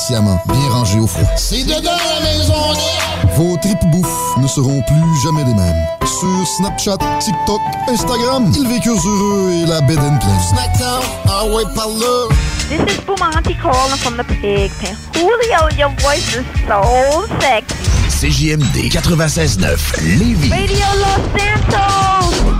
patiemment, bien rangé au froid. C'est dedans la maison! Vos tripes bouffe ne seront plus jamais les mêmes. Sur Snapchat, TikTok, Instagram, ils vécurent heureux et la bed and pleine. Snackdown, ah ouais, par là! This is Bumanti calling from the pig pen. Julio, your voice is so sexy. CJMD 96.9 Lévis. Radio Los Santos!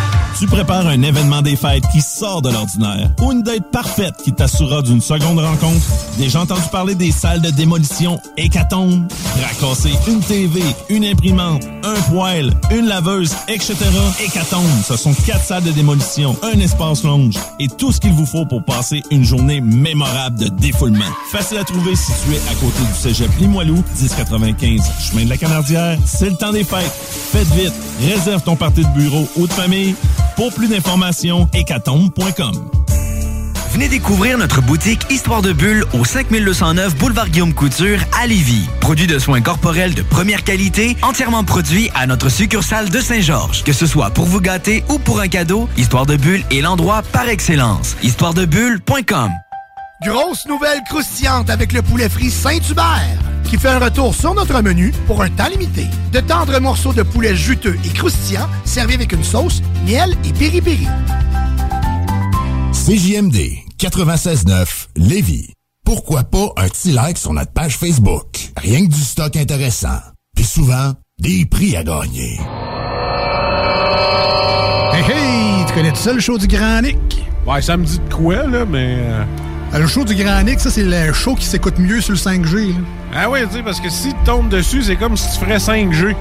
Tu prépares un événement des fêtes qui sort de l'ordinaire ou une date parfaite qui t'assurera d'une seconde rencontre. Déjà entendu parler des salles de démolition Hécatombe? Racasser une TV, une imprimante, un poêle, une laveuse, etc. Hécatombe, ce sont quatre salles de démolition, un espace longe et tout ce qu'il vous faut pour passer une journée mémorable de défoulement. Facile à trouver situé à côté du cégep Limoilou, 1095 chemin de la Canardière. C'est le temps des fêtes. Faites vite, réserve ton party de bureau ou de famille. Pour plus d'informations, hécatombe.com. Venez découvrir notre boutique Histoire de Bulle au 5209 Boulevard Guillaume Couture à Lévis. Produit de soins corporels de première qualité, entièrement produit à notre succursale de Saint-Georges. Que ce soit pour vous gâter ou pour un cadeau, Histoire de Bulle est l'endroit par excellence. Histoiredebulle.com Grosse nouvelle croustillante avec le poulet frit Saint-Hubert qui fait un retour sur notre menu pour un temps limité. De tendres morceaux de poulet juteux et croustillants servis avec une sauce, miel et piri-piri. CJMD 96.9 Lévis. Pourquoi pas un petit like sur notre page Facebook? Rien que du stock intéressant. Puis souvent, des prix à gagner. Hey hey! Tu connais tout ça, le show du Grand Nick? Ouais, ça me dit de quoi, là, mais... euh, Le show du Grand Nick, ça, c'est le show qui s'écoute mieux sur le 5G. là. Ah oui, tu sais, parce que si tu tombes dessus, c'est comme si tu ferais 5G.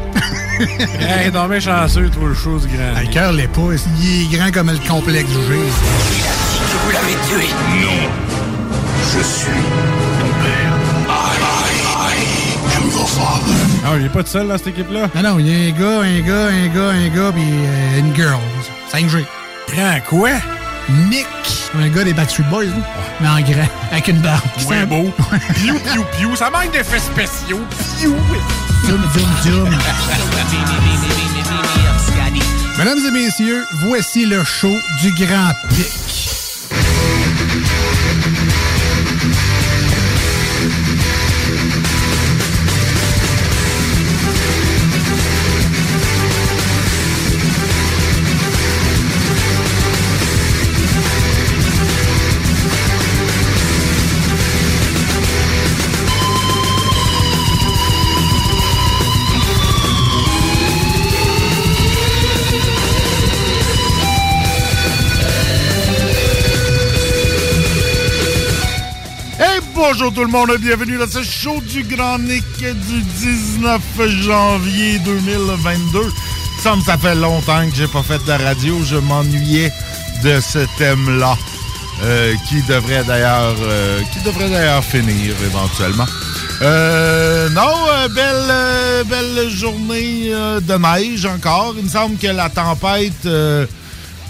hey, non, mais chanceux, toi, le chose grand. Ah, Le cœur l'est pas. Il est grand comme le complexe du G. Vous l'avez tué. Non. Je suis ton père. I, I am your father. Ah, il est pas tout seul, dans cette équipe-là? Non, non, il y a un gars, un gars, un gars, un gars, puis euh, une girl. 5G. Grand quoi? Nick un gars des Backstreet Boys, là. mais en grand, avec une barbe. Ouais, beau. Piou, piou, piou. Ça manque d'effets spéciaux. Piou. Zoom, zoom, zoom. Mesdames et messieurs, voici le show du Grand Pic. Bonjour tout le monde, bienvenue dans ce show du Grand Nick du 19 janvier 2022. Ça me ça fait longtemps que j'ai pas fait de radio, je m'ennuyais de ce thème-là. euh, qui devrait d'ailleurs euh, qui devrait d'ailleurs finir éventuellement. Euh, non, euh, belle, belle journée de neige encore. Il me semble que la tempête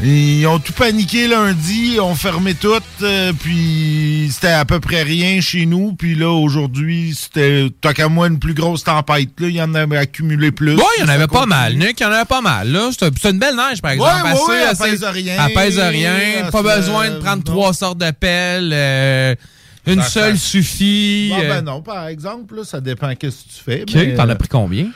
ils ont tout paniqué lundi, ils ont fermé tout, euh, puis c'était à peu près rien chez nous. Puis là, aujourd'hui, c'était, tant qu'à moi, une plus grosse tempête. Là, il y en avait accumulé plus. Ouais, il y en avait pas mal, Nick. Il y en avait pas mal. là. C'était une belle neige, par exemple. Ouais, ouais, Assez- elle pèse rien. Elle pèse rien. Pas besoin de prendre trois sortes de pelles. euh, une Ça- seule ça- suffit. Bon, euh. ben non, par exemple, là, ça dépend qu'est-ce que tu fais. OK, mais, t'en euh, as pris combien?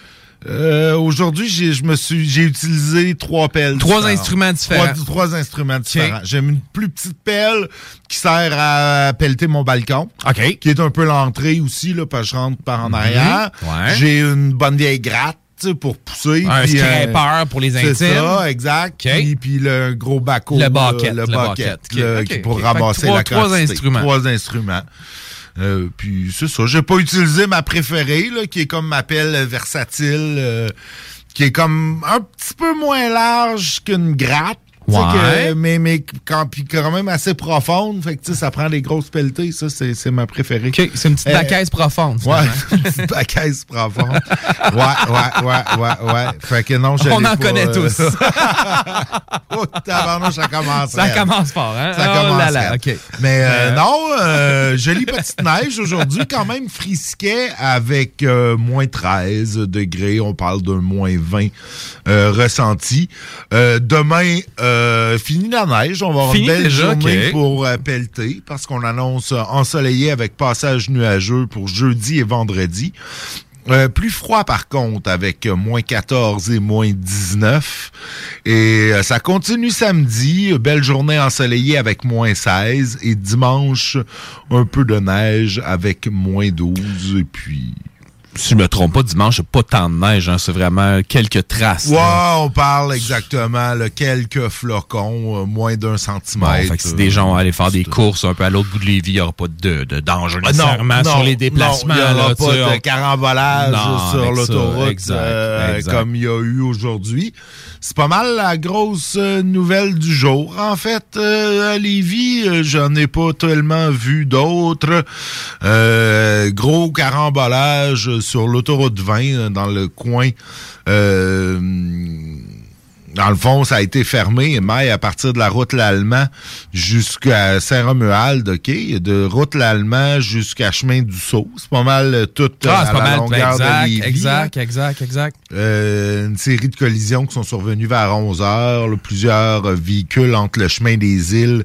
Euh, Aujourd'hui, j'ai, je me suis, j'ai utilisé trois pelles. Trois différentes. instruments différents. Trois, trois instruments différents. J'ai une plus petite pelle qui sert à pelleter mon balcon. OK. Qui est un peu l'entrée aussi, là, parce que je rentre par en Mhm. arrière. Ouais. J'ai une bonne vieille gratte pour pousser. Un puis, euh, scraper pour les C'est intimes. ça, exact. Puis, puis le gros baco. Le bucket, Le le bucket. pour ramasser trois- la trois quantité. instruments. Trois instruments. Euh, puis c'est ça. J'ai pas utilisé ma préférée, là, qui est comme ma pelle versatile, euh, qui est comme un petit peu moins large qu'une gratte. Ouais. que- mais mais quand, puis quand même assez profonde. Fait que ça prend des grosses pelletées. Ça, c'est c'est ma préférée. C'est une petite Euh, bacaise profonde. Ouais, une petite bacaise profonde. Ouais, ouais, ouais, ouais, ouais. Fait que non, je On en pas, connaît euh, tous. oh, tabarnouche, ça commence. Ça commence fort, hein? Ça Oh commence là là, raide. OK. Mais euh, Euh, non, euh, jolie petite neige aujourd'hui, quand même frisquet avec euh, moins 13 degrés. On parle d'un moins 20 euh, ressenti. Euh, demain, euh, fini la neige. On va avoir Fini une belle déjà, journée pour euh, pelleter parce qu'on annonce euh, ensoleillé avec passage nuageux pour jeudi et vendredi. Euh, plus froid par contre avec euh, moins 14 et moins 19. Et euh, ça continue samedi, belle journée ensoleillée avec moins 16 et dimanche un peu de neige avec moins 12 et puis Si je me trompe pas, dimanche, pas tant de neige. Hein, c'est vraiment quelques traces. Ouais, là. on parle exactement là, quelques flocons, euh, moins d'un Bon, centimètre. fait que si des gens vont aller faire des courses un peu à l'autre bout de Lévis, il n'y aura pas de, de danger Ah, nécessairement sur les déplacements. Il n'y aura là, pas de on- carambolage Non, sur l'autoroute euh, comme il y a eu aujourd'hui. C'est pas mal la grosse euh, nouvelle du jour. En fait, euh, à Lévis, euh, j'en ai pas tellement vu d'autres. Euh, gros carambolage sur l'autoroute 20 euh, dans le coin. Dans le fond, ça a été fermé, mais à partir de la route l'Allemand jusqu'à Saint-Romuald, OK? De route l'Allemand jusqu'à Chemin du Sceau. C'est pas mal euh, tout euh, Ah, à c'est pas la mal. longueur Exact, de Lévis, exact, exact, exact. euh, une série de collisions qui sont survenues vers 11 heures. là, plusieurs euh, véhicules entre le chemin des îles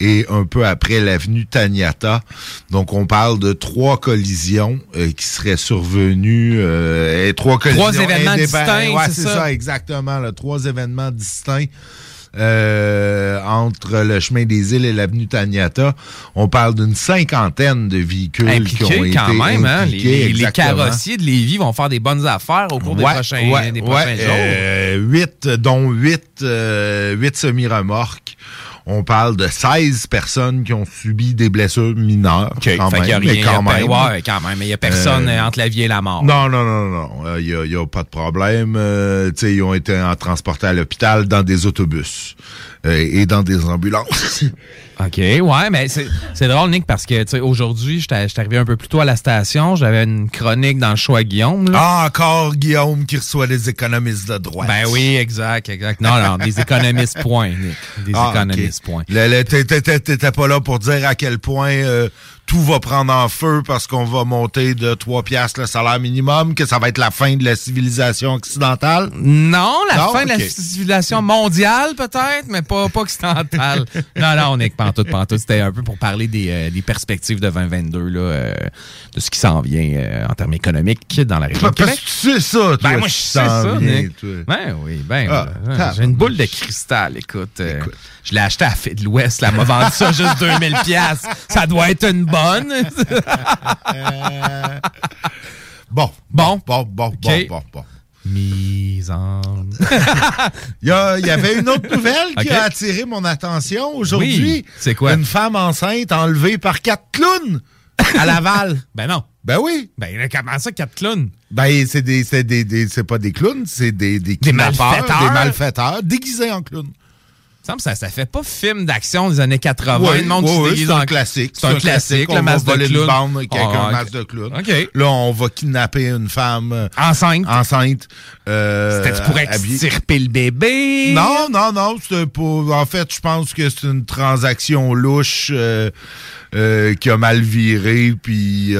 et un peu après l'avenue Taniata. Donc, on parle de trois collisions euh, qui seraient survenues. euh, et trois collisions Trois événements distincts, Ouais, c'est c'est ça? ça, exactement. là, trois événements distincts. euh, entre le chemin des îles et l'avenue Taniata, on parle d'une cinquantaine de véhicules qui ont été quand même, hein? Les, carrossiers de Lévis vont faire des bonnes affaires au cours des prochains, ouais, des ouais, prochains jours. euh, huit, dont 8 huit semi-remorques. On parle de 16 personnes qui ont subi des blessures mineures. OK, quand fait même, qu'il y a rien, mais quand il y a même. ouais, quand même, mais il y a personne Euh, euh, entre la vie et la mort. Non, non, non, non. Il n'y a, y a pas de problème. Euh, tu sais, ils ont été transportés à l'hôpital dans des autobus euh, et dans des ambulances. OK, ouais, mais c'est c'est drôle, Nick, parce que tu sais, aujourd'hui, j'étais j'étais arrivé un peu plus tôt à la station. J'avais une chronique dans le à Guillaume. là. Ah, encore Guillaume qui reçoit des économistes de droite. Ben oui, exact, exact. Non, non, des économistes, point, Nick. Des Ah, économistes, ce point. T'étais pas là pour dire à quel point euh, tout va prendre en feu parce qu'on va monter de 3 piastres le salaire minimum, que ça va être la fin de la civilisation occidentale? Non, la Non? fin de la civilisation mondiale, peut-être, mais pas, pas occidentale. non, non, on est que pantoute, pantoute. C'était un peu pour parler des, euh, des perspectives de 2022, là, euh, de ce qui s'en vient euh, en termes économiques dans la région Parce Québec. que tu sais ça, toi. Ben, moi, je sais ça, Nick. Ben oui, ben Ah. J'ai une boule de cristal, écoute. je l'ai acheté à Fête de l'Ouest, là, elle m'a vendu ça juste 2000 pièces. Ça doit être une bonne. Bon. Bon. Bon, bon, OK. bon, bon, bon. Mise en... Il y, a- il y avait une autre nouvelle qui a attiré mon attention aujourd'hui. Oui. C'est quoi? Une femme enceinte enlevée par quatre clowns à Laval. ben non. Ben oui. Ben comment ça, quatre clowns? Ben, c'est des, c'est des, des- c'est pas des clowns, c'est des, des, kidnappeurs, malfaiteurs. des malfaiteurs déguisés en clowns. Ça ça, fait pas film d'action des années 80. Oui, le monde oui, qui se déguise c'est en un classique. C'est un classique, On le masque va de clown. bande avec Ah, un ok. masque de clown. OK. Là, on va kidnapper une femme euh, Enceinte. enceinte. euh, C'était pour extirper le bébé? Non, non, non. c'est pour- en fait, je pense que c'est une transaction louche euh, euh, qui a mal viré. Puis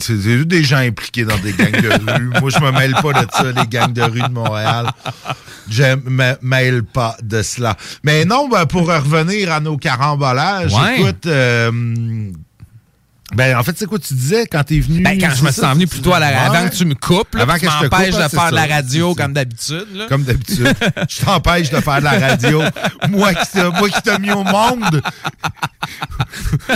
c'est c'est des gens impliqués dans des gangs de rue. Moi, je me mêle pas de ça, les gangs de rue de Montréal. Je me mêle pas de cela. Mais non, ben, pour revenir à nos carambolages, Ouais. écoute... euh, ben, en fait, c'est quoi tu disais quand t'es venu? Ben, quand je me suis venu plutôt à la Ouais. avant que tu me coupes, là, Avant que tu m'empêches de faire de la radio comme d'habitude. Comme d'habitude. je t'empêche de faire de la radio. moi qui t'ai moi qui t'ai mis au monde.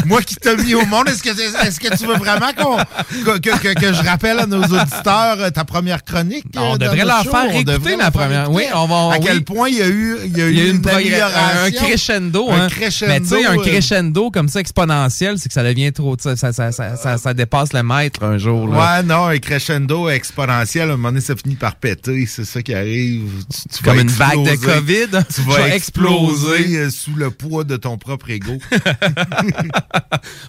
moi qui t'ai mis au monde. Est-ce que, est-ce que tu veux vraiment qu'on, que, que- que- je rappelle à nos auditeurs euh, ta première chronique? On euh, devrait leur show? faire On écouter devrait la première. Oui, on va. À oui. quel point il y a eu, il y a eu Il y a eu une, amélioration? un crescendo, Un hein. crescendo, Mais tu sais, un euh, crescendo comme ça exponentiel, c'est que ça devient trop. Ça, ça, ça, ça, ça- ça dépasse le maître un jour. Là. Ouais, non, un crescendo exponentiel, à un moment donné, ça finit par péter. C'est ça qui arrive. Tu, tu Comme vas une vague de. COVID. Tu Je vas exploser. euh, sous le poids de ton propre ego.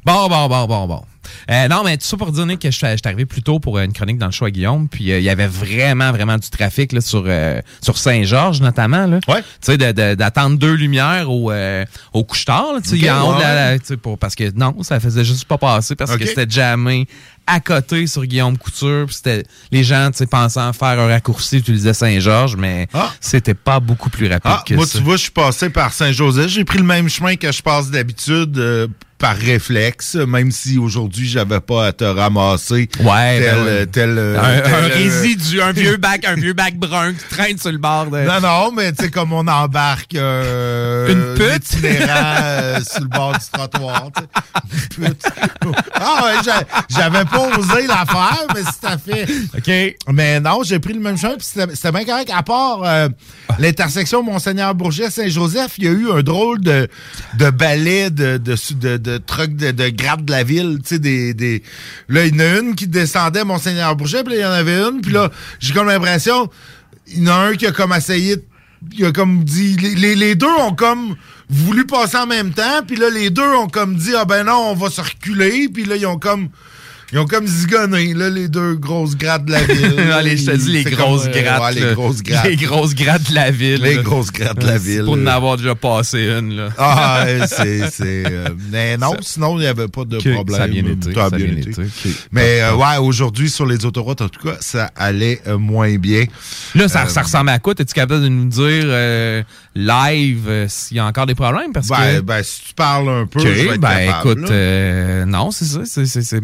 Bon, bon, bon, bon, bon. Euh, non, mais tout ça pour dire Nick, que je suis arrivé plus tôt pour une chronique dans le choix Guillaume, puis euh, il y avait vraiment, vraiment du trafic là, sur, euh, sur Saint-Georges notamment. Là. Ouais. Tu sais, de- de- d'attendre deux lumières au, euh, au couche-tard, là, tu sais, Ok, en haut de la- ouais. tu pour- parce que non, ça faisait juste pas passer parce que c'était jamais à côté sur Guillaume Couture, c'était les gens tu sais, pensaient faire un raccourci, utilisaient Saint-Georges, mais Ah. c'était pas beaucoup plus rapide Ah, que moi, ça. tu vois, je suis passé par Saint-Joseph. J'ai pris le même chemin que je passe d'habitude euh, par réflexe, même si aujourd'hui, j'avais pas à te ramasser. Ouais, tel, ben ouais. euh, tel, un, tel, un euh, résidu, un vieux bac, un vieux bac brun qui traîne sur le bord de. Non, non, mais tu sais, comme on embarque euh, Une pute? euh, sur le bord du trottoir. Une pute. Ah ouais, j'a- j'avais pas osé la faire, mais c'est à fait. OK. Mais non, j'ai pris le même chemin, puis c'était bien correct. À part euh, l'intersection Monseigneur-Bourget-Saint-Joseph, il y a eu un drôle de, de balai de, de, de, de de, de grade de la ville. Tu sais, des, des... Là, il y en a une qui descendait Monseigneur-Bourget, puis là, il y en avait une, puis là, j'ai comme l'impression, il y en a un qui a comme essayé de il a comme dit les, les- les deux ont comme voulu passer en même temps puis là les deux ont comme dit ah ben non on va se reculer puis là ils ont comme ils ont comme zigonné là les deux grosses grattes de la ville Ah, les- je te dis, les grosses comme, euh, grattes. ouais, les grosses grattes Les grosses grattes de la ville. Les là. grosses grattes de la C'est ville. Pour en avoir déjà passé une, là. ah c'est c'est euh, mais non sinon il n'y avait pas de problème ça a bien été, Ça a bien bien été. mais euh, ouais aujourd'hui sur les autoroutes en tout cas ça allait euh, moins bien Là, ça, Euh, ça ressemble à quoi? Es-tu capable de nous dire euh, live euh, s'il y a encore des problèmes? Parce ben, que... ben, si tu parles un peu OK, je vais être ben capable, écoute, euh, non, c'est ça. C'est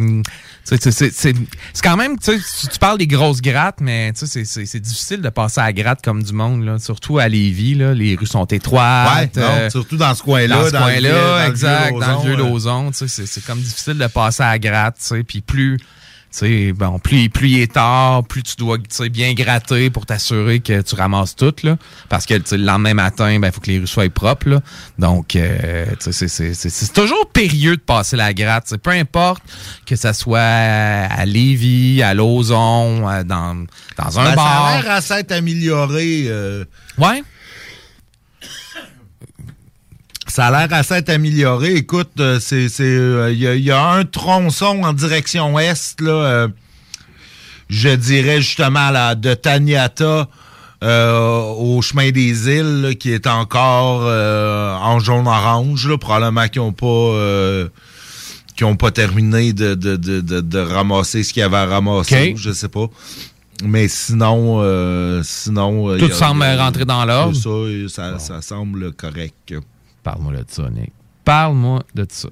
c'est- quand même, tu sais, tu- parles des grosses grattes, mais tu sais, c'est- c'est c'est difficile de passer à la gratte comme du monde, là. surtout à Lévis. Là, les rues sont étroites. Ouais, non, euh, surtout dans ce coin-là. dans ce coin-là, exact, dans le vieux Lauson. Lauson, tu sais, c'est- comme difficile de passer à la gratte, tu sais, puis plus, sais, bon, plus, plus il est tard, plus tu dois, bien gratter pour t'assurer que tu ramasses tout, là, parce que, le lendemain matin, ben, faut que les rues soient propres, là, donc, euh, c'est- toujours périlleux de passer la gratte, peu importe que ça soit à Lévis, à Lauson, à- dans, dans un Ben, bar. Ça a l'air à s'être amélioré. euh, Ouais. Ça a l'air s'être amélioré. Écoute, euh, c'est c'est, euh, il y, a- il y a un tronçon en direction est là. euh, je dirais justement là, de Taniata euh, au chemin des îles là, qui est encore euh, en jaune-orange. là. Probablement qu'ils n'ont pas euh, qui pas terminé de, de, de, de, ramasser ce qu'il y avait à ramasser. Ok. Je sais pas. Mais sinon, euh, sinon euh, Tout il a- semble il a- rentrer dans l'ordre. Ça, ça, ça semble correct. Parle-moi de ça, Nick. Parle-moi de ça.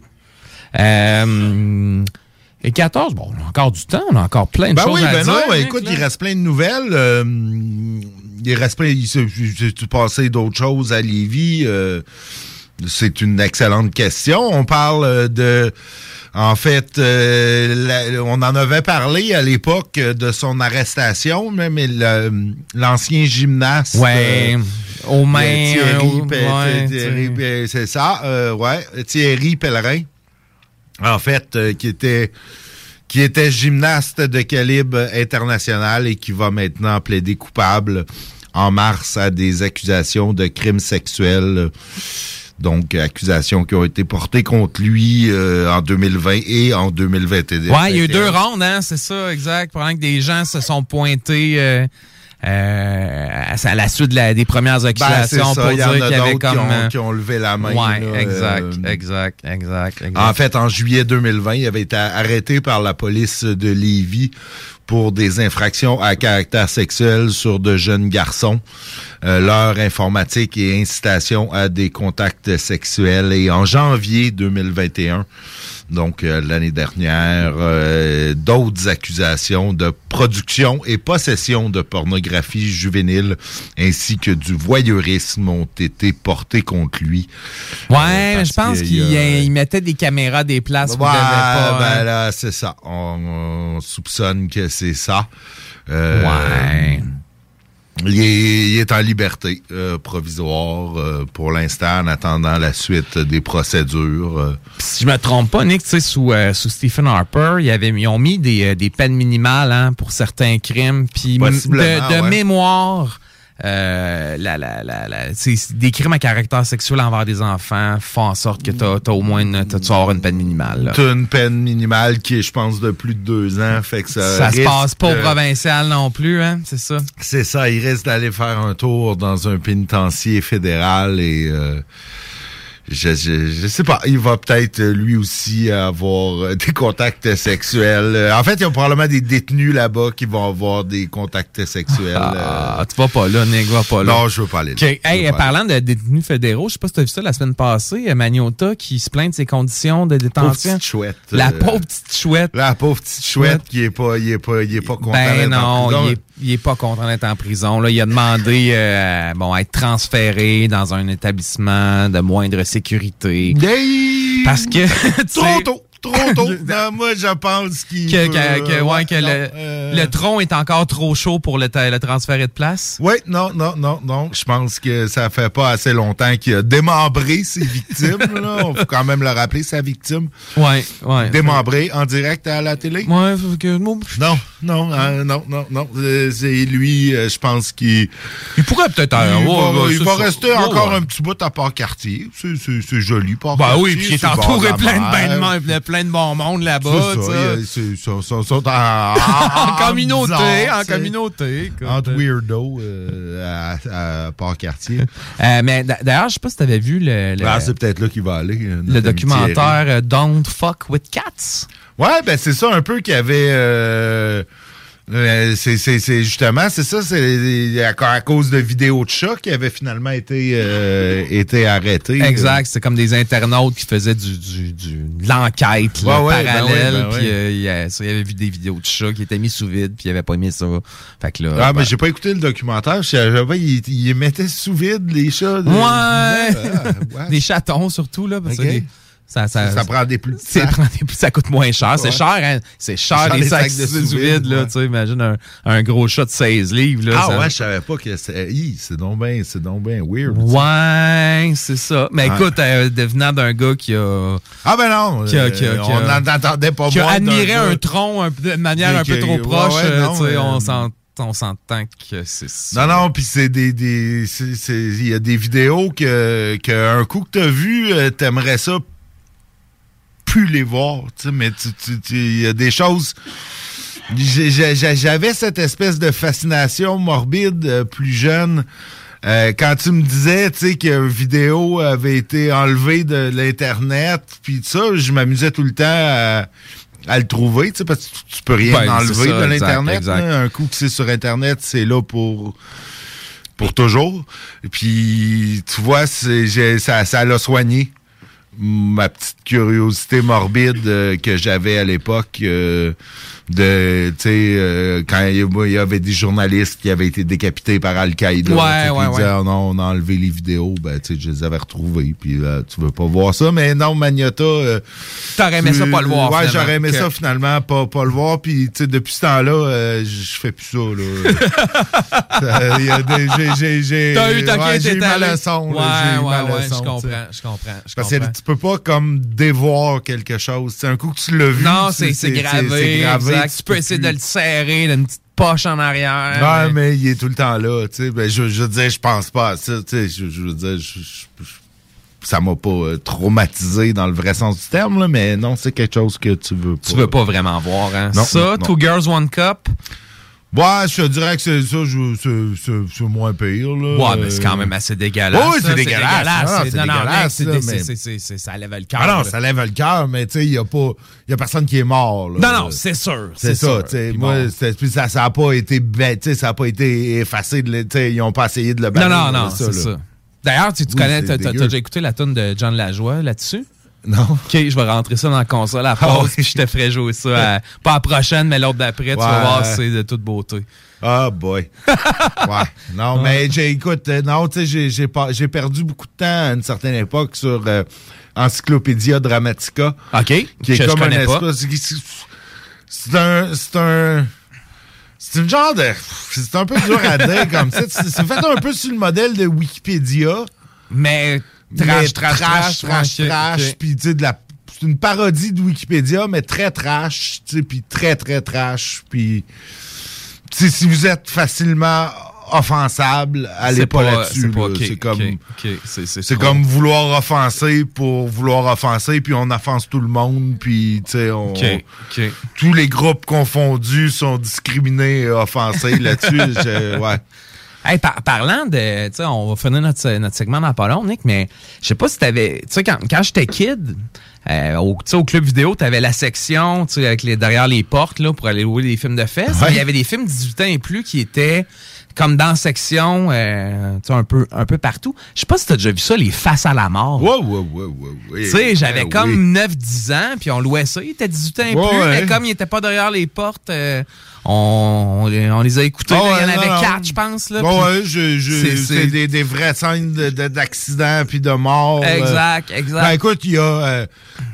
Euh, et 14, bon, on a encore du temps, on a encore plein de Ben choses oui, à ben dire. non, ben Nick, écoute, là. il reste plein de nouvelles. euh, il reste plein. Il s'est passé d'autres choses à Lévis? euh, c'est une excellente question. On parle de. En fait, euh, la- on en avait parlé à l'époque euh, de son arrestation, mais, l'ancien gymnaste. Ouais, aux mains, Thierry, euh, Pe- ouais, Thierry, c'est ça, euh, ouais, Thierry Pellerin, en fait, euh, qui était qui était gymnaste de calibre international et qui va maintenant plaider coupable en mars à des accusations de crimes sexuels. Donc, accusations qui ont été portées contre lui euh, en 2020 et en 2021. Ouais, il y a eu deux rondes, hein, c'est ça, exact. Pendant que des gens se sont pointés euh, euh, à la suite de la- des premières Ben, accusations pour il y dire qu'il y avait comme... qui, ont, euh, qui ont levé la main. ouais, là, exact, euh, exact, exact, exact. En fait, en juillet 2020, il avait été arrêté par la police de Lévis pour des infractions à caractère sexuel sur de jeunes garçons, euh, leur informatique et incitation à des contacts sexuels. Et en janvier 2021, donc euh, l'année dernière, euh, d'autres accusations de production et possession de pornographie juvénile ainsi que du voyeurisme ont été portées contre lui. Ouais, Euh, parce je pense qu'il mettait des caméras des places où Ouais, il devait pas. ben hein. là, c'est ça. On, on soupçonne que c'est ça. Euh, Ouais. Il est, il est en liberté euh, provisoire euh, pour l'instant en attendant la suite des procédures. euh. si je me trompe pas, Nick, tu sais, sous, sous Stephen Harper, il y avait, ils ont mis des, des peines minimales hein, pour certains crimes. Puis de, de ouais. mémoire, euh, la, la, la, la- tu des crimes à caractère sexuel envers des enfants font en sorte que t'as as au moins une, tu vas avoir une peine minimale. là. T'as une peine minimale qui est, je pense, de plus de deux ans. Fait que ça Ça se passe pas au provincial non plus, hein, c'est ça? C'est ça, il risque d'aller faire un tour dans un pénitencier fédéral et euh, je, je, je sais pas, il va peut-être euh, lui aussi avoir euh, des contacts sexuels. Euh, En fait, il y a probablement des détenus là-bas qui vont avoir des contacts sexuels. Ah, tu vas pas là, Nick, va pas là. Non, je veux pas aller là. OK. Hey, pas parlant de détenus fédéraux, je sais pas si tu as vu ça la semaine passée, Magnota qui se plaint de ses conditions de Pauvre détention. petite chouette. La pauvre petite chouette. La pauvre petite chouette qui est pas, il est pas, il est pas content Ben d'être en non, il est, il est pas content d'être en prison. Là, il a demandé euh, bon, à être transféré dans un établissement de moindre sécurité. Hey! Parce que Trop tôt! Trop tôt! Non, moi, je pense qu'il. que, que- que- ouais, que non, le, euh, le tronc est encore trop chaud pour le, le transférer de place? Oui, non, non, non, non. Je pense que ça fait pas assez longtemps qu'il a démembré ses victimes. là. On faut quand même le rappeler, sa victime. Ouais, ouais. Démembré en direct à la télé. Ouais, faut que, Non, non, euh, non, non, non. Euh, c'est lui, euh, je pense qu'il. Il pourrait peut-être. Il, euh, ouais, va, il va rester Ouais, encore ouais. un petit bout à Port-Cartier. C'est- joli, Ben Port-Cartier. oui, puis il est entouré plein de, ben de, plein de bon monde là-bas. il Ils sont, sont- sont en, en communauté, en communauté. Entre weirdo euh, à, à Port-Cartier. Mais d'a- d'ailleurs, je sais pas si tu avais vu le, le, Ah, c'est peut-être là qu'il va aller. le documentaire Don't Fuck with Cats. Ouais, ben c'est ça un peu qu'il y avait. euh, euh, c'est c'est- c'est justement, c'est ça, c'est à, à cause de vidéos de chats qui avaient finalement été, euh, été arrêtés. Exact, c'était comme des internautes qui faisaient du, du, du- de l'enquête Ouais, ouais, ben parallèle. ouais, ben puis euh, il y avait vu des vidéos de chats qui étaient mis sous vide, puis il avait pas aimé ça. Fait que là, Ah, ben, mais j'ai pas écouté le documentaire. Je pas, il, il mettait sous vide les chats. de- Ouais! Ah, des chatons surtout, là. Parce que ça, ça, Ça prend des plus petits c'est- sacs. prend des plus- ça coûte moins cher. C'est Ouais. cher, hein? C'est cher, les sacs, sacs de sous vide, là. Tu sais, imagine un, un gros chat de 16 livres, là. Ah ça- ouais, je savais pas que c'est. C'est donc bien, c'est donc bien weird. Ouais, c'est ça. Mais écoute, euh, devenant d'un gars qui a. Ah ben non, qui a- euh, qui a- qui on a- n'en entendait pas qui a admiré un tronc un de manière un peu trop proche. ouais, euh, non, tu sais, euh, on s'en- on s'entend que c'est ça. Non, non, puis c'est des. Il y a des vidéos que, que un coup que t'as vu, euh, t'aimerais ça les voir. tu sais, Mais tu- tu- tu- il y a des choses. j'avais cette espèce de fascination morbide euh, plus jeune. Euh, quand tu me disais, tu sais, qu'une vidéo avait été enlevée de l'Internet, puis ça, je m'amusais tout le temps à, à le trouver, tu sais, parce que tu, tu peux rien Ben, enlever ça, de l'Internet. Un coup que c'est sur Internet, c'est là pour pour toujours. Puis, tu vois, ça l'a soigné ma petite curiosité morbide euh, que j'avais à l'époque euh, de, tu sais, euh, quand il y, avait des journalistes qui avaient été décapités par Al-Qaïda. Ouais, ouais, ils disaient. Ah non, on a enlevé les vidéos, ben, tu sais, je les avais retrouvées, puis là, tu veux pas voir ça, mais non, Magnata... euh, T'aurais aimé ça pas le voir, Ouais, j'aurais aimé ça finalement pas, pas le voir, puis tu sais, depuis ce temps-là, euh, je fais plus ça, là. J'ai- T'as eu ta ouais, j'ai eu ma leçon, là, Ouais, eu ouais, ma ouais, leçon, je comprends, je comprends, Parce que tu peux pas comme dévoir quelque chose. C'est un coup que tu l'as vu. Non, c'est gravé. c'est gravé, exact. Tu peux essayer de le serrer d'une petite poche en arrière. Ouais, mais- mais il est tout le temps là, tu sais. Ben, je, je veux dire, je pense pas à ça, tu sais. Je, je veux dire, je- je- je- ça m'a pas euh, traumatisé dans le vrai sens du terme, là, mais non, c'est quelque chose que tu veux pas. Tu veux pas vraiment voir, hein? Non, ça, non, non. Two Girls, One Cup. Ouais, je te dirais que c'est ça, je- c'est- moins pire, là. Ouais, mais c'est quand même assez dégueulasse. Oui, ça, c'est dégueulasse. Non, c'est- non, non, dégueulasse, Ça lève le cœur. Ah non, là. ça lève le cœur, mais tu sais, il y a pas, il y a personne qui est mort, là. Non, non, c'est sûr. C'est ça, tu Moi, puis ça, ça a pas été, ben, tu sais, ça a pas été effacé, de, tu ils ont pas essayé de le Non, bannir. non, non, là, c'est ça. D'ailleurs, tu, tu connais, dégueu. t'as déjà écouté la tune de John Lajoie là-dessus? Non? OK, je vais rentrer ça dans la console à Ah pause, oui. je te ferai jouer ça. à- pas à la prochaine, mais l'autre d'après. Tu vas voir, c'est de toute beauté. Ah, boy. ouais. Non, mais j'ai, écoute, euh, non, tu sais, j'ai, perdu beaucoup de temps à une certaine époque sur euh, Encyclopédia Dramatica. OK. Qui est je comme un connais espèce. c'est- un. C'est un. C'est une genre de. C'est un peu dur à dire comme ça. C'est fait un peu sur le modèle de Wikipédia. Mais trash, trash, trash, trash, trash, puis tu sais, de la. C'est une parodie de Wikipédia, mais très trash, tu sais, puis très, très trash, puis. si vous êtes facilement offensable, allez pas, pas- là-dessus. c'est là. comme. c'est- comme vouloir offenser pour vouloir offenser, puis on offense tout le monde, puis tu sais, on. Tous les groupes confondus sont discriminés et offensés là-dessus. ouais. Hey, par- parlant de. Tu sais, on va finir notre, notre segment dans pas long, Nick, mais je sais pas si t'avais. Tu sais, quand, quand j'étais kid, euh, au, tu sais, au club vidéo, t'avais la section, tu sais, avec les, derrière les portes, là, pour aller louer des films de fesses. Ouais. Il y avait des films 18 ans et plus qui étaient comme dans section, euh, tu sais, un peu, un peu partout. Je sais pas si t'as déjà vu ça, les faces à la mort. Ouais, ouais, ouais, ouais, ouais. Tu sais, j'avais Ben comme oui. 9-10 ans, puis on louait ça. Il était 18 ans et plus, mais comme il était pas derrière les portes, euh, on, on les, on les a écoutés. Ah ouais, il y en avait non, non. quatre, je pense. Là, puis- ouais, je- je- c'est- des, des vraies scènes de- de- d'accidents puis de morts. euh. Exact, exact. Ben, écoute, il y a euh,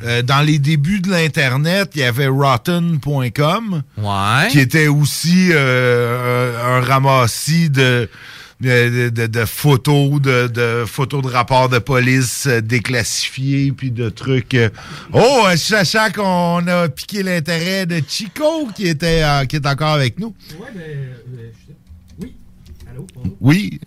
euh, dans les débuts de l'internet, il y avait rotten.com, Ouais. qui était aussi euh, un, un ramassis de de, de- de photos, de, de photos de rapports de police euh, déclassifiés, puis de trucs. euh. Oh, euh, sachant qu'on a piqué l'intérêt de Chico, qui était euh, qui est encore avec nous. Oui.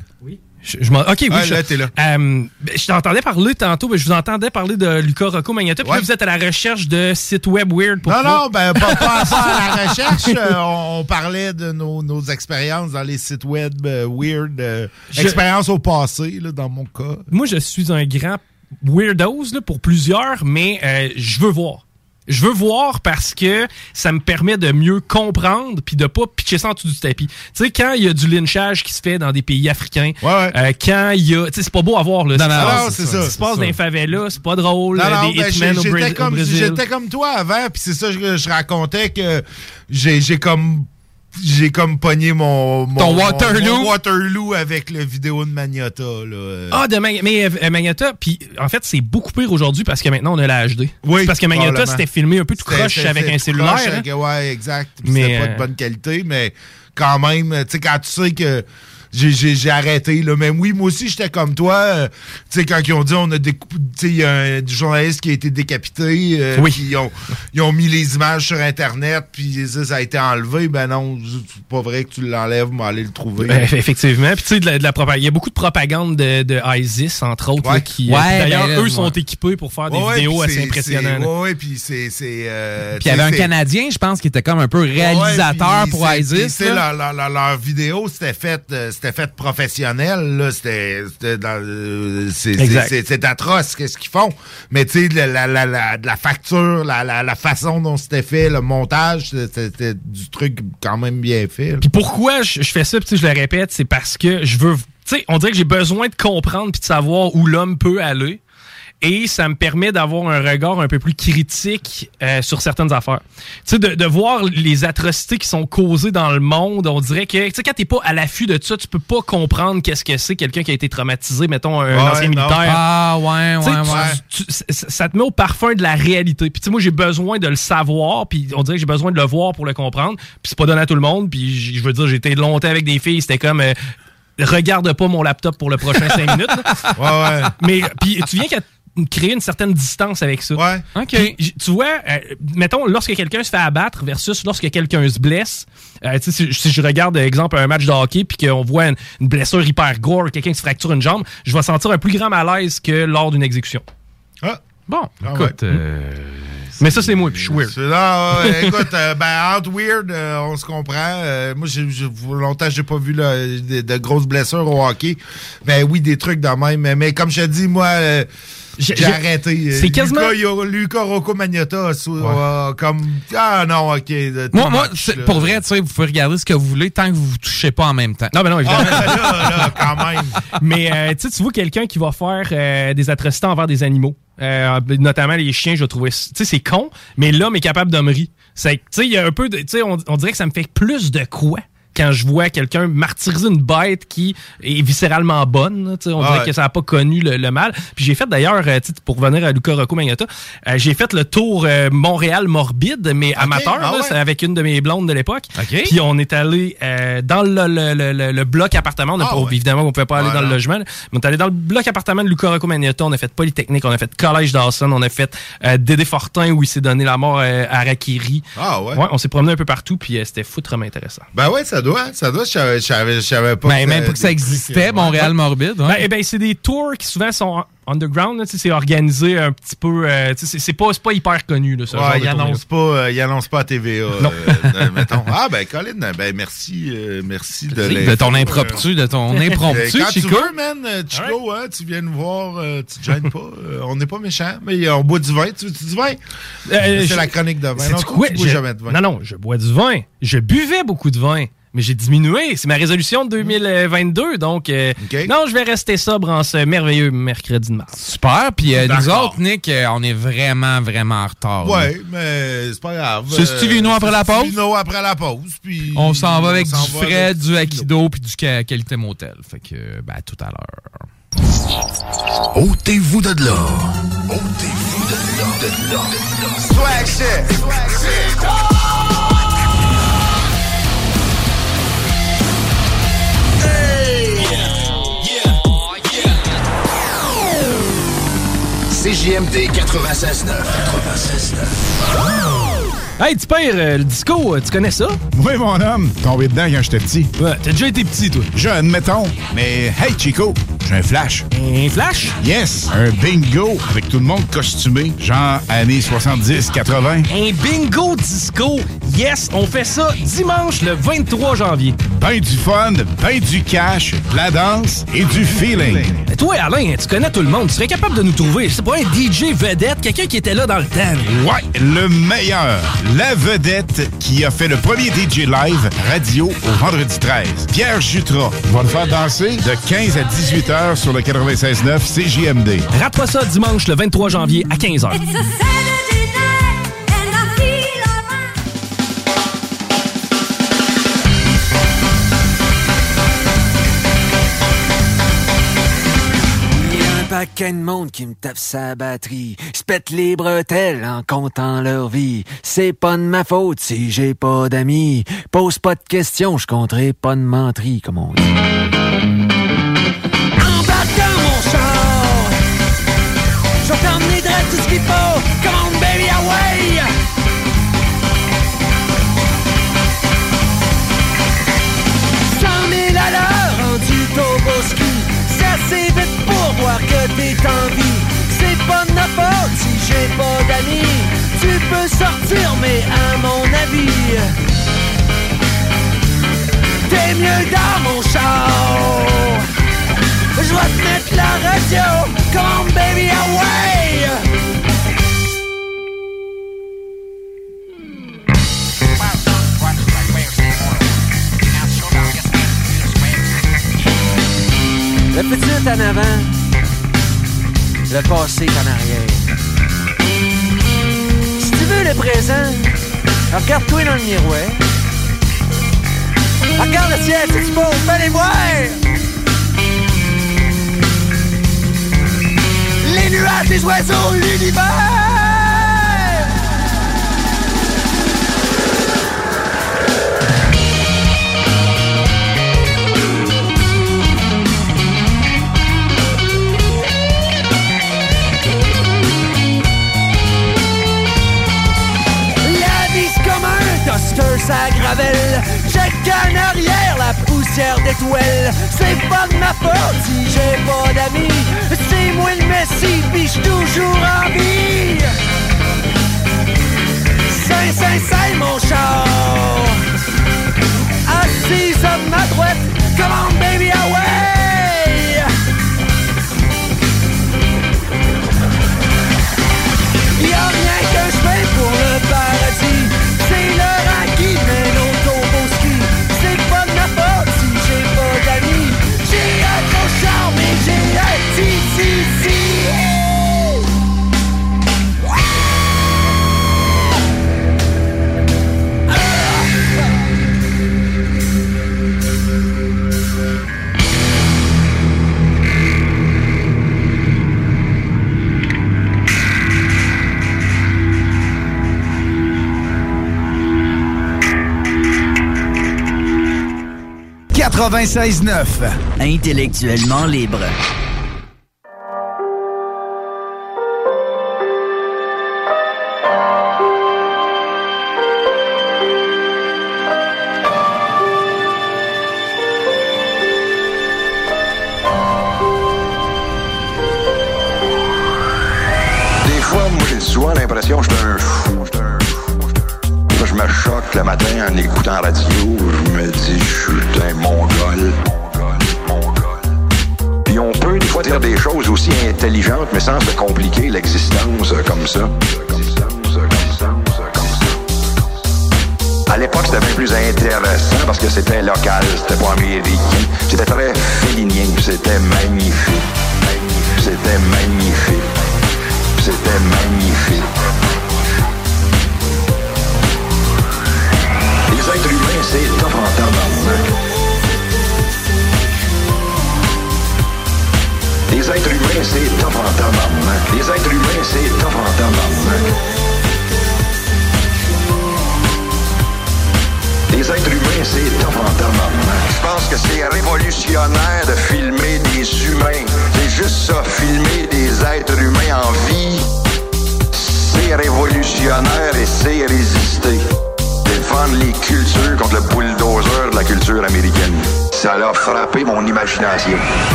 Je, je ok, oui. Ah, là, là. Euh, ben, je t'entendais parler tantôt, ben, je vous entendais parler de Luca Rocco Magnotta. Puis là, vous êtes à la recherche de sites web weird pour Non, non, ben pas, pas, à la recherche. Euh, on, parlait de nos, nos expériences dans les sites web euh, weird. Je- Expériences au passé, là, dans mon cas. Moi, je suis un grand weirdos là, pour plusieurs, mais euh, je veux voir. Je veux voir parce que ça me permet de mieux comprendre puis de pas pitcher ça en dessous du tapis. Tu sais, quand il y a du lynchage qui se fait dans des pays africains, euh, quand il y a... Tu sais, c'est pas beau à voir. Là, Non, non, c'est ça, Ce qui se c'est passe ça. dans les favelas, c'est pas drôle. Non, euh, non, des ben, hitmen j'ai- au, j'étais Brésil- comme, Brésil. j'étais comme toi avant, puis c'est ça que je, je racontais que j'ai comme j'ai comme pogné mon, mon Ton Waterloo? mon Waterloo avec le vidéo de Magnata là. euh. Ah, de Mag- mais euh, Magnotta, puis en fait, c'est beaucoup pire aujourd'hui parce que maintenant, on a la HD. Oui, parce que probablement. c'était filmé un peu tout croche avec un cellulaire. croche hein. avec- ouais, exact. C'était pas euh, de bonne qualité, mais quand même, tu sais, quand tu sais que j'ai- j'ai j'ai arrêté. Là. Mais oui, moi aussi, j'étais comme toi. euh, tu sais, quand ils ont dit on a découpé. Tu sais, il y a un journaliste qui a été décapité. euh, Oui. ils ont, ils ont mis les images sur Internet, puis ça, ça a été enlevé. Ben non, c'est pas vrai que tu l'enlèves, mais aller le trouver. Ben, effectivement. Puis tu sais, de la, de la propagande. Il y a beaucoup de propagande de, de ISIS, entre autres, là, qui. Ouais, euh, D'ailleurs, ben eux sont équipés pour faire des Ouais, vidéos assez impressionnantes. ouais, puis c'est. c'est, euh, Puis il y avait un Canadien, je pense, qui était comme un peu réalisateur pour c'est- ISIS. leur, leur- leur- vidéo, c'était fait, euh, c'était fait professionnel. là. C'était, euh, c'est, atroce qu'est-ce qu'ils font. Mais tu sais, la, la, la, la, facture, la, la, la façon dont c'était fait, le montage, c'était, du truc quand même bien fait. Puis pourquoi je, je fais ça, puis je le répète, c'est parce que je veux. Tu sais, on dirait que j'ai besoin de comprendre puis de savoir où l'homme peut aller. Et ça me permet d'avoir un regard un peu plus critique euh, sur certaines affaires. Tu sais, de, de voir les atrocités qui sont causées dans le monde, on dirait que, tu sais, quand t'es pas à l'affût de ça, tu peux pas comprendre qu'est-ce que c'est quelqu'un qui a été traumatisé, mettons, un, Ouais, ancien non. militaire. Ah, ouais, ouais, tu- ouais. tu- ça, ça te met au parfum de la réalité. Puis tu sais, moi, j'ai besoin de le savoir, puis on dirait que j'ai besoin de le voir pour le comprendre. Puis c'est pas donné à tout le monde. Puis je veux dire, été longtemps avec des filles, c'était comme... euh, Regarde pas mon laptop pour le prochain 5 minutes. Ouais, ouais. Mais puis tu viens qu'à créer une certaine distance avec ça. Ouais. OK. tu vois, euh, mettons, lorsque quelqu'un se fait abattre versus lorsque quelqu'un se blesse, euh, tu sais, si, si je regarde, exemple, un match de hockey puis qu'on voit une, une blessure hyper gore, quelqu'un qui se fracture une jambe, je vais sentir un plus grand malaise que lors d'une exécution. Ah. Bon, Ah écoute. ouais. euh, Mais ça, c'est moi, puis je suis weird. Ouais, écoute, euh, ben, entre weird, euh, on se comprend. Euh, moi, j'ai, j'ai- longtemps, j'ai pas vu là, de, de grosses blessures au hockey. Ben oui, des trucs de même. Mais, mais comme je te dis, moi, euh, j'ai, arrêté. c'est quasiment- Lucas, Rocco Magnotta, a sou- a comme. Ah non, ok. Moi, moi pour vrai, tu sais, vous pouvez regarder ce que vous voulez tant que vous vous touchez pas en même temps. Non, mais non, évidemment. Ah, là, là, quand même. Mais euh, tu sais, tu vois quelqu'un qui va faire euh, des atrocités envers des animaux, euh, notamment les chiens, je trouvais. Tu sais, c'est con, mais l'homme est capable d'hommerie. C'est, tu sais, il y a un peu de, tu sais, on, on dirait que ça me fait plus de quoi quand je vois quelqu'un martyriser une bête qui est viscéralement bonne. on Ah dirait ouais. que ça n'a pas connu le, le mal. Puis j'ai fait d'ailleurs, euh, pour revenir à Luca Rocco Magnotta, euh, j'ai fait le tour euh, Montréal morbide, mais amateur, ah là, ouais. avec une de mes blondes de l'époque. OK. Puis on est allé euh, dans le, le- le- le- le bloc appartement. On a Ah ouais. Évidemment, on pouvait pas aller Ouais, dans le logement. là. Mais on est allé dans le bloc appartement de Luca Rocco Magnotta. On a fait Polytechnique, on a fait Collège Dawson, on a fait Dédé Fortin où il s'est donné la mort à Rakiri. Ah ouais. on s'est promené un peu partout, puis c'était foutrement intéressant. Ben ouais, ça doit. Ça doit. Je savais- je savais, je savais pas. Ben, même pas que ça existait, Montréal morbide. ouais. Ben, eh ben, c'est des tours qui souvent sont underground. tu C'est organisé un petit peu. euh, tu c'est- pas, hyper connu. Là, ce genre Ouais, de il annonce pas, euh, il annonce pas à TVA. Non. euh, mettons. Ah ben Colin, ben merci, euh, merci de, ton impromptu, de ton impromptu, Euh, Quand tu Chico. veux, man, Chico, hein, tu viens nous voir, euh, tu te gênes pas. euh, on n'est pas méchants, mais on boit du vin. Tu veux-tu du vin? Euh, c'est je- la chronique de vin. Non, quoi? tu bois Je- jamais de vin. Non, non, je bois du vin. Je buvais beaucoup de vin. Mais j'ai diminué. C'est ma résolution de 2022. Donc, euh, non, je vais rester sobre en ce merveilleux mercredi mars. Super. Puis euh, nous autres, Nick, euh, on est vraiment, vraiment en retard. Ouais, mais c'est pas grave. C'est Stevino après la pause? Stevino après la pause. Puis On s'en va avec du va frais, avec du Aikido puis du qualité motel. Fait que, ben, à tout à l'heure. Ôtez-vous de là. Ôtez-vous de là. De là. Swag shit. CJMD 96.9. 96.9. Hey, tu pères, euh, le disco, euh, tu connais ça? Oui, mon homme, tombé dedans quand j'étais petit. Ouais, t'as déjà été petit, toi. Jeune, mettons. Mais hey, Chico, j'ai un flash. Un flash? Yes, un bingo avec tout le monde costumé, genre années 70-80. Un bingo disco. Yes, on fait ça dimanche le 23 janvier. Ben du fun, ben du cash, de la danse et du feeling. Mais toi, Alain, tu connais tout le monde. Tu serais capable de nous trouver, c'est pas un DJ vedette, quelqu'un qui était là dans le temps. Ouais, le meilleur. La vedette qui a fait le premier DJ live radio au vendredi 13. Pierre Jutras va le faire danser? De 15 à 18 heures sur le 96.9 CJMD. Rate pas ça dimanche le 23 janvier à 15h. Il paquet de monde qui me tape sa batterie. Se pète les bretelles en comptant leur vie. C'est pas de ma faute si j'ai pas d'amis. Pose pas de questions, je compterai pas de menterie, comme on dit. Embarque dans mon char. Je vais t'emmener tout ce qu'il faut. sortir, mais à mon avis, t'es mieux dans mon char. Je vais te mettre la radio, come baby away. Le petit est en avant, le passé est en arrière le présent. Regarde-toi dans le miroir. Regarde le ciel, c'est beau, fais les voir. Les nuages, les oiseaux, l'univers. Clavel. Check en arrière la poussière d'étoile. C'est pas de ma faute si j'ai pas d'amis. C'est moi le Messi, pis j'suis toujours en vie. Saint, saint, saint, mon char. Assise à ma droite, come on baby ah away. Y'a rien que je fais pour le 96.9. Intellectuellement libre.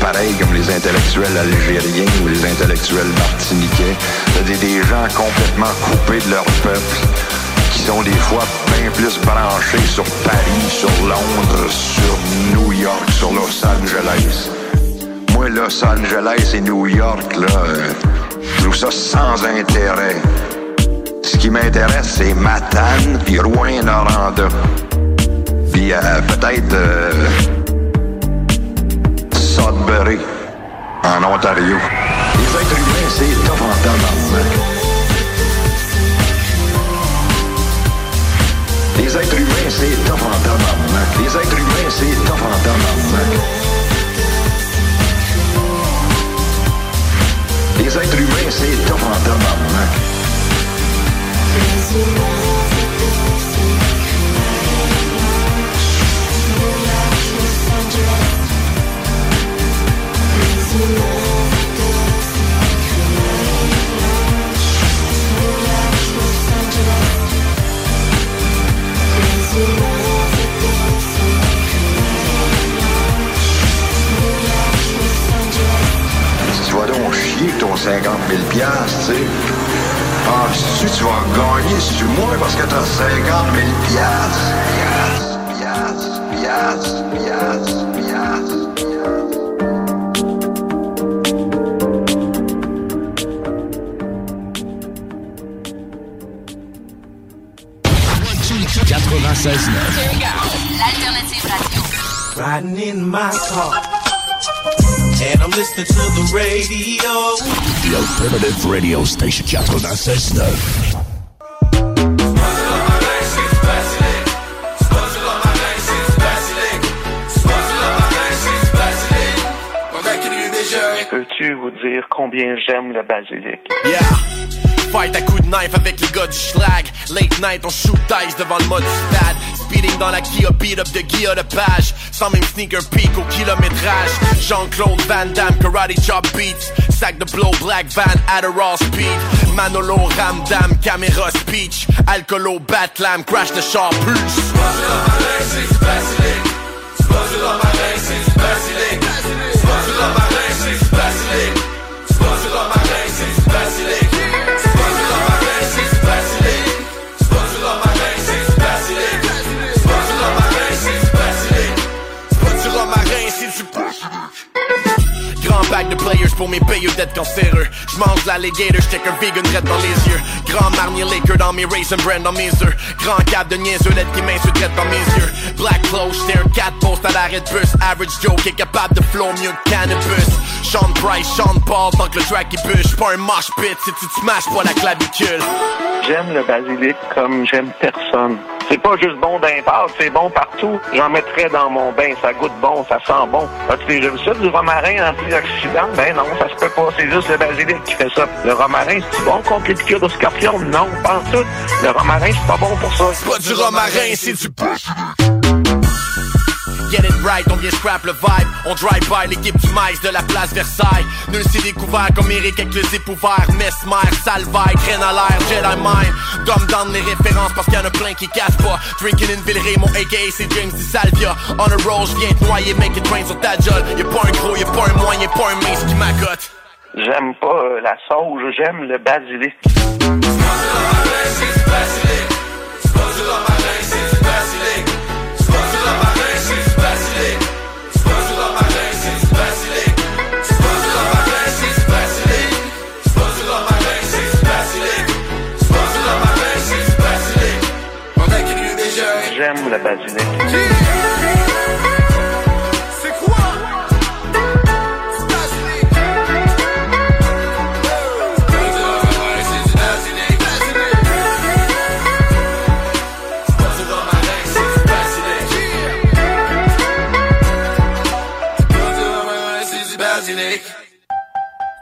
Pareils comme les intellectuels algériens ou les intellectuels martiniquais. C'est-à-dire des gens complètement coupés de leur peuple, qui sont des fois bien plus branchés sur Paris, sur Londres, sur New York, sur Los Angeles. Moi, Los Angeles et New York, là, je trouve ça sans intérêt. Ce qui m'intéresse, c'est Matane puis Rouen-Noranda. Puis euh, peut-être euh, Sudbury, en Ontario. Les êtres humains, c'est top en. Les êtres humains, c'est top en. Les êtres humains, c'est top en. Les êtres humains, c'est top en tabarnak. Tu vas donc Riding in my car. And I'm listening to the radio. The Alternative Radio Station 96.9. Peux-tu vous dire combien j'aime le basilic? Yeah. Fight à coups de knife avec les gars du schlag. Late night, on shoot dice devant le mode du stade. Speeding dans la Kia, beat up de Guilla de page. Sans même sneaker peak au kilométrage. Jean-Claude Van Damme, karate chop beats. Sac de blow, black van, Adderall speed. Manolo, Ramdam, caméra speech. Alcoolo, Batlam, crash the char plus. Du Pack de players pour mes payeux d'être cancéreux. J'mange l'alligator, j't'ai qu'un vegan red dans les yeux. Grand marnier Laker dans mes raisin brand dans mes œufs. Grand cap de niaiseux, lettre qui m'insulte dans mes yeux. Black clothes, j't'ai un cat post à l'arrêt de bus. Average Joe qui est capable de flow mieux que cannabis. Sean Price, Sean Paul, tant que le track il bûche. Pas un mosh pit si tu te smashes pas la clavicule. J'aime le basilic comme j'aime personne. C'est pas juste bon pâte, c'est bon partout. J'en mettrais dans mon bain, ça goûte bon, ça sent bon. As-tu déjà vu ça, du romarin antioxydant? Ben non, ça se peut pas, c'est juste le basilic qui fait ça. Le romarin, c'est bon contre les piqûres de scorpion? Non, pas en tout. Le romarin, c'est pas bon pour ça. Pas du romarin, c'est du Get it right, on vient scrap le vibe. On drive by l'équipe du maïs de la place Versailles. Nul s'est découvert comme Eric avec le zip ouvert Mesmer, Salvaille, graine à l'air, Jedi Mind. Dumb down les références parce qu'il y en a plein qui cassent pas. Drinking in Villeray, mon AKA c'est James Di Salvia. On a roll, j'viens te noyer, make it rain sur ta jolle Y'a pas un gros, y'a pas un moyen, y'a pas un mince qui m'accote J'aime pas euh, la sauge, j'aime le basilic.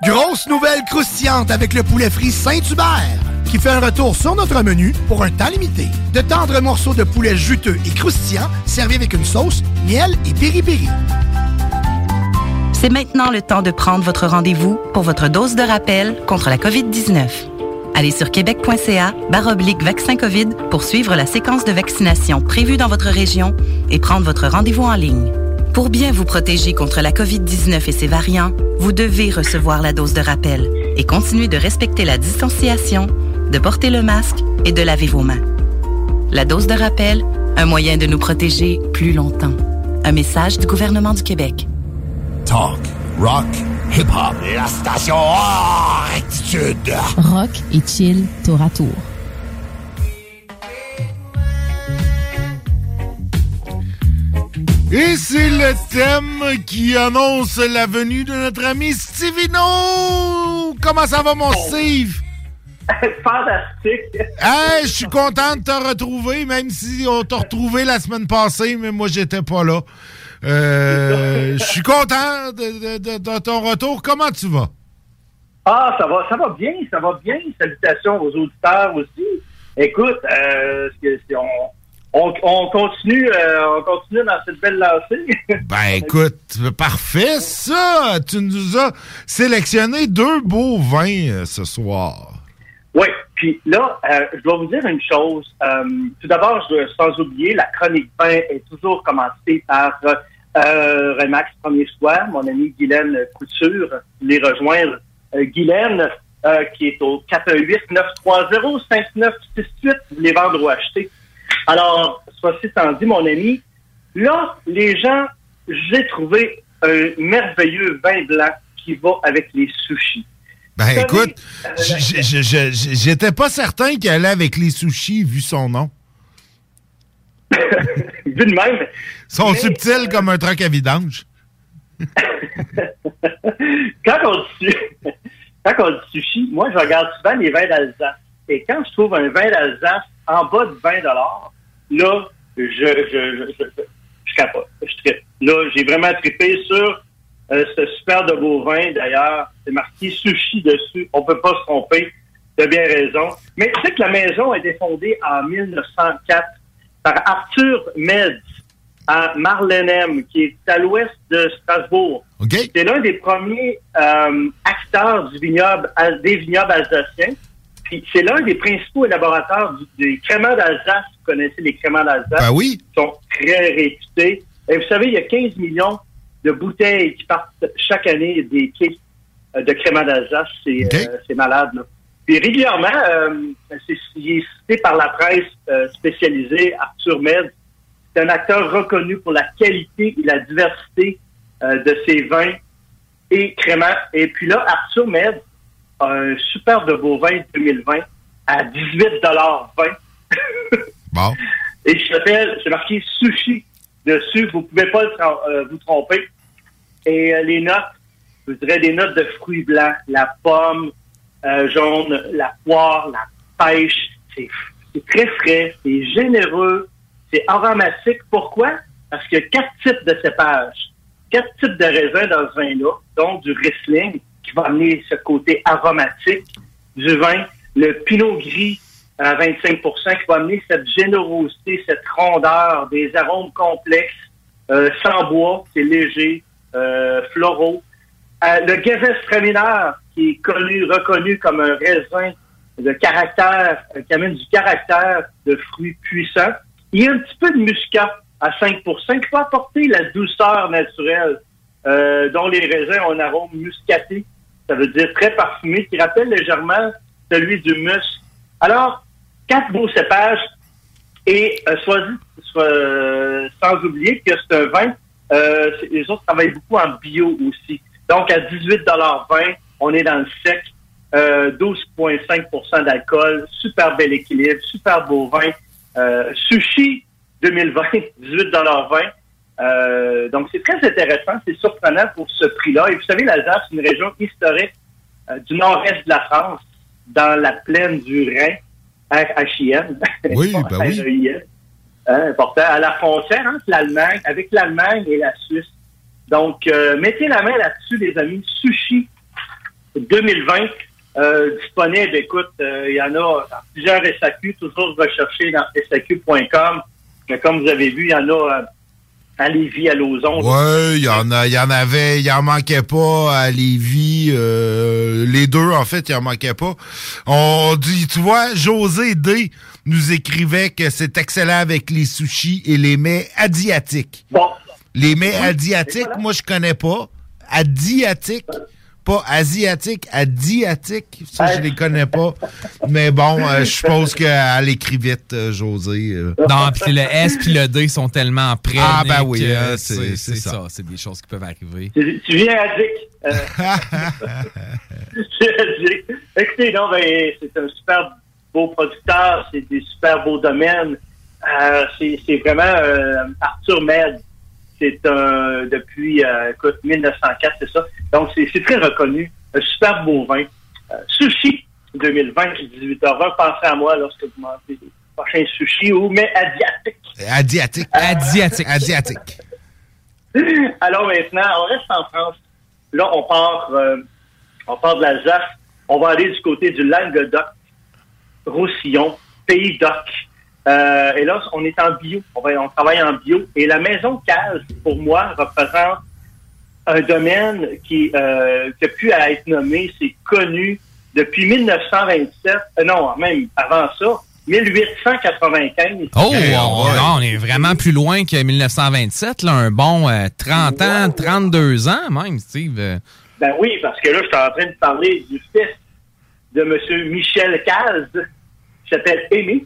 Grosse nouvelle croustillante avec le poulet frit Saint-Hubert qui fait un retour sur notre menu pour un temps limité. De tendres morceaux de poulet juteux et croustillants servis avec une sauce, miel et piri-piri. C'est maintenant le temps de prendre votre rendez-vous pour votre dose de rappel contre la COVID-19. Allez sur québec.ca baroblique vaccin COVID pour suivre la séquence de vaccination prévue dans votre région et prendre votre rendez-vous en ligne. Pour bien vous protéger contre la COVID-19 et ses variants, vous devez recevoir la dose de rappel et continuer de respecter la distanciation, de porter le masque et de laver vos mains. La dose de rappel, un moyen de nous protéger plus longtemps. Un message du gouvernement du Québec. Talk, rock, hip-hop. La station hors attitude. Rock et chill tour à tour. Et c'est le thème qui annonce la venue de notre ami Stevino. Comment ça va, mon Steve? Fantastique. Hey, je suis content de te retrouver, même si on t'a retrouvé la semaine passée, mais moi, j'étais pas là. Euh, Je suis content de, de- de- de ton retour. Comment tu vas? Ah, ça va, ça va bien, ça va bien. Salutations aux auditeurs aussi. Écoute, euh, on continue, euh, on continue dans cette belle lancée. Ben écoute, parfait ça! Tu nous as sélectionné deux beaux vins euh, ce soir. Oui, puis là, euh, je dois vous dire une chose. Euh, tout d'abord, sans oublier, la chronique 20 est toujours commencée par euh, Remax Premier Soir, mon ami Guylaine Couture. Les rejoindre. Euh, Guylaine, qui est au 418-930-5968, vous les vendre ou acheter. Alors, ceci étant dit, mon ami, là, les gens, j'ai trouvé un merveilleux vin blanc qui va avec les sushis. Ben écoute, savez, j- j- j- j- j'étais pas certain qu'il allait avec les sushis vu son nom. vu de même. Ils sont Mais, subtils comme un truc à vidange. quand on dit, su- quand on dit sushi, moi, je regarde souvent les vins d'Alsace. Et quand je trouve un vin d'Alsace en bas de 20 là, je, je, je, je, je capote. Je. Là, j'ai vraiment trippé sur euh, ce super de beau vin. D'ailleurs, c'est marqué sushi dessus. On peut pas se tromper. Tu as bien raison. Mais tu sais que la maison a été fondée en 1904 par Arthur Metz à Marlenem, qui est à l'ouest de Strasbourg. C'est l'un des premiers euh, acteurs du vignoble, al- des vignobles alsaciens. Puis c'est l'un des principaux élaborateurs du- des créments d'Alsace. Vous connaissez les créments d'Alsace? Ben oui. Ils sont très réputés. Et vous savez, il y a 15 millions de bouteilles qui partent chaque année des quais euh, de créments d'Alsace. C'est euh, c'est malade, là. Puis régulièrement, euh, c'est il est cité par la presse euh, spécialisée, Arthur Med. C'est un acteur reconnu pour la qualité et la diversité euh, de ses vins et créments. Et puis là, Arthur Med a un super de beau vin 2020 à 18,20 Bon. et je s'appelle, c'est marqué sushi dessus. Vous pouvez pas euh, vous tromper. Et euh, les notes, je dirais des notes de fruits blancs, la pomme euh, jaune, la poire, la pêche. C'est c'est très frais, c'est généreux, c'est aromatique. Pourquoi? Parce qu'il y a quatre types de cépages, quatre types de raisins dans ce vin-là, dont du Riesling, qui va amener ce côté aromatique du vin, le Pinot Gris à 25 qui va amener cette générosité, cette rondeur, des arômes complexes, euh, sans bois, c'est léger, euh, floraux. Euh, le Gewürztraminer, qui est connu, reconnu comme un raisin de caractère, euh, qui amène du caractère de fruits puissants. Il y a un petit peu de muscat à 5 qui peut apporter la douceur naturelle euh, dont les raisins ont un arôme muscaté, ça veut dire très parfumé, qui rappelle légèrement celui du musc. Alors, quatre beaux cépages et euh, soit, euh, sans oublier que c'est un vin, euh, les autres travaillent beaucoup en bio aussi. Donc, à 18,20 on est dans le sec, euh, 12,5% d'alcool, super bel équilibre, super beau vin. Euh, sushi 2020, 18,20 euh, donc, c'est très intéressant, c'est surprenant pour ce prix-là. Et vous savez, l'Alsace, c'est une région historique euh, du nord-est de la France, dans la plaine du Rhin, R-H-I-N. Oui, ben oui. R-E-I-N. Hein, important, à la frontière entre l'Allemagne, avec l'Allemagne et la Suisse. Donc, euh, mettez la main là-dessus, les amis. Sushi 2020, euh, disponible. Écoute, euh, il y en a dans plusieurs SAQ, toujours recherché dans SAQ.com. Mais comme vous avez vu, il y en a euh, à Lévis, à Lauson. Ouais, il y en a, il y en avait, il en manquait pas à Lévis. euh, les deux, en fait, il en manquait pas. On dit, tu vois, José D nous écrivait que c'est excellent avec les sushis et les mets asiatiques. Bon. Les mets Oui, asiatiques, voilà. moi, je connais pas. Asiatiques, pas asiatiques, adiatiques, ça, je les connais pas. Mais bon, euh, je suppose qu'elle écrit vite, euh, José. euh. Non, puis le S puis le D sont tellement près. Ah, ben oui, que hein, c'est ça. ça. C'est des choses qui peuvent arriver. Tu, tu viens à Dick. Euh, à. Écoutez, non, ben, c'est un super beau producteur, c'est des super beaux domaines. Euh, c'est c'est vraiment euh, Arthur Med. C'est un depuis euh, écoute, 1904, c'est ça. Donc, c'est très reconnu. Un super beau vin. Euh, sushi 2020, 18h20. Pensez à moi lorsque vous mangez les prochains sushis ou mais asiatiques. Adiatique. Adiatique. Adiatique. Alors maintenant, on reste en France. Là, on part, euh, on part de l'Alsace. On va aller du côté du Languedoc, Roussillon, Pays d'Oc. Euh, et là, on est en bio. On, va, on travaille en bio. Et la maison Case, pour moi, représente un domaine qui, euh, qui a pu être nommé, c'est connu depuis 1927, euh, non, même avant ça, 1895. Oh, Hey, on, ouais. non, on est vraiment plus loin que 1927, là, un bon euh, 30 ans, 32 ans même, Steve. Euh, Ben oui, parce que là, je suis en train de parler du fils de M. Michel Caz, qui s'appelle Aimé.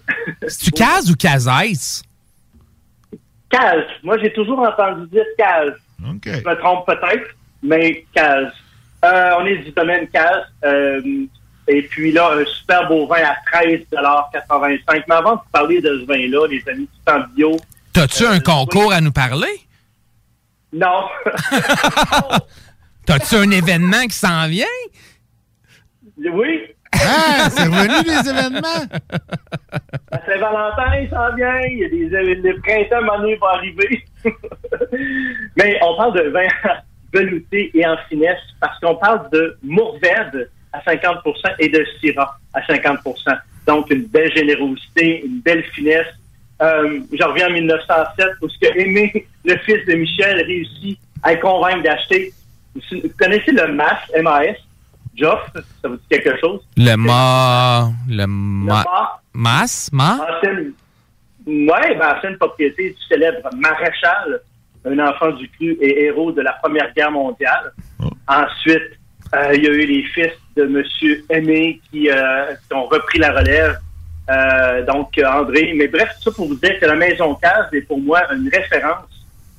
C'est-tu Caz ou Cazès? Caz. Moi, j'ai toujours entendu dire Caz. OK. Je me trompe peut-être, mais Caz. Euh, on est du domaine Caz. euh, et puis là, un super beau vin à 13,85 Mais avant de parler de ce vin-là, les amis, tout en bio, T'as-tu un concours à nous parler? non. T'as-tu un événement qui s'en vient? oui, Ah, c'est revenu les événements? La Saint-Valentin, ça vient. Il y a des, les printemps, va arriver. Mais on parle de vin velouté et en finesse parce qu'on parle de Mourvèdre à 50 et de Syrah à 50% Donc, une belle générosité, une belle finesse. Euh, je reviens en 1907 où ce que Aimé, le fils de Michel, réussit à convaincre d'acheter. Vous connaissez le MAS, M-A-S? Joff, ça vous dit quelque chose? Le ma... Le Le ma... MAS, Mas? Ma? ancienne, ouais, ben, ancienne propriété du célèbre maréchal, un enfant du cru et héros de la Première Guerre mondiale. Ensuite, euh, il y a eu les fils de M. Aimé qui, euh, qui ont repris la relève. Euh, donc, André. Mais bref, tout ça pour vous dire que la Maison Case est pour moi une référence.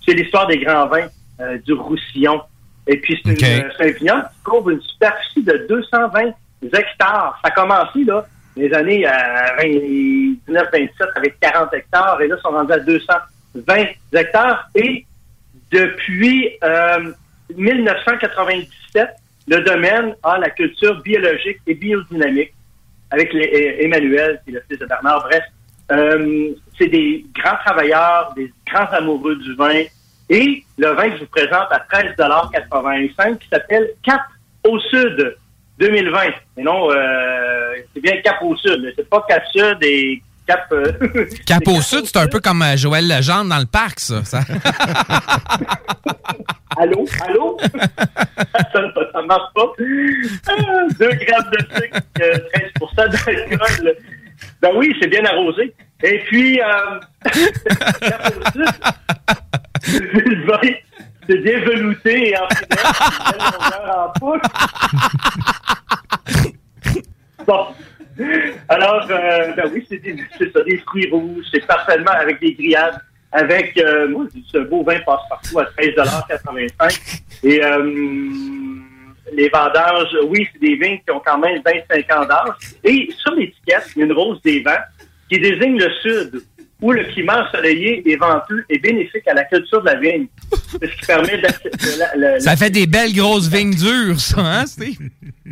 C'est l'histoire des grands vins euh, du Roussillon. Et puis, c'est OK. une- euh, c'est un vignoble qui couvre une superficie de 220 hectares. Ça a commencé, là, les années euh, 19-27 avec 40 hectares. Et là, ils sont rendus à 220 hectares. Et depuis euh, 1997, le domaine a la culture biologique et biodynamique avec les- eh, Emmanuel, qui est le fils de Bernard. Bref, euh, c'est des grands travailleurs, des grands amoureux du vin. Et le vin que je vous présente à 13,85 qui s'appelle Cap au Sud 2020. Mais non, euh, c'est bien Cap au Sud. C'est pas Cap Sud et Cap... euh, Cap au Sud, c'est un peu comme euh, Joël Legendre dans le parc, ça. ça. Allô? Allô? ça ne marche pas. Ah, 2 grammes de sucre, euh, 13% d'alcool. Ben oui, c'est bien arrosé. Et puis, euh, Cap au Sud, c'est bien velouté et en longueur en. Bon. Alors, euh, ben oui, c'est ça, des fruits rouges, c'est parfaitement avec des grillades, avec, euh, moi, ce beau vin passe partout à 13,85 Et euh, les vendanges, oui, c'est des vins qui ont quand même 25 ans d'âge. Et sur l'étiquette, il y a une rose des vents qui désigne le sud, où le climat ensoleillé et venteux est bénéfique à la culture de la vigne. C'est ce qui permet de, de la- la- Ça fait des belles grosses vignes dures, ça, hein, Steve?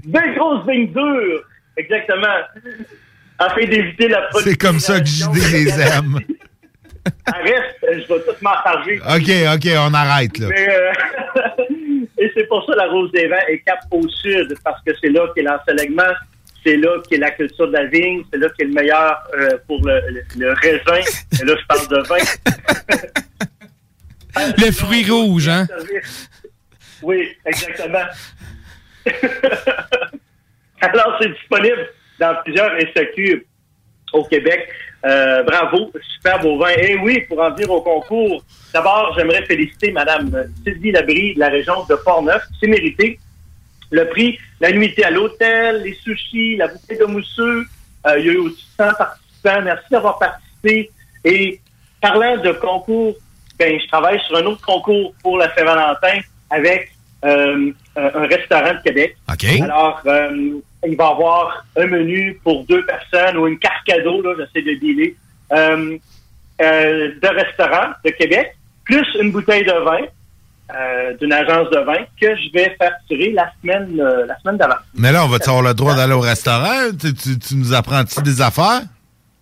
Belle grosse vigne dure. Exactement. Afin d'éviter la C'est comme ça que JD les aime. Arrête, je vais tout m'en charger. OK, OK, on arrête, là. Mais, euh, et c'est pour ça la Rose des Vents est cap au sud, parce que c'est là qu'est l'ensoleillement, c'est là qu'est la culture de la vigne, c'est là qu'est le meilleur euh, pour le, le, le raisin. Et là, je parle de vin. Le fruit rouge, hein? Oui, exactement. Alors, c'est disponible dans plusieurs SAQ au Québec. Euh, bravo, super beau vin. Et oui, pour en venir au concours, d'abord, j'aimerais féliciter Madame Sylvie Labrie de la région de Portneuf. C'est mérité. Le prix, la nuitée à l'hôtel, les sushis, la bouteille de mousseux. Euh, il y a eu aussi 100 participants. Merci d'avoir participé. Et parlant de concours, ben, je travaille sur un autre concours pour la Saint-Valentin avec euh, un restaurant de Québec. OK. Alors, euh, il va y avoir un menu pour deux personnes ou une carte cadeau, là, j'essaie de dealer, euh, euh, de restaurant de Québec, plus une bouteille de vin euh, d'une agence de vin que je vais faire tirer la semaine, euh, la semaine d'avant. Mais là, on va-tu avoir le droit d'aller au restaurant? Tu, tu- tu nous apprends-tu des affaires?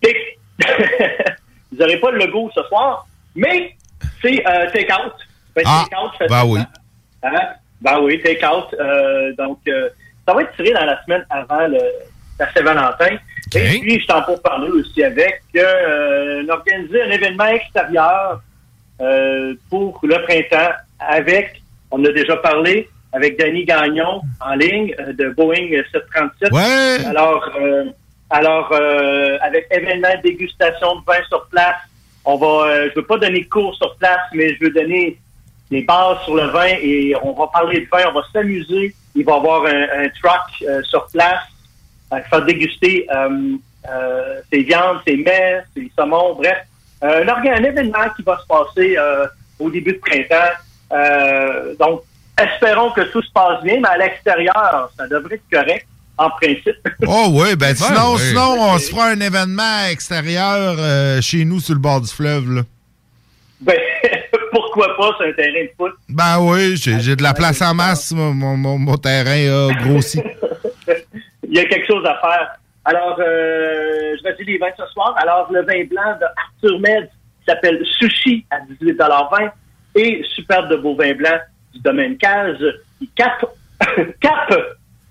Vous n'aurez pas le logo ce soir, mais c'est euh, take-out. Ben, Ah, ben facilement. oui. Hein? Ben oui, take-out. Euh, donc, ça va être tiré dans la semaine avant le, la Saint-Valentin. Et puis, je t'en pour parler aussi avec organiser un événement extérieur euh, pour le printemps avec, on a déjà parlé, avec Danny Gagnon en ligne euh, de Boeing 737. Ouais. Alors, euh, alors euh, avec événement de dégustation de vin sur place, on va, euh, je veux pas donner de cours sur place, mais je veux donner des bases sur le vin et on va parler de vin, on va s'amuser. Il va y avoir un, un truck euh, sur place faire déguster euh, euh, ses viandes, ses mets, ses saumons, bref. Euh, un, événement qui va se passer euh, au début de printemps. Euh, donc, espérons que tout se passe bien, mais à l'extérieur, ça devrait être correct, en principe. Oh oui, ben sinon, sinon on se fera un événement extérieur euh, chez nous sur le bord du fleuve. Là. Ben, pourquoi pas sur un terrain de foot? Ben oui, j'ai de la place en masse, mon, mon- mon- mon terrain a grossi. Il y a quelque chose à faire. Alors, euh, je vais dire les vins ce soir. Alors, le vin blanc de Arthur Med qui s'appelle Sushi à 18,20 et superbe de beau vin blanc du domaine qui cap, cap,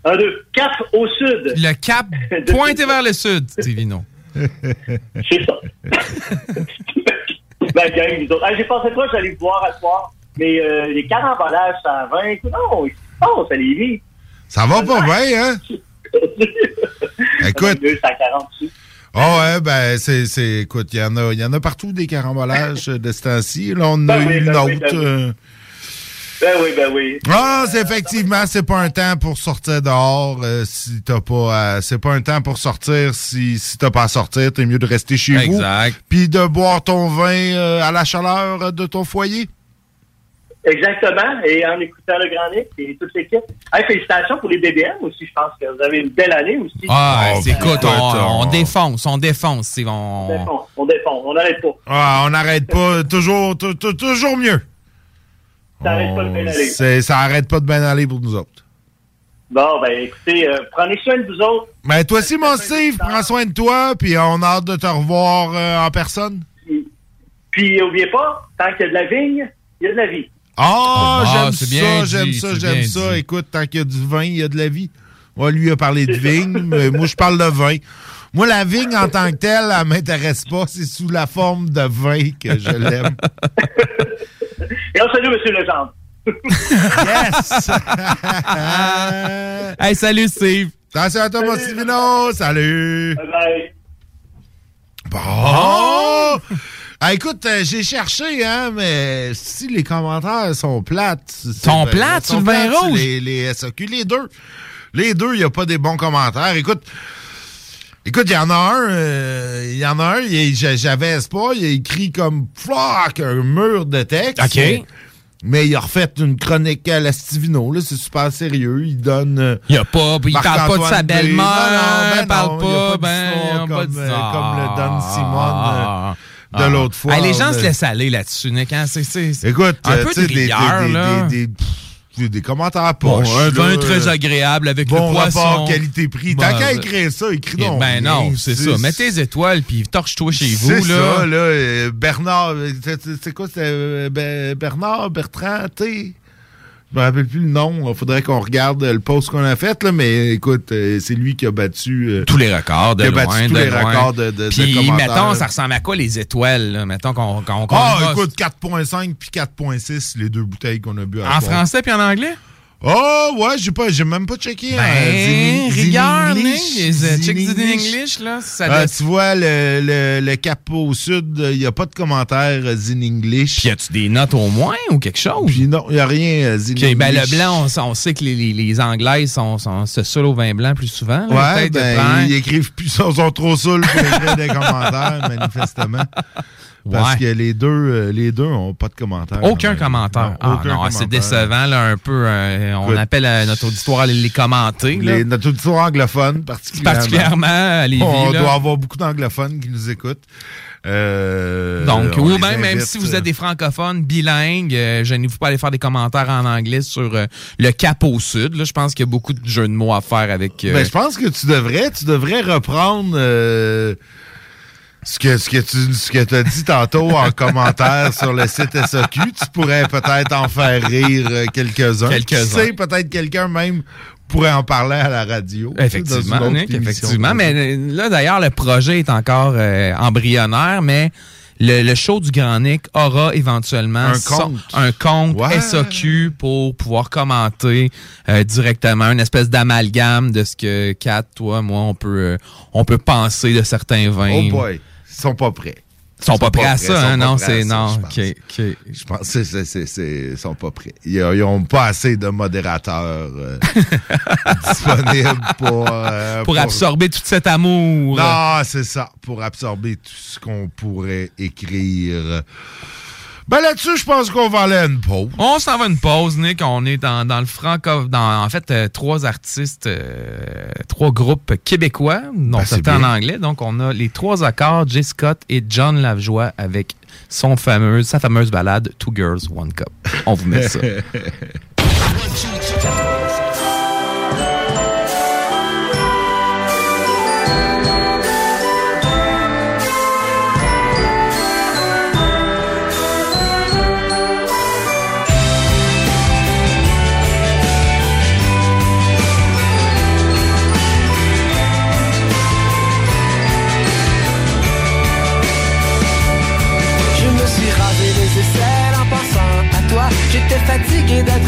un, deux, cap au sud. Le cap pointé vers le sud, Divino. C'est ça. ben, gang, nous autres. Ah, J'ai pensé pas que j'allais vous voir à ce soir, mais euh, les carambolages, ça va. Écoute, non, oh, ça les vit. Ça va pas bien, hein? Écoute. 240 dessus. Oh ouais, ben c'est, c'est écoute, il y en a, il y en a partout des carambolages de ce temps-ci. Là, on a Ben oui, eu une ben oui, autre. ben oui. euh, Ben oui, ben oui. Ah, c'est effectivement, c'est pas un temps pour sortir dehors euh, si t'as pas. à- c'est pas un temps pour sortir si, si t'as pas à sortir. T'es mieux de rester chez vous. Exact. Puis de boire ton vin euh, à la chaleur de ton foyer. Exactement. Et en écoutant le Grand Nick et toute l'équipe. Hey, félicitations pour les BBM aussi. Je pense que vous avez une belle année aussi. Ah, c'est- écoute, on, on- on défonce, on défonce. c'est- On On... défonce, on défonce. On n'arrête pas. Ah, on n'arrête pas. toujours, tou- tou- toujours mieux. Ça n'arrête pas de bien aller. Ça arrête pas de bien aller pour nous autres. Bon, ben écoutez, euh, prenez soin de vous autres. Ben toi aussi, mon Steve, prends soin de toi, puis on a hâte de te revoir euh, en personne. Puis n'oubliez pas, tant qu'il y a de la vigne, il y a de la vie. Ah, Ah, j'aime ça, bien j'aime dit, ça, j'aime ça. dit. Écoute, tant qu'il y a du vin, il y a de la vie. Ouais, lui a parlé de vigne, mais moi je parle de vin. Moi, la vigne en tant que telle, elle m'intéresse pas. C'est sous la forme de vin que je l'aime. Et on salue M. Legendre. yes! hey, salut, Steve. Attention à toi, mon Sylvino. Salut! Bye bye. Bon! Ah, écoute, euh, j'ai cherché, hein, mais si les commentaires sont plates. Sont ben, plates sont sur le vin plates rouge? Les, les SAQ, les deux. Les deux, il n'y a pas des bons commentaires. Écoute, écoute, il y en a un, euh, il y en a un, j'avais espoir, il a écrit comme flock, un mur de texte. OK. Mais, mais il a refait une chronique à la Stivino, là, c'est super sérieux. Il donne. euh, Il a pas, il parle pas de sa belle-mère, Non, non, ben il parle pas, pas ben, comme, euh, comme le Don Simone euh, de Ah. l'autre fois. Les gens se laissent aller là-dessus, Nick. hein, c'est- Écoute, un euh, peu de des, rigueur, des, là. des, des, pff, des commentaires Bon, poches. un vin là, très agréable avec bon le poisson. rapport qualité-prix. Bon, Tant qu'à euh, écrire ça, écris donc. Ben rien. non, c'est ça. Mets tes étoiles puis torche-toi chez vous. C'est là. ça, là. euh, Bernard, c'est- quoi, c'est euh, Be- Bernard Bertrand, tu? Je me rappelle plus le nom. Il faudrait qu'on regarde le post qu'on a fait, là. Mais écoute, euh, c'est lui qui a battu. euh, Tous les records de qui a loin, battu tous de les loin. records de, de, de Puis, commentaires. mettons, ça ressemble à quoi les étoiles? Là? Mettons qu'on qu'on Ah, va- écoute, 4.5 puis 4.6, les deux bouteilles qu'on a bu à En soir. français puis en anglais? Oh, ouais, j'ai pas, j'ai même pas checké. Ben, hein, rigueur, euh, check English, là, ça Ah, tu vois, le, le, le cap au sud, il n'y a pas de commentaires euh, in English. Puis y a-tu des notes au moins ou quelque chose? Puis non, il n'y a rien euh, in Ok, ben, le English. blanc, on, on sait que les, les, les Anglaises sont, sont, se saoulent au vin blanc plus souvent. là, Ouais, ben, ils écrivent plus, ils sont trop saouls pour écrire des commentaires, manifestement. Parce Ouais. que les deux, euh, les deux ont pas de commentaires. Aucun commentaire. Non, ah non, c'est décevant, là, un peu. euh, on Écoute. appelle euh, notre auditoire à les, commenter. Les, notre auditoire anglophone, particulièrement. Particulièrement On là. doit avoir beaucoup d'anglophones qui nous écoutent. Euh, Donc, on ou bien, même invite, si vous êtes des francophones bilingues, euh, gênez-vous pas aller faire des commentaires en anglais sur euh, le Cap au Sud. Là, je pense qu'il y a beaucoup de jeux de mots à faire avec. Ben, je pense que tu devrais, tu devrais reprendre ce que ce que tu ce que as dit tantôt en commentaire sur le site SOQ. Tu pourrais peut-être en faire rire euh, quelques-uns. Quelques-uns. Qui sait, peut-être quelqu'un même pourrait en parler à la radio. Effectivement, Nick, effectivement. Mais là, d'ailleurs, le projet est encore euh, embryonnaire, mais le, le show du Grand Nick aura éventuellement Un son- compte. un compte Ouais. SAQ pour pouvoir commenter euh, directement, une espèce d'amalgame de ce que Kat, toi, moi, on peut, euh, on peut penser de certains vins. Oh boy, sont pas prêts. Ils sont pas prêts à ça, sont hein, pas non, c'est- ça, non, je pense. ok, ok. Je pense que c'est- ils sont pas prêts. Ils, ils ont pas assez de modérateurs euh, disponibles pour euh, Pour absorber tout cet amour. Non, c'est ça, pour absorber tout ce qu'on pourrait écrire. Ben là-dessus, je pense qu'on va aller à une pause. On s'en va une pause, Nick. On est dans, dans le franco... Dans, en fait, euh, trois artistes, euh, trois groupes québécois. Non, Ben, fait en anglais. Donc, on a les trois accords, Jay Scott et John Lavejoie avec son fameuse, sa fameuse balade Two Girls, One Cup. On vous met ça.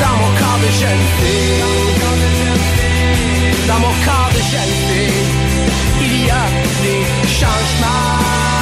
Dans mon corps de jeune fille, dans mon corps de jeune fille, il y a des changements.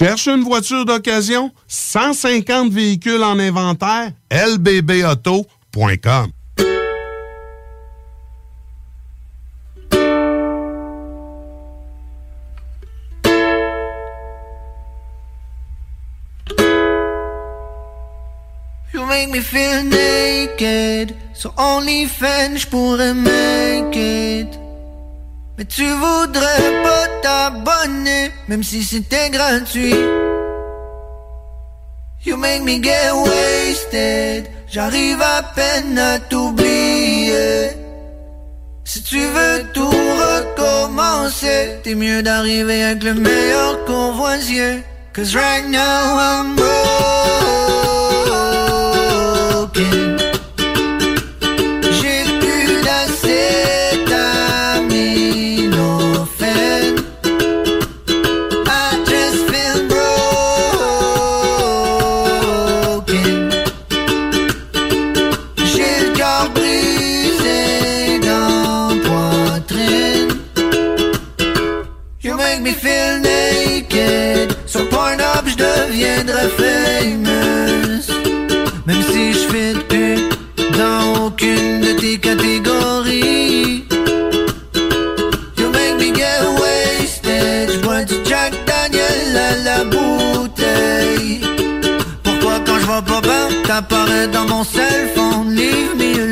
Cherches une voiture d'occasion, 150 véhicules en inventaire, lbbauto.com. You make me feel naked. So only fan, je pourrais make. Mais tu voudrais pas t'abonner, même si c'était gratuit. You make me get wasted. J'arrive à peine à t'oublier. Si tu veux tout recommencer, t'es mieux d'arriver avec le meilleur convoisier. Cause right now I'm broken. T'apparais dans mon cell phone? Leave me.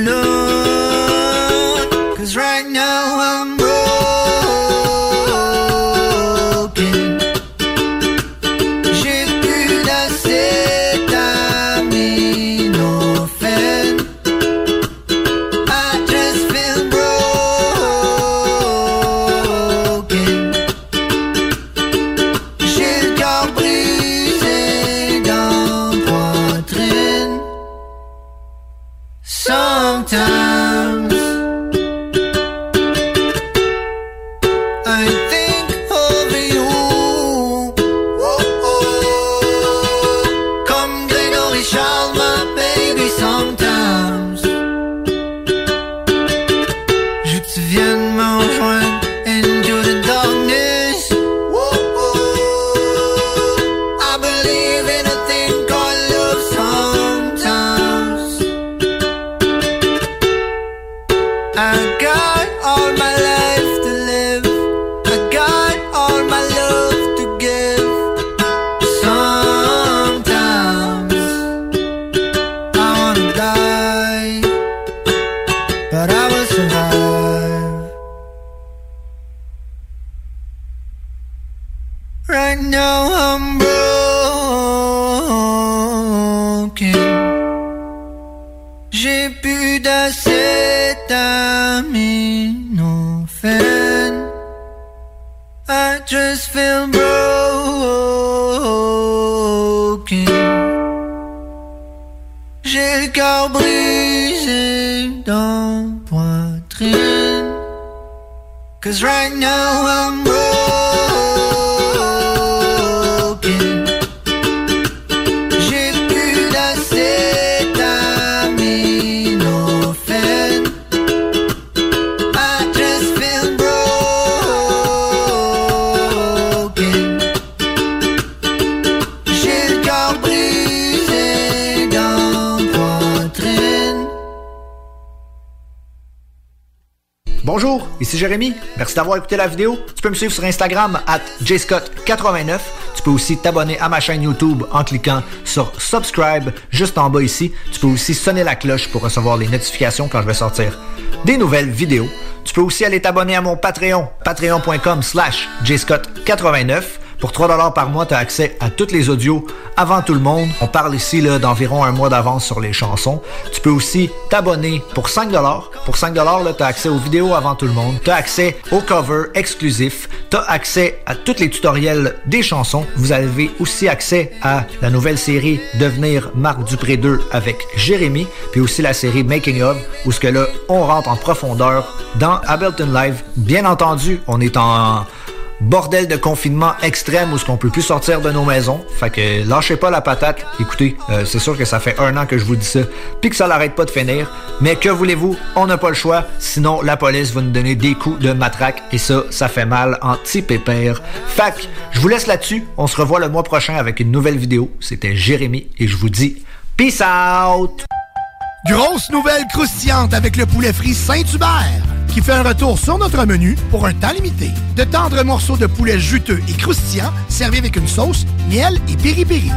D'avoir écouté la vidéo. Tu peux me suivre sur Instagram at jscott89. Tu peux aussi t'abonner à ma chaîne YouTube en cliquant sur Subscribe juste en bas ici. Tu peux aussi sonner la cloche pour recevoir les notifications quand je vais sortir des nouvelles vidéos. Tu peux aussi aller t'abonner à mon Patreon, patreon.com slash jscott89. Pour 3$ par mois, tu as accès à tous les audios avant tout le monde. On parle ici d'environ un mois d'avance sur les chansons. Tu peux aussi t'abonner pour 5$. Pour 5$, tu as accès aux vidéos avant tout le monde. Tu as accès aux covers exclusifs. Tu as accès à tous les tutoriels des chansons. Vous avez aussi accès à la nouvelle série Devenir Marc Dupré 2 avec Jérémy. Puis aussi la série Making of où ce que là, on rentre en profondeur dans Ableton Live. Bien entendu, on est en bordel de confinement extrême où ce qu'on peut plus sortir de nos maisons. Fait que lâchez pas la patate. Écoutez, euh, c'est sûr que ça fait un an que je vous dis ça, puis que ça l'arrête pas de finir. Mais que voulez-vous, on n'a pas le choix, sinon la police va nous donner des coups de matraque et ça, ça fait mal en petit pépère. Fait que je vous laisse là-dessus. On se revoit le mois prochain avec une nouvelle vidéo. C'était Jérémy et je vous dis peace out. Grosse nouvelle croustillante avec le poulet frit Saint-Hubert qui fait un retour sur notre menu pour un temps limité. De tendres morceaux de poulet juteux et croustillants servis avec une sauce, miel et piri-piri.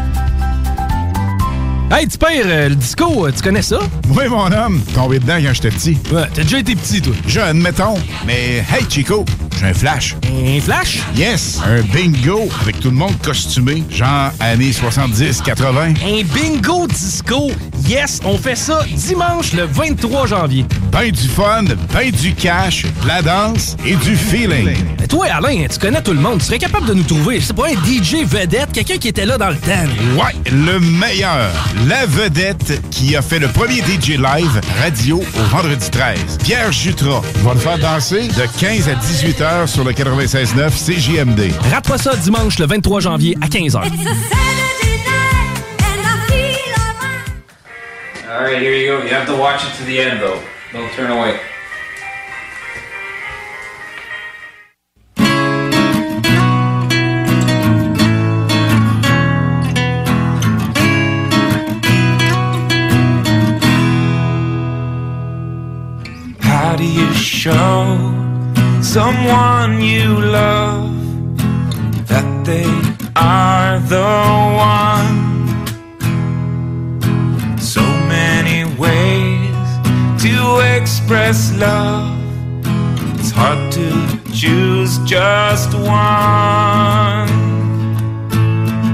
Hey, tu pères, euh, le disco, euh, tu connais ça? Oui, mon homme. Tombé dedans quand j'étais petit. Ouais, t'as déjà été petit, toi. Jeune, mettons. Mais hey, Chico, j'ai un flash. Un flash? Yes, un bingo avec tout le monde costumé, genre années 70-80. Un bingo disco. Yes, on fait ça dimanche le 23 janvier. Ben du fun, ben du cash, la danse et du feeling. Mais toi, Alain, tu connais tout le monde. Tu serais capable de nous trouver, c'est pas un DJ vedette, quelqu'un qui était là dans le temps. Ouais, le meilleur. La vedette qui a fait le premier DJ live radio au vendredi 13. Pierre Jutras va le faire danser de 15 à 18 heures sur le 96.9 CJMD. Rate pas ça dimanche le 23 janvier à 15h. All right, here you go. You have to watch it to the end, though. Don't turn away. Someone you love that they are the one? So many ways to express love. It's hard to choose just one.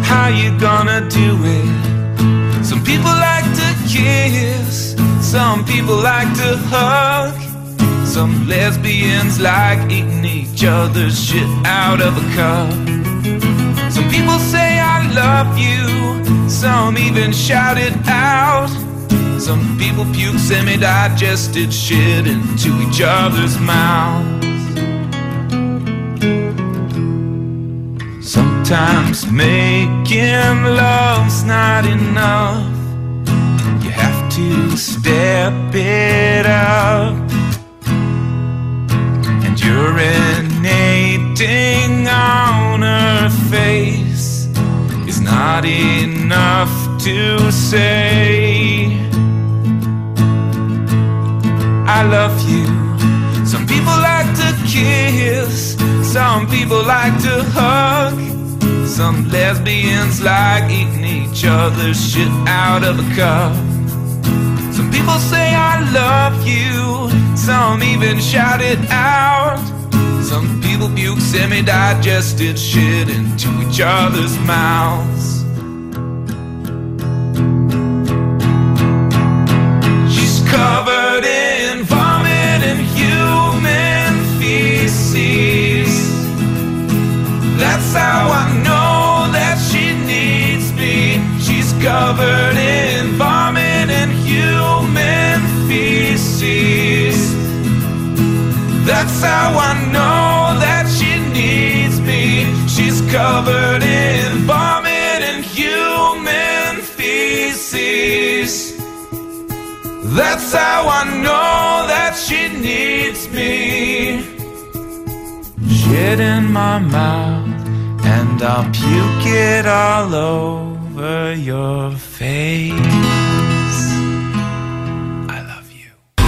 How you gonna do it? Some people like to kiss, some people like to hug. Some lesbians like eating each other's shit out of a cup. Some people say I love you, some even shout it out. Some people puke semi-digested shit into each other's mouths. Sometimes making love's not enough. You have to step it up. Urinating on her face is not enough to say, I love you. Some people like to kiss, some people like to hug. Some lesbians like eating each other's shit out of a cup. People say I love you, some even shout it out. Some people puke semi-digested shit into each other's mouths. She's covered in vomit and human feces. That's how I know that she needs me. She's covered in That's how I know that she needs me. She's covered in vomit and human feces. That's how I know that she needs me. Shit in my mouth, and I'll puke it all over your face.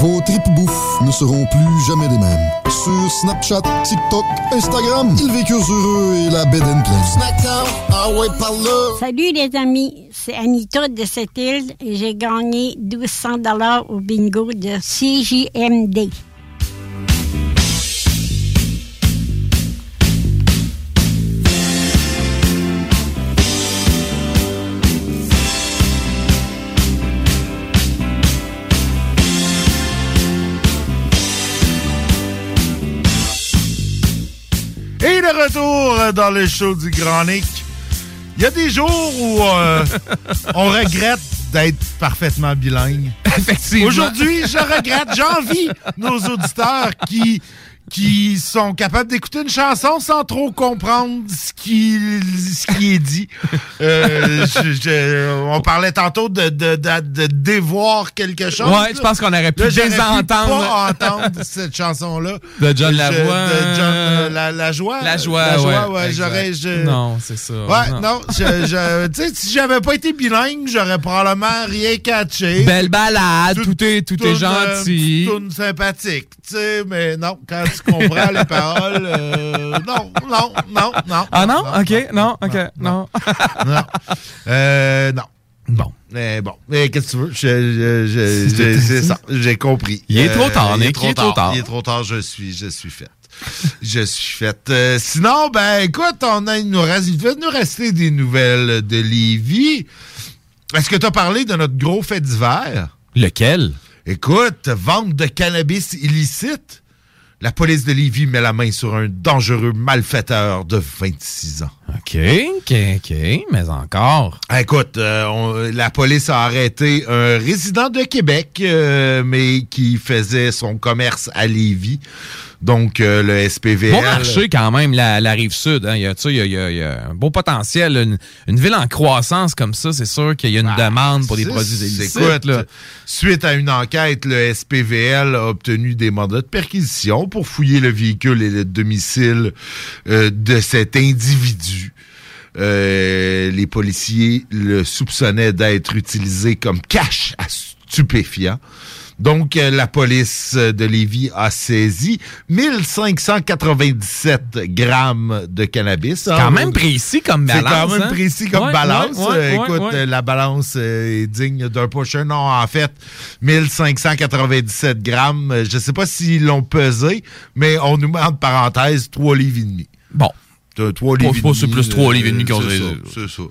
Vos tripes bouffe ne seront plus jamais les mêmes. Sur Snapchat, TikTok, Instagram, ils vécurent heureux et la bed and pleine. Ah ouais, par là. Salut les amis, c'est Anita de cette île et j'ai gagné 1200 dollars au bingo de CJMD. Dans le show du Grand Nick. Il y a des jours où euh, on regrette d'être parfaitement bilingue. Effectivement. Aujourd'hui, je regrette. J'envie nos auditeurs qui qui sont capables d'écouter une chanson sans trop comprendre ce qui, ce qui est dit. Euh, je- je- on parlait tantôt de, de, de, de dévoir quelque chose. Ouais, je pense qu'on aurait pu pas entendre cette chanson-là. De John Lavoie. De John euh, la, la joie. La joie, La joie, ouais, ouais. exact. J'aurais... je- Non, c'est ça. Ouais, non. je, je- tu sais, si j'avais pas été bilingue, j'aurais probablement rien catché. Belle balade, tout, est, tout est Toune, euh, gentil. Toune sympathique, tu sais, mais non, quand tu comprends les paroles, euh, non, non, non, non. Ah non? ok, non, ok, non. non. Euh, non. Bon. Mais bon, mais qu'est-ce que tu veux? C'est ça, j'ai compris. Il est trop tard, il est Nick, trop il est trop tard. Il est trop tard, je suis, je suis faite. je suis faite. Euh, sinon, ben, écoute, on a, il, nous reste, il va nous rester des nouvelles de Lévis. Est-ce que tu as parlé de notre gros fait d'hiver? Lequel? Écoute, vente de cannabis illicite. La police de Lévis met la main sur un dangereux malfaiteur de 26 ans. OK, OK, OK, mais encore. Écoute, euh, on- la police a arrêté un résident de Québec, euh, mais qui faisait son commerce à Lévis. Donc, euh, le SPVL... Bon marché quand même, la, la rive sud. hein. Il, y a, il, y a, il y a- un beau potentiel. Une, une ville en croissance comme ça, c'est sûr qu'il y a une demande pour des produits illicites. écoute, là. Suite à une enquête, le SPVL a obtenu des mandats de perquisition pour fouiller le véhicule et le domicile euh, de cet individu. Euh, les policiers le soupçonnaient d'être utilisé comme cash à stupéfiants. Donc, euh, la police de Lévis a saisi 1597 grammes de cannabis. C'est quand même précis comme C'est balance, quand même hein? précis comme Ouais, balance. ouais, ouais, ouais, Écoute, la balance euh, est digne d'un pusher. Non, en fait, 1597 grammes. Euh, Je sais pas s'ils l'ont pesé, mais on nous met entre parenthèses 3 livres et demi. Bon. 3 Pas- livres et pas c'est demi, plus trois euh, livres et demi qu'on c'est C'est ça.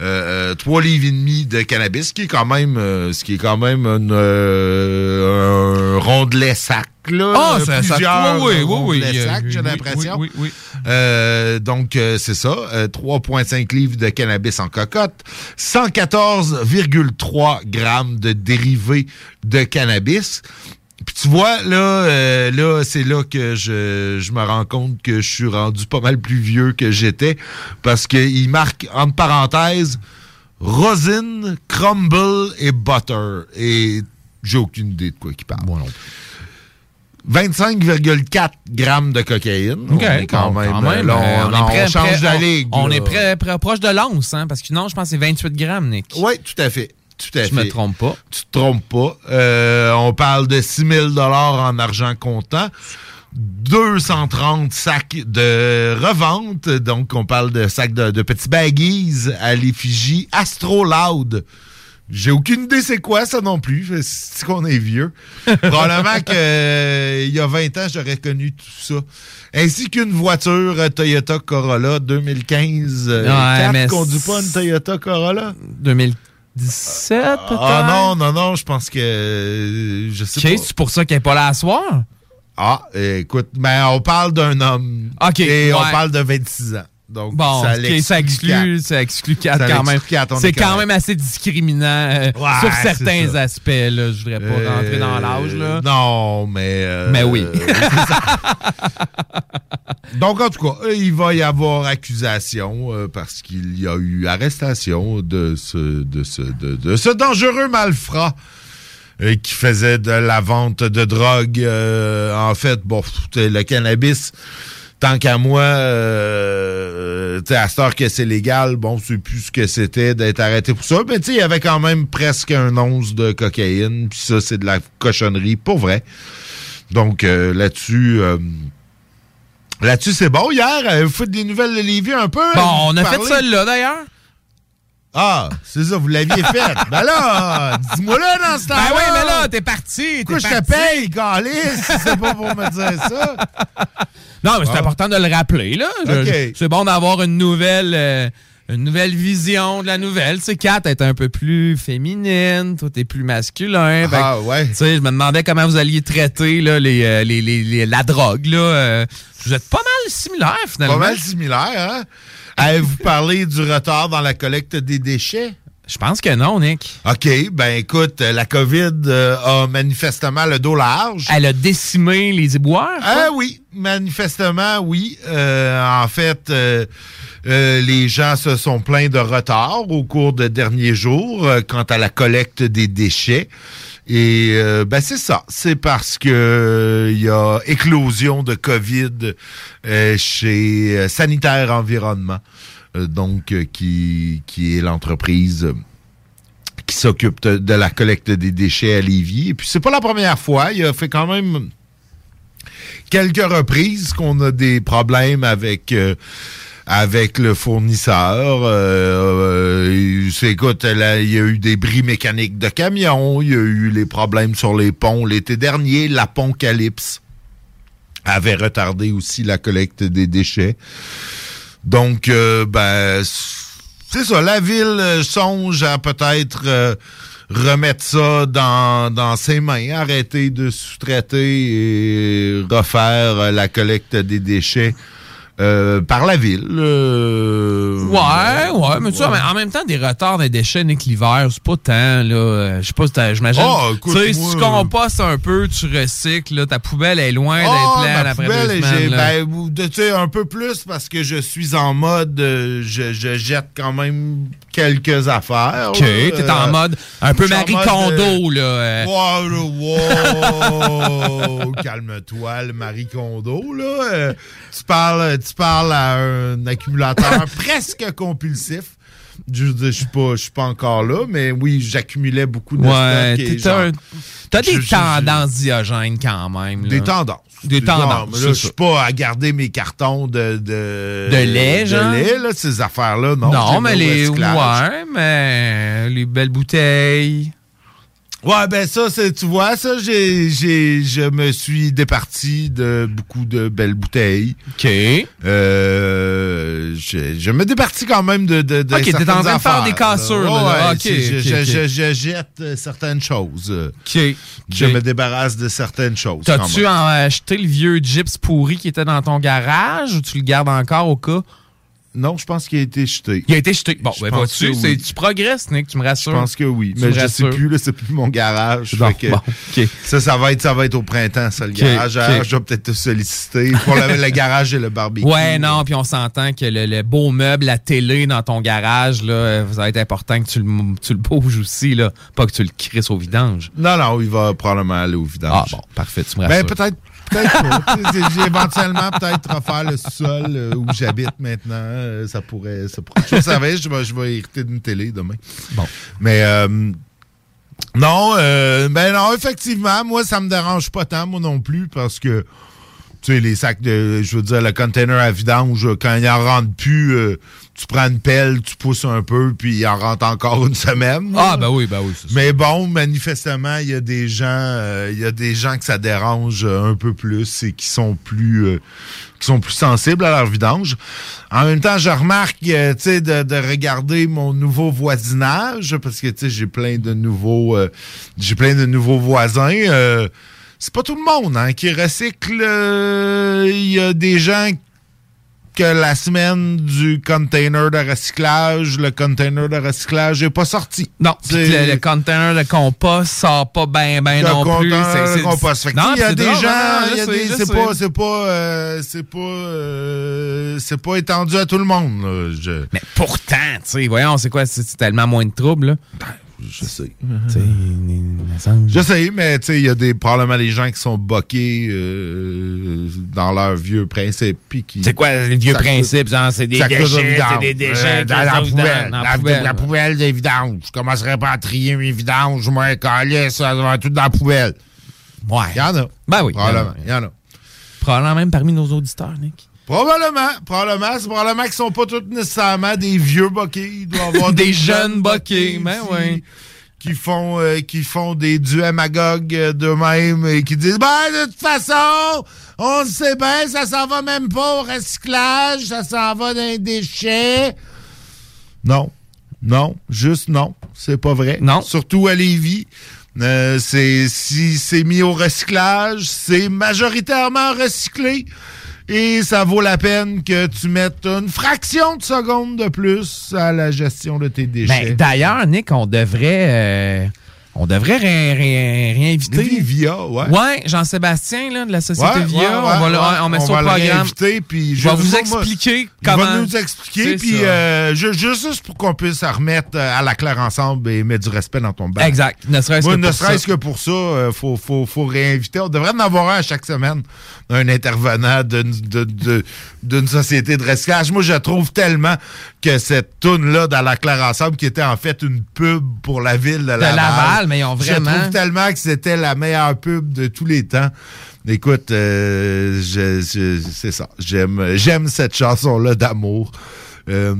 Euh, euh, 3 livres et demi de cannabis, ce qui est quand même, euh, ce qui est quand même une, euh, un rondelet sac. Là, Ah, Euh, ça- ça- plusieurs oui, oui, oui, oui, euh, j'ai l'impression. oui, oui, oui. Euh, donc, euh, c'est ça. euh, 3,5 livres de cannabis en cocotte. 114,3 grammes de dérivés de cannabis. Puis tu vois, là, euh, là c'est là que je, je me rends compte que je suis rendu pas mal plus vieux que j'étais. Parce qu'il marque, entre parenthèses, rosine, crumble et butter. Et j'ai aucune idée de quoi il parle. 25,4 grammes de cocaïne. OK, On est quand même, quand même, là, on, on est prêt- on change prêt- de la ligue. On est proche de l'once, hein, parce que non, je pense que c'est 28 grammes, Nick. Oui, tout à fait. Tout à Je me trompe pas. Tu te trompes pas. Euh, on parle de 6 000 en argent comptant. 230 sacs de revente. Donc, on parle de sacs de, de petits baggies à l'effigie Astro Loud. J'ai aucune idée c'est quoi ça non plus. C'est qu'on est vieux. Probablement que euh, il y a 20 ans, j'aurais connu tout ça. Ainsi qu'une voiture Toyota Corolla 2015. Euh, Ouais, Kat, mais conduit pas une Toyota Corolla? 2017, peut-être? Ah non, non, non, je pense que. euh, je sais OK, pas. c'est pour ça qu'elle n'est pas là à soir? Ah, écoute, ben, on parle d'un homme. OK, Et on parle de 26 ans. Donc, Bon, ça, exclut, quatre. ça exclut 4 Ça quand même. C'est est quand même assez discriminant euh, Ouais, sur certains aspects. Là. Je voudrais pas rentrer dans l'âge. Euh, Non, mais. euh, Mais oui. Donc, en tout cas, il va y avoir accusation parce qu'il y a eu arrestation de ce, de ce, de, de ce dangereux malfrat qui faisait de la vente de drogue. en fait, bon, le cannabis, tant qu'à moi, euh, sais, à cette heure que c'est légal, bon, c'est plus ce que c'était d'être arrêté pour ça. Mais tu sais, il y avait quand même presque un once de cocaïne. Puis ça, c'est de la cochonnerie, pour vrai. Donc, euh, là-dessus... euh, Là-dessus, c'est bon. Hier, euh, vous faites des nouvelles de Lévis un peu? Bon, Vous on a fait parlez? celle-là d'ailleurs. Ah, c'est ça, vous l'aviez fait. ben là, dis-moi-le dans ce temps-là. Ben oui, mais là, t'es parti. Pourquoi je te paye, Calis, c'est pas pour me dire ça? Non, mais c'est Ah. important de le rappeler. là. C'est bon d'avoir une nouvelle, euh, une nouvelle vision de la nouvelle. Tu sais, Kat est un peu plus féminine, toi, t'es plus masculin. Fait que, Ah, ouais. Tu sais, je me demandais comment vous alliez traiter là, les, euh, les- la drogue. Là. Euh, vous êtes pas mal similaires, finalement. Pas mal similaire, hein? Avez-vous parlé du retard dans la collecte des déchets? Je pense que non, Nick. OK, ben écoute, euh, la COVID euh, a manifestement le dos large. Elle a décimé les éboueurs? Ah oui, manifestement, oui. Euh, en fait, euh, euh, les gens se sont plaints de retard au cours des derniers jours quant à la collecte des déchets. Et euh, ben c'est ça, c'est parce que euh, il y a éclosion de COVID euh, chez euh, Sanitaire Environnement, euh, donc euh, qui qui est l'entreprise euh, qui s'occupe de, de la collecte des déchets à Lévis. Et puis c'est pas la première fois, il a fait quand même quelques reprises qu'on a des problèmes avec euh, avec le fournisseur. Euh, euh, écoute, il y a eu des bris mécaniques de camions, il y a eu les problèmes sur les ponts l'été dernier, la Poncalypse avait retardé aussi la collecte des déchets. Donc, euh, ben, c'est ça. La ville euh, songe à peut-être euh, remettre ça dans, dans ses mains, arrêter de sous-traiter et refaire la collecte des déchets euh, par la ville. Euh, Ouais, ouais, mais tu vois, en même temps, des retards des déchets, Nick, l'hiver, c'est pas tant, là. euh, Je sais pas si j'imagine. Ah, tu sais, si tu compostes un peu, tu recycles, là, ta poubelle est loin Ah, d'être pleine après deux semaines. là. ben, tu sais, un peu plus parce que je suis en mode, euh, je, je jette quand même quelques affaires. OK, t'es en mode un peu Marie Kondo, là. Wow, wow. calme-toi, le Marie Kondo, là. Tu, parles, tu parles à un accumulateur presque compulsif. Je je suis pas, pas encore là, mais oui, j'accumulais beaucoup de Ouais, stock t'as des je- je- tendances diogènes quand même. là. Des tendances. Des tendances. là, je suis pas à garder mes cartons de... De, De lait, genre? De lait, là, ces affaires-là, non. Non, mais les. Ouais, mais les belles bouteilles. Ouais, ben ça, c'est, tu vois, ça, j'ai, j'ai, je me suis départi de beaucoup de belles bouteilles. OK. Euh, je, je me départis quand même de, de, de Ok, t'es en train de faire affaires, des cassures, Ouais, c'est- je, jette euh, certaines choses. OK. Je me débarrasse de certaines choses. T'as-tu acheté le vieux gyps pourri qui était dans ton garage ou tu le gardes encore au cas? Non, je pense qu'il a été jeté. Il a été jeté. Bon, Je ben vois-tu, oui. tu progresses, Nick, tu me Je rassures. pense que oui, mais je sais rassures. plus, là, c'est plus mon garage. Que bon, OK. Ça, ça va être, ça va être au printemps, ça, le garage. Alors, je vais peut-être te solliciter pour le, le garage et le barbecue. Ouais, non, puis on s'entend que le, le beau meuble, la télé dans ton garage, là, ça va être important que tu le, tu le bouges aussi, là, pas que tu le crisses au vidange. Non, non, il va probablement aller au vidange. Ah bon, parfait, tu me Ben, rassures. peut-être. Peut-être éventuellement peut-être refaire le sol euh, où j'habite maintenant. Euh, ça pourrait. Ça pourrait. Je savais, je vais, je vais hériter d'une télé demain. Bon. Mais euh, non, euh, ben non, effectivement, moi, ça me dérange pas tant, moi non plus, parce que tu sais, les sacs de. Je veux dire, le container à vidange, quand il en rentre plus, euh, tu prends une pelle, tu pousses un peu, puis il en rentre encore une semaine. Ah, ben oui, ben oui, ça. Mais bon, manifestement, il y a des gens, euh, il y a des gens que ça dérange euh, un peu plus et qui sont plus, euh, qui sont plus sensibles à leur vidange. En même temps, je remarque, tu sais, de, de regarder mon nouveau voisinage parce que tu sais, j'ai plein de nouveaux, j'ai plein de nouveaux voisins. c'est pas tout le monde hein, qui recycle. Il y a des gens que la semaine du container de recyclage, le container de recyclage n'est pas sorti. Non, le, le container de compost sort pas ben ben Le non plus. c'est- compost. Il y a des gens, hein, il y a des- c'est pas, c'est pas, euh, c'est pas, euh, c'est pas étendu à tout le monde. là. Je- Mais pourtant, tu sais, voyons, c'est quoi, c'est tellement moins de troubles, là? Je sais. Je sais, mais il y a des, probablement des gens qui sont boqués euh, dans leurs vieux principes. qui- C'est quoi les vieux principes? C'est des déchets, c'est des déchets Euh, dans la poubelle. dans la la, poubelle. la poubelle des vidanges. Je commencerai pas à trier mes vidanges. Moi, calais, ça va tout dans la poubelle. Ouais. Il y en a. Ben oui. Probablement. Il y en a. Probablement même parmi nos auditeurs, Nick. Probablement, probablement. C'est probablement qu'ils sont pas tous nécessairement des vieux boquets. Il doit avoir Des jeunes boquets, ben qui- ouais. Qui font, euh, qui font des duamagogues euh, d'eux-mêmes et qui disent Ben, de toute façon, on le sait bien, ça s'en va même pas au recyclage, ça s'en va dans les déchets. Non. Non. Juste non. C'est pas vrai. Non. Surtout à Lévis. Euh, c'est si c'est mis au recyclage, c'est majoritairement recyclé et ça vaut la peine que tu mettes une fraction de seconde de plus à la gestion de tes déchets. Ben, D'ailleurs, Nick, on devrait... euh, on devrait ré- ré- réinviter. Via, ouais. Ouais, Jean-Sébastien, là, de la Société Ouais, Via. ouais, on va le- on met On ça au programme. puis je vais vous expliquer Il comment. va nous expliquer, puis euh, ju- juste pour qu'on puisse remettre euh, à la claire ensemble et mettre du respect dans ton bac. Exact. Ne serait-ce que ne pour serait-ce ça. que pour ça, euh, faut, faut, faut réinviter. On devrait en avoir un à chaque semaine, un intervenant d'une de- de- société de recyclage. Moi, je trouve tellement que cette toune-là dans la claire ensemble, qui était en fait une pub pour la ville de Laval. Laval, mais ils ont vraiment- Je trouve tellement que c'était la meilleure pub de tous les temps. Écoute, euh, je- je- c'est ça. J'aime, j'aime cette chanson-là d'amour. Euh,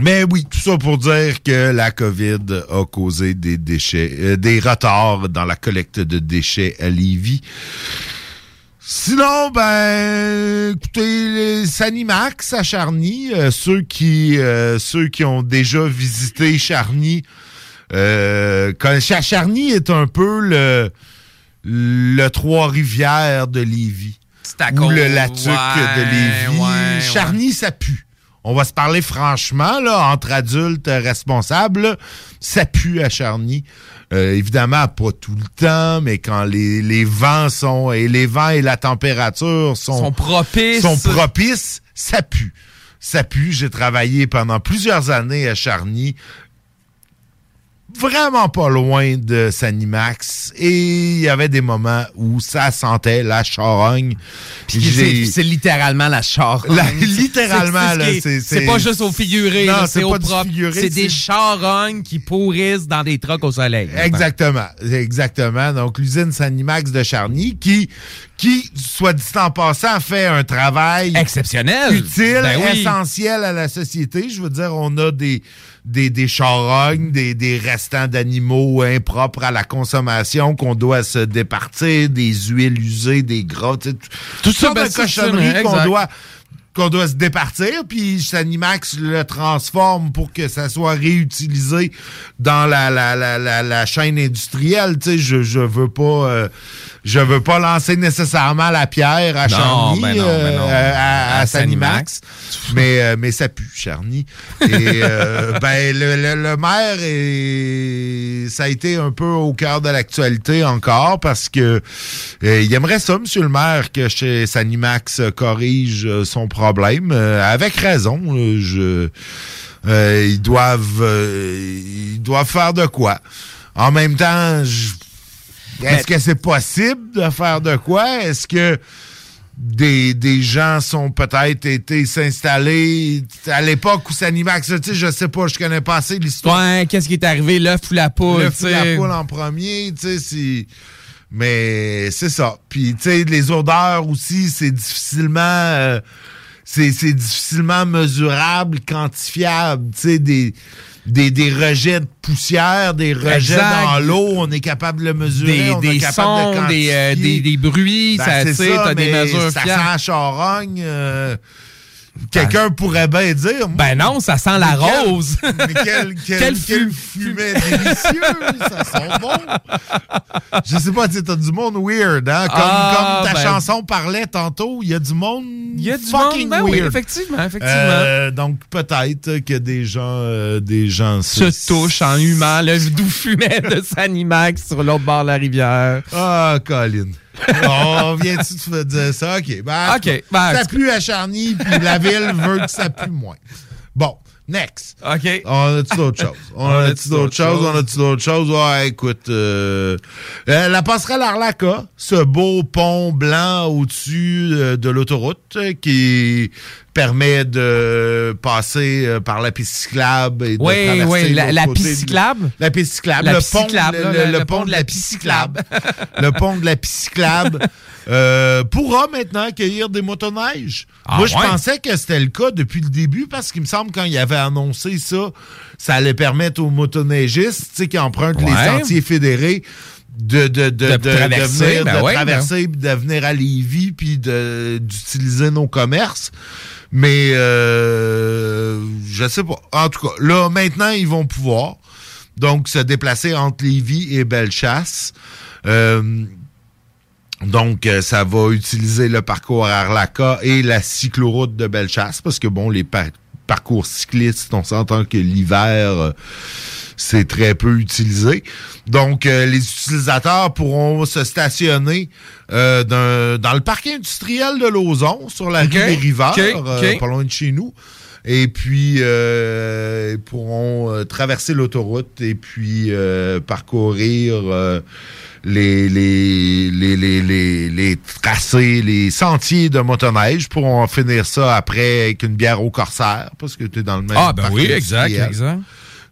mais oui, tout ça pour dire que la COVID a causé des déchets, euh, des retards dans la collecte de déchets à Lévis. Sinon, ben, écoutez, les Sanimax à Charny, euh, ceux qui euh, ceux qui ont déjà visité Charny, euh, quand- Charny est un peu le le Trois-Rivières de Lévis. à Ou le Latuc ouais, de Lévis. ouais, Charny, ça pue. On va se parler franchement, là, entre adultes responsables, là, ça pue à Charny. Euh, évidemment, pas tout le temps, mais quand les, les vents sont et les vents et la température sont, Sont propices. sont propices, ça pue. Ça pue. J'ai travaillé pendant plusieurs années à Charny vraiment pas loin de Sanimax et il y avait des moments où ça sentait la charogne. C'est littéralement la charogne. La- littéralement, C'est- là, c'est- pas juste au figuré, c'est au propre. C'est des charognes qui pourrissent dans des trucks au soleil. Exactement, exactement. Donc l'usine Sanimax de Charny qui qui soit dit en passant fait un travail exceptionnel, utile, Ben oui. essentiel à la société. Je veux dire, on a des des, des charognes, des, des restants d'animaux impropres à la consommation qu'on doit se départir, des huiles usées, des gras, tu sais, tout- ça, ben, de ça, cochonneries qu'on doit qu'on doit se départir, puis Sanimax le transforme pour que ça soit réutilisé dans la, la, la, la, la chaîne industrielle. Tu sais, je, je veux pas euh, je veux pas lancer nécessairement la pierre à Non, Charny, ben non, euh, ben non. à, à- à À Sanimax, mais, euh, mais ça pue, Charny. Et euh, ben, le, le- le maire, est, ça a été un peu au cœur de l'actualité encore parce que euh, il aimerait ça, monsieur le maire, que chez Sanimax euh, corrige euh, son problème. Euh, avec raison. euh, je, euh, ils doivent euh, ils doivent faire de quoi. En même temps, je- est-ce que c'est possible de faire de quoi? Est-ce que des, des gens sont peut-être été s'installer à l'époque où Sanimax, tu sais, je sais pas, je connais pas assez l'histoire. Ouais, qu'est-ce qui est arrivé, l'œuf ou la poule, L'œuf ou la poule en premier, tu sais. Mais c'est ça. Puis, tu sais, les odeurs aussi, c'est difficilement... euh, c'est c'est difficilement mesurable, quantifiable. Tu sais, des, des, des rejets de poussière, des rejets Exact. dans l'eau, on est capable de le mesurer. Des, on est des de sons, des, euh, des, bruits, Ben, ça, c'est tu t'as des mesures ça fiables. sent la charogne. euh, Quelqu'un pourrait bien dire. Ben non, ça sent la quel- rose. Mais quel, quel, fumet délicieux! ça sent bon! Je sais pas, tu sais, t'as du monde weird, hein? Comme, Ah, comme ta ben- chanson parlait tantôt, il y a du monde Il y a du fucking monde, ben oui, weird. effectivement, effectivement. Euh, donc, peut-être que des gens, euh, des gens se touchent en humant le doux fumet de Sanimax sur l'autre bord de la rivière. Ah, Colin. On vient-tu de dire ça? OK. Ben, ben, ça pue à Charny, puis la ville veut que ça pue moins. Bon, next. OK. On a-tu d'autres choses? On, On a-tu d'autres choses? On a-tu d'autres choses? Ouais, écoute. euh, euh, la passerelle Arlaca, ce beau pont blanc au-dessus euh, de l'autoroute qui permet de passer par la piste cyclable et de Oui, traverser oui, la, la piste cyclable? La piste cyclable. La le, pont, de la piste cyclable. le pont de la piste cyclable euh, pourra maintenant accueillir des motoneiges. Ah, Moi, je ouais? pensais que c'était le cas depuis le début parce qu'il me semble quand il avait annoncé ça, ça allait permettre aux motoneigistes tu sais, qui empruntent les sentiers fédérés de, de, de, De traverser, de venir, ben de ouais, traverser, puis de venir à Lévis, puis d'utiliser nos commerces. Mais euh, je je sais pas. En tout cas, là, maintenant, ils vont pouvoir donc se déplacer entre Lévis et Bellechasse. Euh, donc, euh, ça va utiliser le parcours Arlaca et la cycloroute de Bellechasse parce que, bon, les par- parcours cyclistes, on s'entend que l'hiver, euh, c'est très peu utilisé. Donc, euh, les utilisateurs pourront se stationner euh, dans le parc industriel de Lauson, sur la rue des pas loin de chez nous. Et puis, euh, ils pourront euh, traverser l'autoroute et puis euh, parcourir euh, les, les, les, les, les, tracés, les sentiers de motoneige. Pourront finir ça après avec une bière au corsaire, parce que tu es dans le même Ah, ben oui, exact, exact.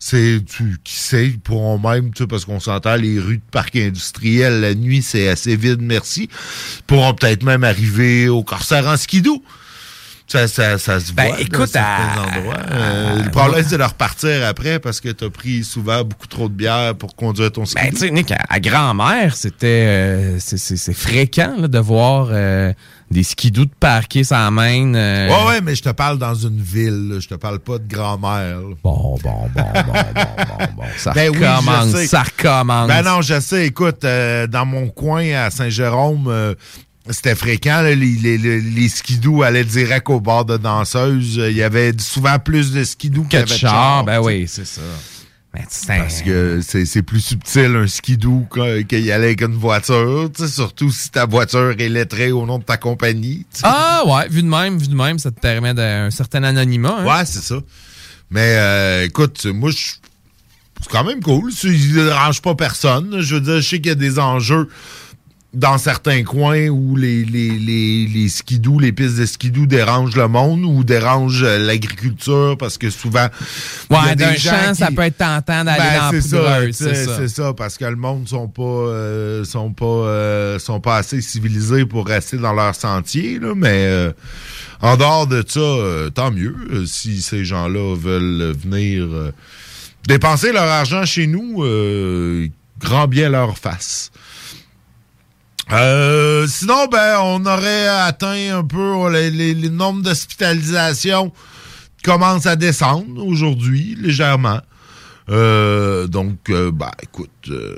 C'est, tu, qui sait, ils pourront même, tu sais, parce qu'on s'entend, les rues de parc industriel, la nuit, c'est assez vide, merci. Ils pourront peut-être même arriver au Corsaire en skidoo. Ça, ça, ça se Ben, voit. dans écoute, certains à- endroits. Euh, le problème, c'est de repartir après parce que t'as pris souvent beaucoup trop de bière pour conduire ton skidoo. Ben, tu sais, Nick, à, à grand-mère, c'était euh, c'est- fréquent là, de voir euh, des skidous de parquer sa main. euh, Ouais, ouais, mais je te parle dans une ville, là. je te parle pas de grand-mère. Bon, bon, bon, bon, bon, bon, bon. Ça Ben recommence, ça recommence. Ben non, je sais. Écoute, euh, dans mon coin à Saint-Jérôme, euh, c'était fréquent. là, les, les, allaient direct au bord de danseuses. Il y avait souvent plus de skidoo qu'il y Que de avait de char, ben oui, c'est ça. Un- Parce que c'est plus subtil un skidoo que- qu'il y allait avec une voiture, surtout si ta voiture est lettrée au nom de ta compagnie. Ah ouais, vu de même, vu de même, ça te permet d'un certain anonymat. hein. Ouais, c'est ça. Mais euh, écoute, moi, je c'est quand même cool. Il ne dérange pas personne. Je veux dire, je sais qu'il y a des enjeux dans certains coins où les, les, les, les skidoo, les pistes de skidoo dérangent le monde ou dérangent euh, l'agriculture parce que souvent. Ouais, des d'un champ, ça peut être tentant d'aller Ben, dans la c'est ça, poudreuse, c'est ça. c'est ça, parce que le monde sont pas euh, sont pas euh, sont pas assez civilisés pour rester dans leur sentier, là, mais euh, en dehors de ça, euh, tant mieux euh, si ces gens-là veulent venir dépenser leur argent chez nous, euh, grand bien leur face. Euh, sinon, ben, on aurait atteint un peu les, les, les nombres d'hospitalisations commencent à descendre aujourd'hui, légèrement. Euh, donc, euh, bah, écoute, euh,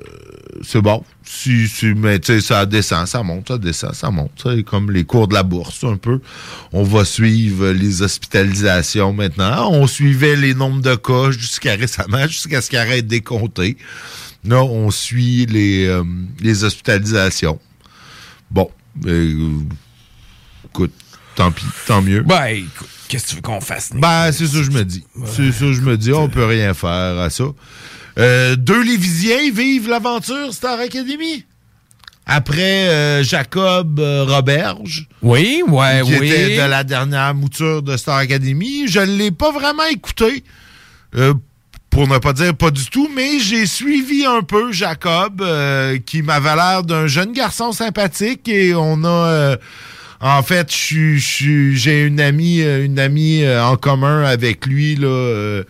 c'est bon. Si, si, mais tu sais, ça descend, ça monte, ça descend, ça monte. C'est comme les cours de la bourse, un peu. On va suivre les hospitalisations maintenant. On suivait les nombres de cas jusqu'à récemment, jusqu'à ce qu'ils arrêtent de décompter. Là, on suit les, euh, les hospitalisations. Bon, euh, écoute, tant pis, tant mieux. Ben, écoute, qu'est-ce que tu veux qu'on fasse? Ben, c'est ça que je me dis. C'est ça que je me dis. On peut rien faire à ça. Euh, deux Lévisiens vivent l'aventure Star Academy? Après euh, Jacob euh, Roberge. Oui, ouais, qui oui. était de la dernière mouture de Star Academy. Je ne l'ai pas vraiment écouté. Pour ne pas dire pas du tout, mais j'ai suivi un peu Jacob, euh, qui m'avait l'air d'un jeune garçon sympathique et on a euh, en fait, j'ai une amie, euh, une amie en commun avec lui là.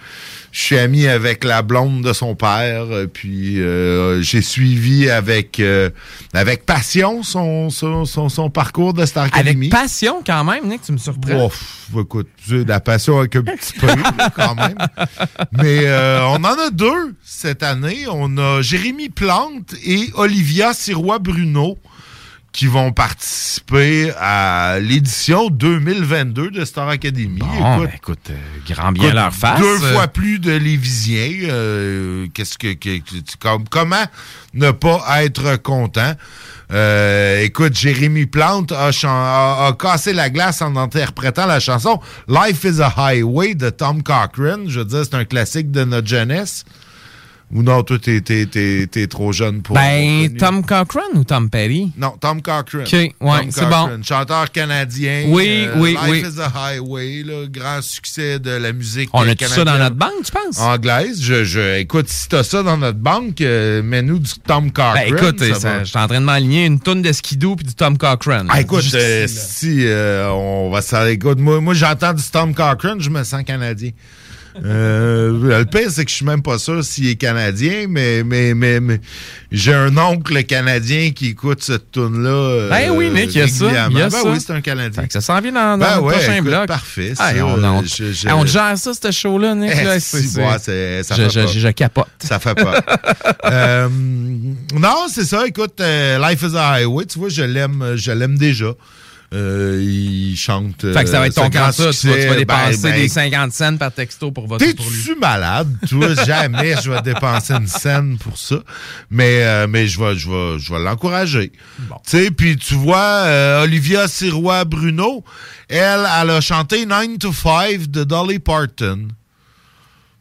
Je suis ami avec la blonde de son père, euh, puis euh, j'ai suivi avec euh, avec passion son son, son, son parcours de Star Academy. Avec passion, quand même, Nick, tu me surprends. Pff, écoute, de la passion avec un petit peu, quand même. Mais euh, on en a deux cette année. On a Jérémy Plante et Olivia Sirois-Bruno qui vont participer à l'édition 2022 de Star Academy. Bon, ben, écoute, euh, grand bien écoute, leur face. Deux Euh, fois plus de Lévisiens. euh, Qu'est-ce que, que- que- comme- comment ne pas être content? Euh, écoute, Jérémy Plante a- a cassé la glace en interprétant la chanson Life is a Highway de Tom Cochrane. Je veux dire, c'est un classique de notre jeunesse. Ou non, toi, t'es, t'es- t'es- t'es trop jeune pour. Ben, pour Tom Cochrane ou Tom Petty? Non, Tom Cochrane. OK, ouais, Tom c'est Cochrane, bon. Chanteur canadien. Oui, euh, oui, Life oui. is a Highway, là, grand succès de la musique. On a tout ça dans notre banque, tu penses? Anglaise. Je, je, écoute, si t'as ça dans notre banque, euh, mets-nous du Tom Cochrane. Ben, écoute, je suis en train de m'aligner une tonne de skidoo puis du Tom Cochrane. Ah, écoute, euh, si euh, on va ça, écoute, moi, moi j'entends du Tom Cochrane, je me sens canadien. Euh, le pire, c'est que je suis même pas sûr s'il est canadien, mais, mais, mais, mais j'ai un oncle canadien qui écoute cette tune là Ben oui, Nick, il y a ça. Y a ben ça. oui, c'est un Canadien. Ça s'en vient dans, dans Ben le ouais, prochain écoute, bloc. parfait, Ah, ça, on, on, je- je- on gère ça, ce show-là, Nick. Eh, là, si, c'est- c'est- ça je, fait je, capote. Ça fait pas. Euh, non, c'est ça. Écoute, euh, Life is a Highway, tu vois, je l'aime, je l'aime déjà. Euh, il chante. Fait que ça va être ton euh, cancer. Tu vas, tu vas succès. dépenser Ben, ben, des 50 cents par texto pour lui. T'es-tu malade? Toi, jamais je vais dépenser une scène pour ça. Mais, euh, mais je vais, je vais, je vais l'encourager. Tu sais, puis tu vois, euh, Olivia Sirois Bruno, elle, elle a chanté 9 to 5 de Dolly Parton.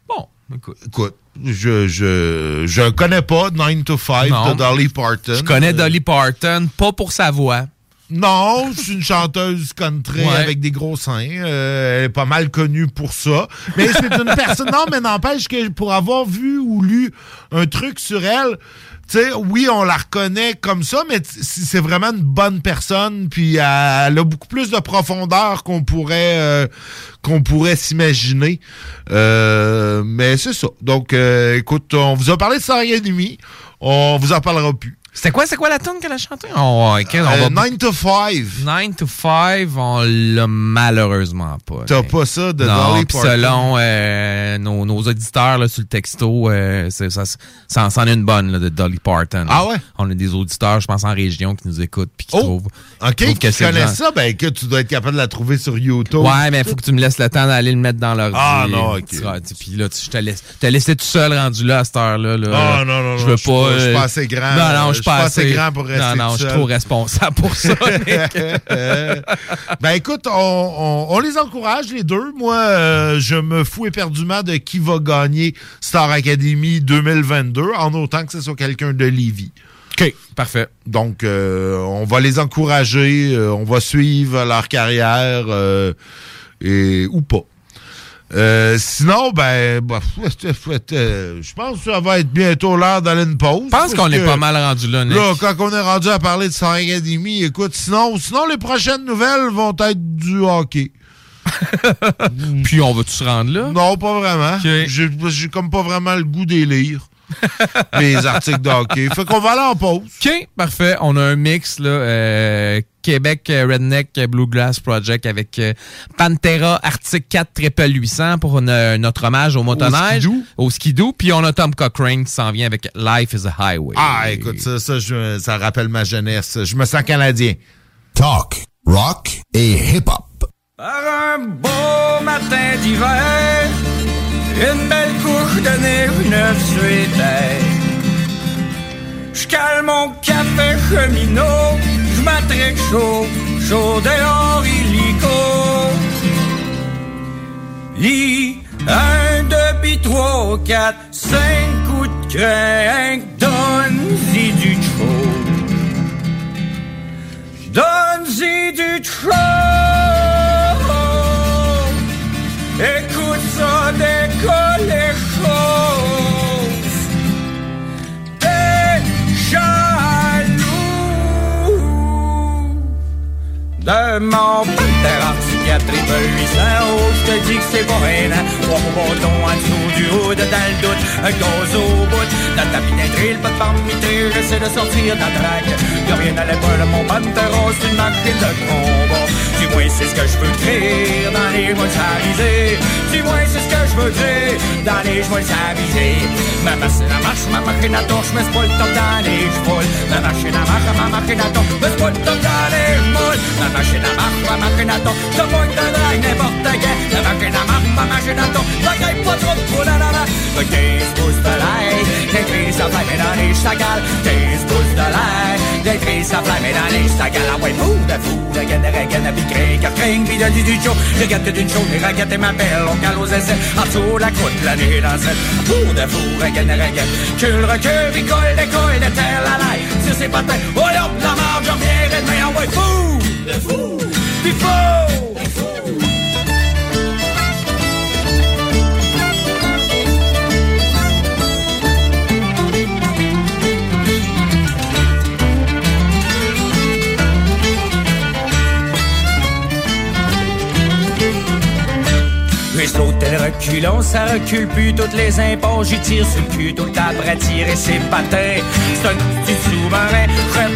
Bon, écoute. Écoute, je, je, je connais pas 9 to 5 Non. de Dolly Parton. Je connais Euh, Dolly Parton, pas pour sa voix. Non, c'est une chanteuse country Ouais. avec des gros seins. Euh, elle est pas mal connue pour ça. Mais c'est une personne. Non, mais n'empêche que pour avoir vu ou lu un truc sur elle, tu sais, oui, on la reconnaît comme ça, mais c'est vraiment une bonne personne. Puis elle a beaucoup plus de profondeur qu'on pourrait euh, qu'on pourrait s'imaginer. Euh, mais c'est ça. Donc, euh, écoute, on vous a parlé de Sarah Demi. On vous en parlera plus. C'était quoi, c'est quoi la tune qu'elle a chantée? On, ok, on Euh, va- 9 to 5. 9 to 5, on l'a malheureusement pas. T'as pas ça de non, Dolly Parton? selon euh, nos, nos auditeurs là, sur le texto, euh, ça, ça, en est une bonne là, de Dolly Parton. Ah ouais? On a des auditeurs, je pense, en région qui nous écoutent puis qui trouvent. OK, trouvent qui connaissent genre- ça, ben que tu dois être capable de la trouver sur YouTube. Ouais, mais il faut que tu me laisses le temps d'aller le mettre dans l'ordi. Ah, non, ok. Puis là, tu- je te laisse, te laissé tout seul rendu là à cette heure-là. Là. Ah, non, non, non, veux je suis pas- je suis pas euh, assez grand, Non, euh, non, suis pas assez grand pour rester Non, non, je suis trop responsable pour ça. Ben écoute, on, on- on les encourage les deux. Moi, euh, je me fous éperdument de qui va gagner Star Academy 2022, en autant que ce soit quelqu'un de Lévis. OK, parfait. Donc, euh, on va les encourager, euh, on va suivre leur carrière et ou pas. Euh, sinon, ben, bah, euh, je pense que ça va être bientôt l'heure d'aller une pause. Je pense qu'on est pas mal rendu là, Nick. Là, quand on est rendu à parler de Star Academy, écoute, sinon, sinon les prochaines nouvelles vont être du hockey. Puis on va-tu se rendre là? Non, pas vraiment. J'ai j'ai comme pas vraiment le goût des lire. les articles de hockey. Fait qu'on va aller en pause. OK, parfait. On a un mix, là, euh, Québec euh, Redneck Bluegrass Project avec euh, Pantera Arctic 4 Triple 800 pour une- notre hommage au motoneige. Au skidoo. Puis on a Tom Cochrane qui s'en vient avec Life is a Highway. Ah, écoute, ça, ça, je- ça rappelle ma jeunesse. Je me sens canadien. Talk, rock et hip-hop. Je cale mon café cheminot, je m'attraque chaud, chaud dehors illico. I, un, deux, puis trois, quatre, cinq coups de crainte, donne-y du chaud. Donne-y du chaud. De mon pantera psychiatrie de 800 oh, je te dis que c'est pas rien. Trois bâtons en dessous du haut de dans le doute Un gaz au bout. Dans ta pinaiderie, le pas de parmité J'essaie de sortir de la traque. Y'a rien à l'épaule, mon pantera C'est une machine de combat Moins c'est ce que je veux créer Dans les moins c'est ce que je veux créer Dans les Ma machine à marche, ma machine à pas le temps dans les chevaux Ma machine à marche, ma machine à pas le temps dans les Ma machine à marche, ma machine à torche Je que t'as drague n'importe quel Ma machine à marche, ma machine à torche La gagne pas trop la la la Le 15 pouces de dans les chagales 15 pouces de dans les Ah de de de car crin, puis de du chaud Je gâte d'une chaude, les raquettes et ma belle On cale aux essais, en dessous la croûte, la nuit dans cette Fou de fou, regaine, de regaine Cul, recul, puis colle, décolle, de terre, la laille Sur ses patins, oh hop, la marge, je reviens, demain, ah ouais, fou! De fou, puis fou L'hôtel reculons, ça recule plus toutes les impôts. J'y tire sur le cul tout le après tirer ses patins. C'est un petit sous-marin,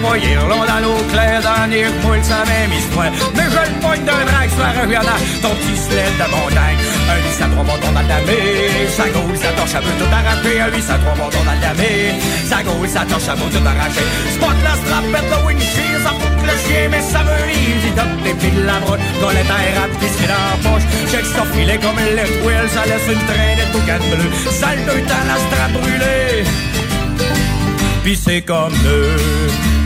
pas long dans l'eau claire, dans les moule sa même histoire. Mais je le pogne d'un drague, soit regardant ton petit sled de montagne. Un 8 à 3 montons dans la damée. Sa gaule, sa torche à bout tout arraché. Un 8 à 3 montons dans la damée. Sa gaule, sa torche à bout tout arraché. Spot la strapette, le windshield, ça fout le chien, mais ça me rit. Il donne des piles la brotte, dans les terres à pisser dans la poche. Check son filet comme le left wheel, ça laisse une traînée de boucan bleu. Sale de temps, la strap brûlée pis c'est comme eux.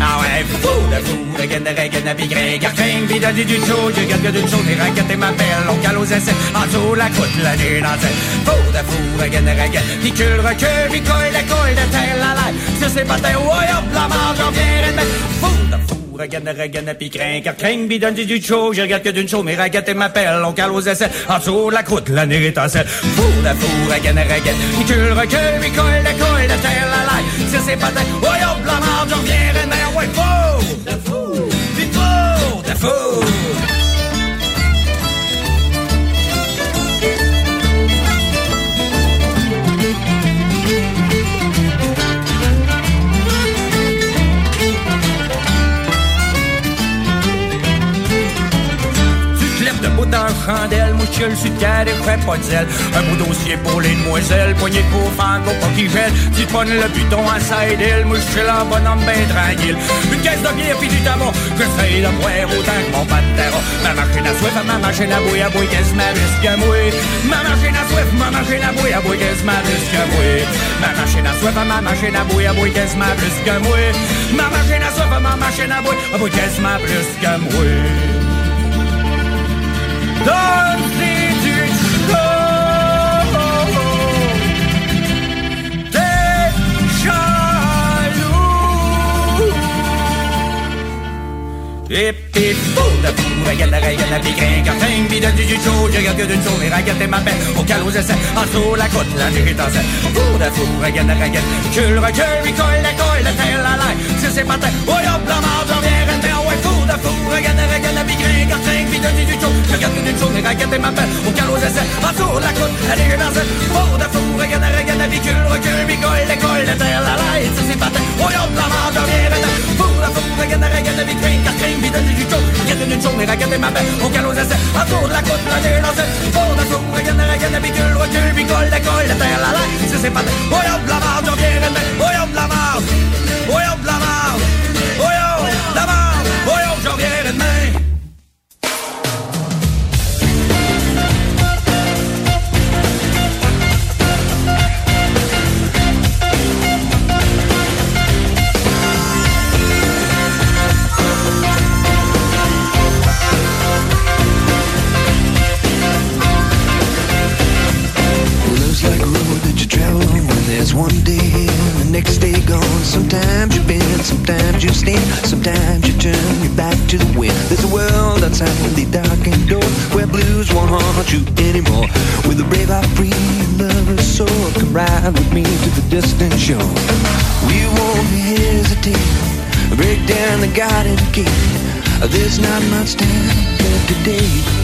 Ah ouais, fou de fou, regain de regain de bigre, garcring, vida du chaud, je garde d'une chose, et raquette ma belle, on cale aux essais, en dessous la croûte, la nuit dans Fou de fou, regain de regain, pis cul recul, pis coille de coille de telle la la, je sais pas t'es, ouais hop, la marge, j'en viens de Fou de fou, regain de regain, pis crin, garcring, vida du chaud, je regarde que d'une chose, mais raquette ma belle, on cale aux essais, en dessous la croûte, la nuit dans le Fou de fou, regain de regain, pis cul recul, pis coille de coille de telle la la, je sais pas t'es, Ouais, hop, la j'en viens, mais ouais, fou! De fou! Vite fou! De fou! Dans le chandelle, mouchule sur le carré, fais pas de zèle. Un beau dossier pour les demoiselles, poignée pour fango, pas qui gèle. Tu pognes le buton à side hill, mouchule en bonhomme ben tranquille. Une caisse de bière pis du tabac, j'essaye de boire autant que mon pantera. Ma machine à soif, ma machine à bouille, à bouille, qu'est-ce ma risque à mouille. Ma machine à soif, ma machine à bouille, à bouille, qu'est-ce ma risque à mouille. Ma machine à soif, ma machine à bouille, à bouille, qu'est-ce ma risque à mouille. Ma machine à soif, ma machine à bouille, à bouille, qu'est-ce ma risque à mouille. Donne-y Puis fou de fou, regarde la regarde la cartin, pis donne du je regarde que d'une et regarde peine, au calme aux essais, la côte, la scène. Fou de fou, regarde la regarde, cul, recul, il colle, la colle, la terre, la laille, oh la marge, j'en viens, fou de fou, regarde regarde la du je regarde que d'une au calme aux essais, la côte, la de fou, la oh regarde regarde la piquin, cartin, pis donne du chaud, Regarde une journée, regarde ma belle, au galop d'essai, à tour de la nuit dans cette Pour de fou, regarde, regarde, la la oh one day and the next day gone. Sometimes you bend, sometimes you stand, sometimes you turn your back to the wind. There's a world outside the darkened door where blues won't haunt you anymore. With a brave heart free lover's soul, come ride with me to the distant shore. We won't hesitate, break down the garden gate. There's not much time left today.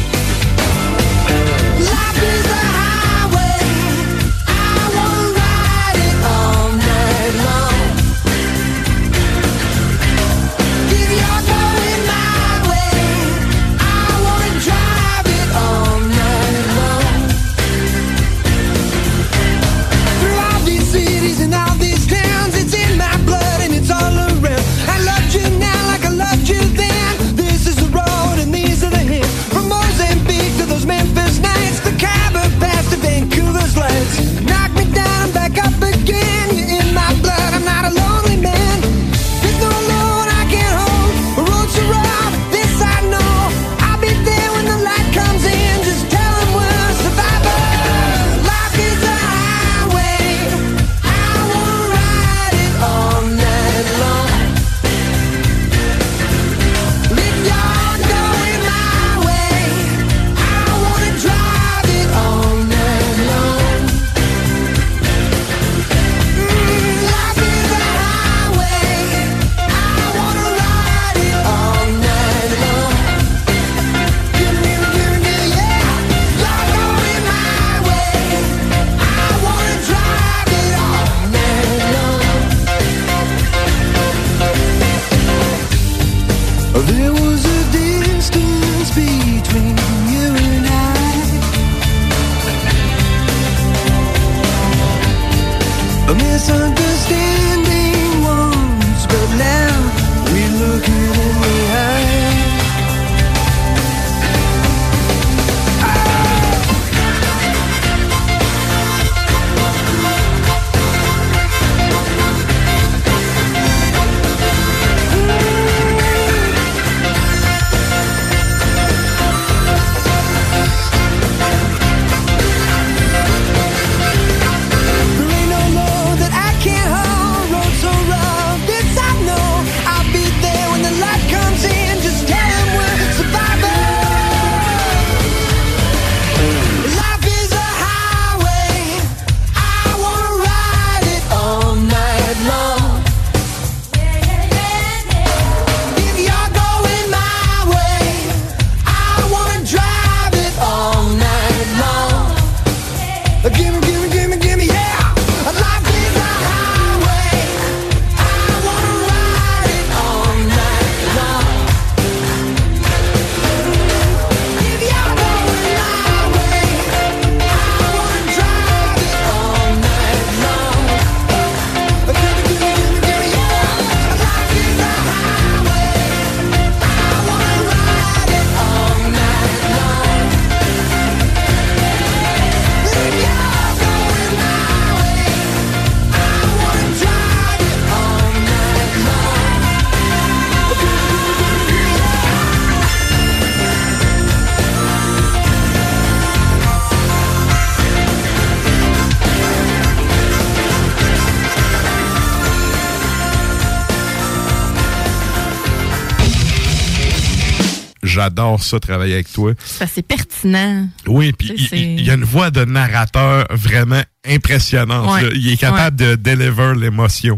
J'adore ça, travailler avec toi. Ça, c'est pertinent. Oui, puis il- y a une voix de narrateur vraiment impressionnante. Ouais. Il est capable de deliver l'émotion.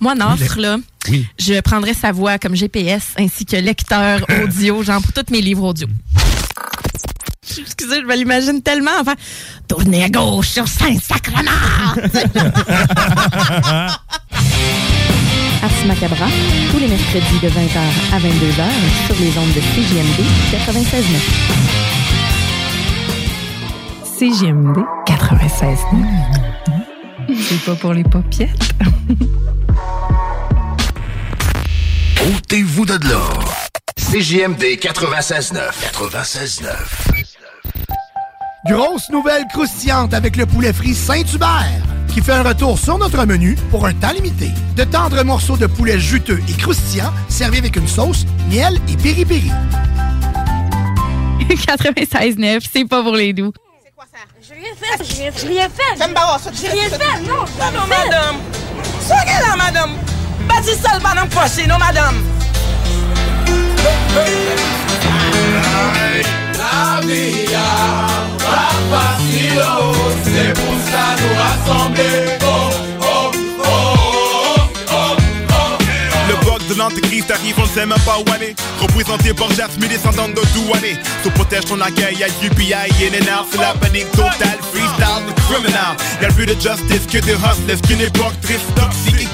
Moi, Nafre, là, Oui. je prendrais sa voix comme GPS ainsi que lecteur audio, genre pour tous mes livres audio. Excusez, je me l'imagine tellement. Enfin, tournez à gauche sur Saint-Sacrement! Ars Macabra, tous les mercredis de 20h à 22h sur les ondes de CJMD 96.9. CGMD 96. C'est pas pour les popiettes. Ôtez-vous de là. CJMD 96.9. 96.9. Grosse nouvelle croustillante avec le poulet frit Saint-Hubert qui fait un retour sur notre menu pour un temps limité. De tendres morceaux de poulet juteux et croustillants servis avec une sauce, miel et piri-piri. 96.9, c'est pas pour les doux. J'ai rien fait, j'ai rien, j'ai rien fait. Ça me barre, ça, j'ai rien fait, non, j'ai rien fait. madame. Soyez là, madame. Bâtis ça, le madame poché, non, madame. Vie va facile, c'est pour ça nous rassembler. Oh, oh, oh, de l'antéchrist arrive, on ne sait même pas où aller. Représenté par Jasmine, descendant de Douané. Se protège ton accueil, y'a UPI, and out. C'est la panique totale, freestyle, criminal. Y'a plus de justice que de hustlers, qu'une époque triste, toxique.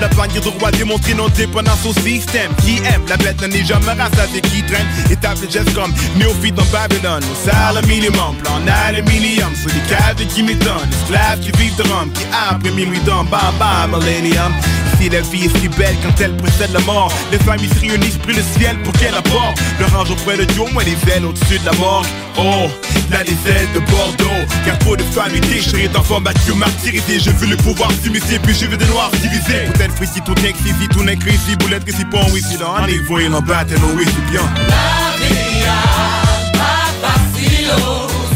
La bannière de roi démontre non dépendance au système. Qui aime, la bête n'en est jamais rassasiée, qui traîne. Étape de gestes comme néophyte dans Babylone. Au salaire minimum, plan aluminium. Sur les de qui m'étonne. Esclaves qui vivent de rhum, qui après minuit dans bam bam, millennium. Ici, la vie est si belle quand elle précède la mort. Les familles se réunissent, prient le ciel pour qu'elle apporte. Le range auprès de Dieu, moi les ailes au-dessus de la mort. Oh, là les de Bordeaux. Car trop de familles déchirées, d'enfants battus, martyrisés. Je veux le pouvoir s'immiscer, puis je veux des noirs divisés. Peut-être frissi, tout n'est que tout n'est que ici. Boulette que si pas en ici, dans un niveau, il en bat, et oui, c'est bien. La vie va facile,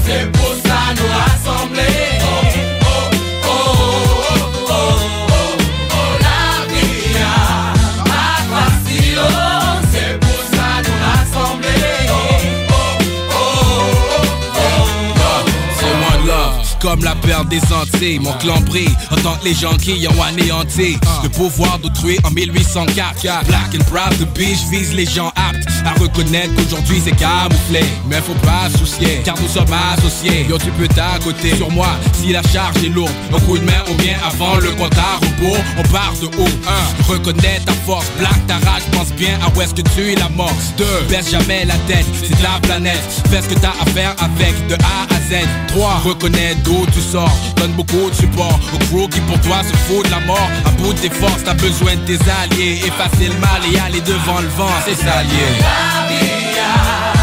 c'est pour ça nous rassembler. Comme la perte des Antilles. Mon clan brille en tant que les gens qui ont anéanti le pouvoir d'autrui en 1804. Black and proud be, je vise les gens aptes À reconnaître qu'aujourd'hui c'est camouflé. Mais faut pas soucier car nous sommes associés. Yo tu peux t'accoter sur moi si la charge est lourde. Un coup de main ou bien avant le compte à rebours. On part de haut 1. Reconnais ta force, blague ta rage, pense bien à où est-ce que tu es la mort. 2. Baisse jamais la tête, c'est de la planète. Fais ce que t'as à faire avec de A à Z. 3. Reconnais d'où tu sors, donne beaucoup de support Au crew qui pour toi se fout de la mort. À bout de tes forces, t'as besoin de tes alliés. Effacer le mal et aller devant le vent, c'est ça sabia.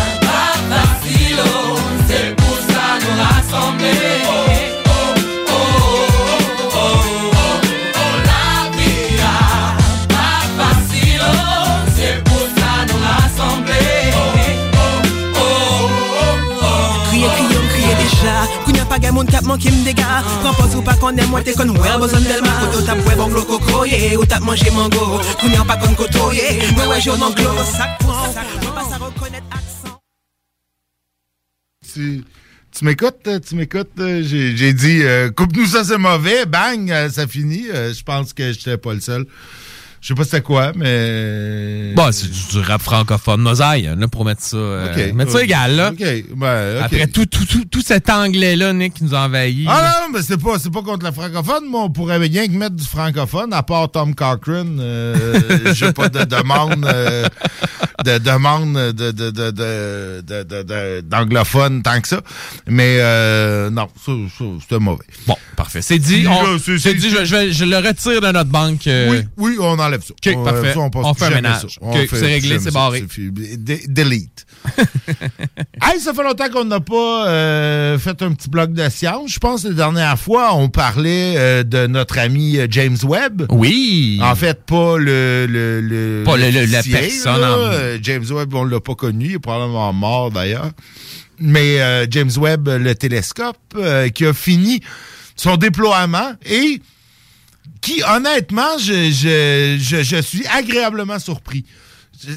Tu, m'écoutes, euh, tu m'écoutes. euh, J'ai dit, euh, coupe-nous ça, c'est mauvais. Bang, ça finit. Je pense que j'étais pas le seul. Je sais pas c'était quoi, mais... Bon, c'est du, du rap francophone mosaïque, là, pour mettre ça. euh, Ok. mettre ça égal, là. Ben. Après tout, tout, tout, tout cet anglais-là, Nick, qui nous a envahi. là. Ah non, mais c'est pas, c'est pas contre le francophone. Moi, on pourrait bien que mettre du francophone, à part Tom Cochrane. Euh, J'ai pas de demande, euh, de demande de, de, de, d'anglophone tant que ça. Mais euh, non, ça, ça, c'était mauvais. Bon, parfait. C'est dit, on, c'est- dit, je, je, le retire de notre banque. euh, Oui, oui, on enlève ça. OK, On parfait. enlève ça, on fait un ménage. c'est réglé, c'est barré. Delete. hey, ça fait longtemps qu'on n'a pas euh, fait un petit bloc de science. Je pense que la dernière fois, on parlait euh, de notre ami euh, James Webb. Oui. En fait, pas le... le, le Pas le- le- la personne là. en- Euh, James Webb, on l'a pas connu. Il est probablement mort, d'ailleurs. Mais euh, James Webb, le télescope, euh, qui a fini son déploiement et qui, honnêtement, je, je, je, je suis agréablement surpris. Tu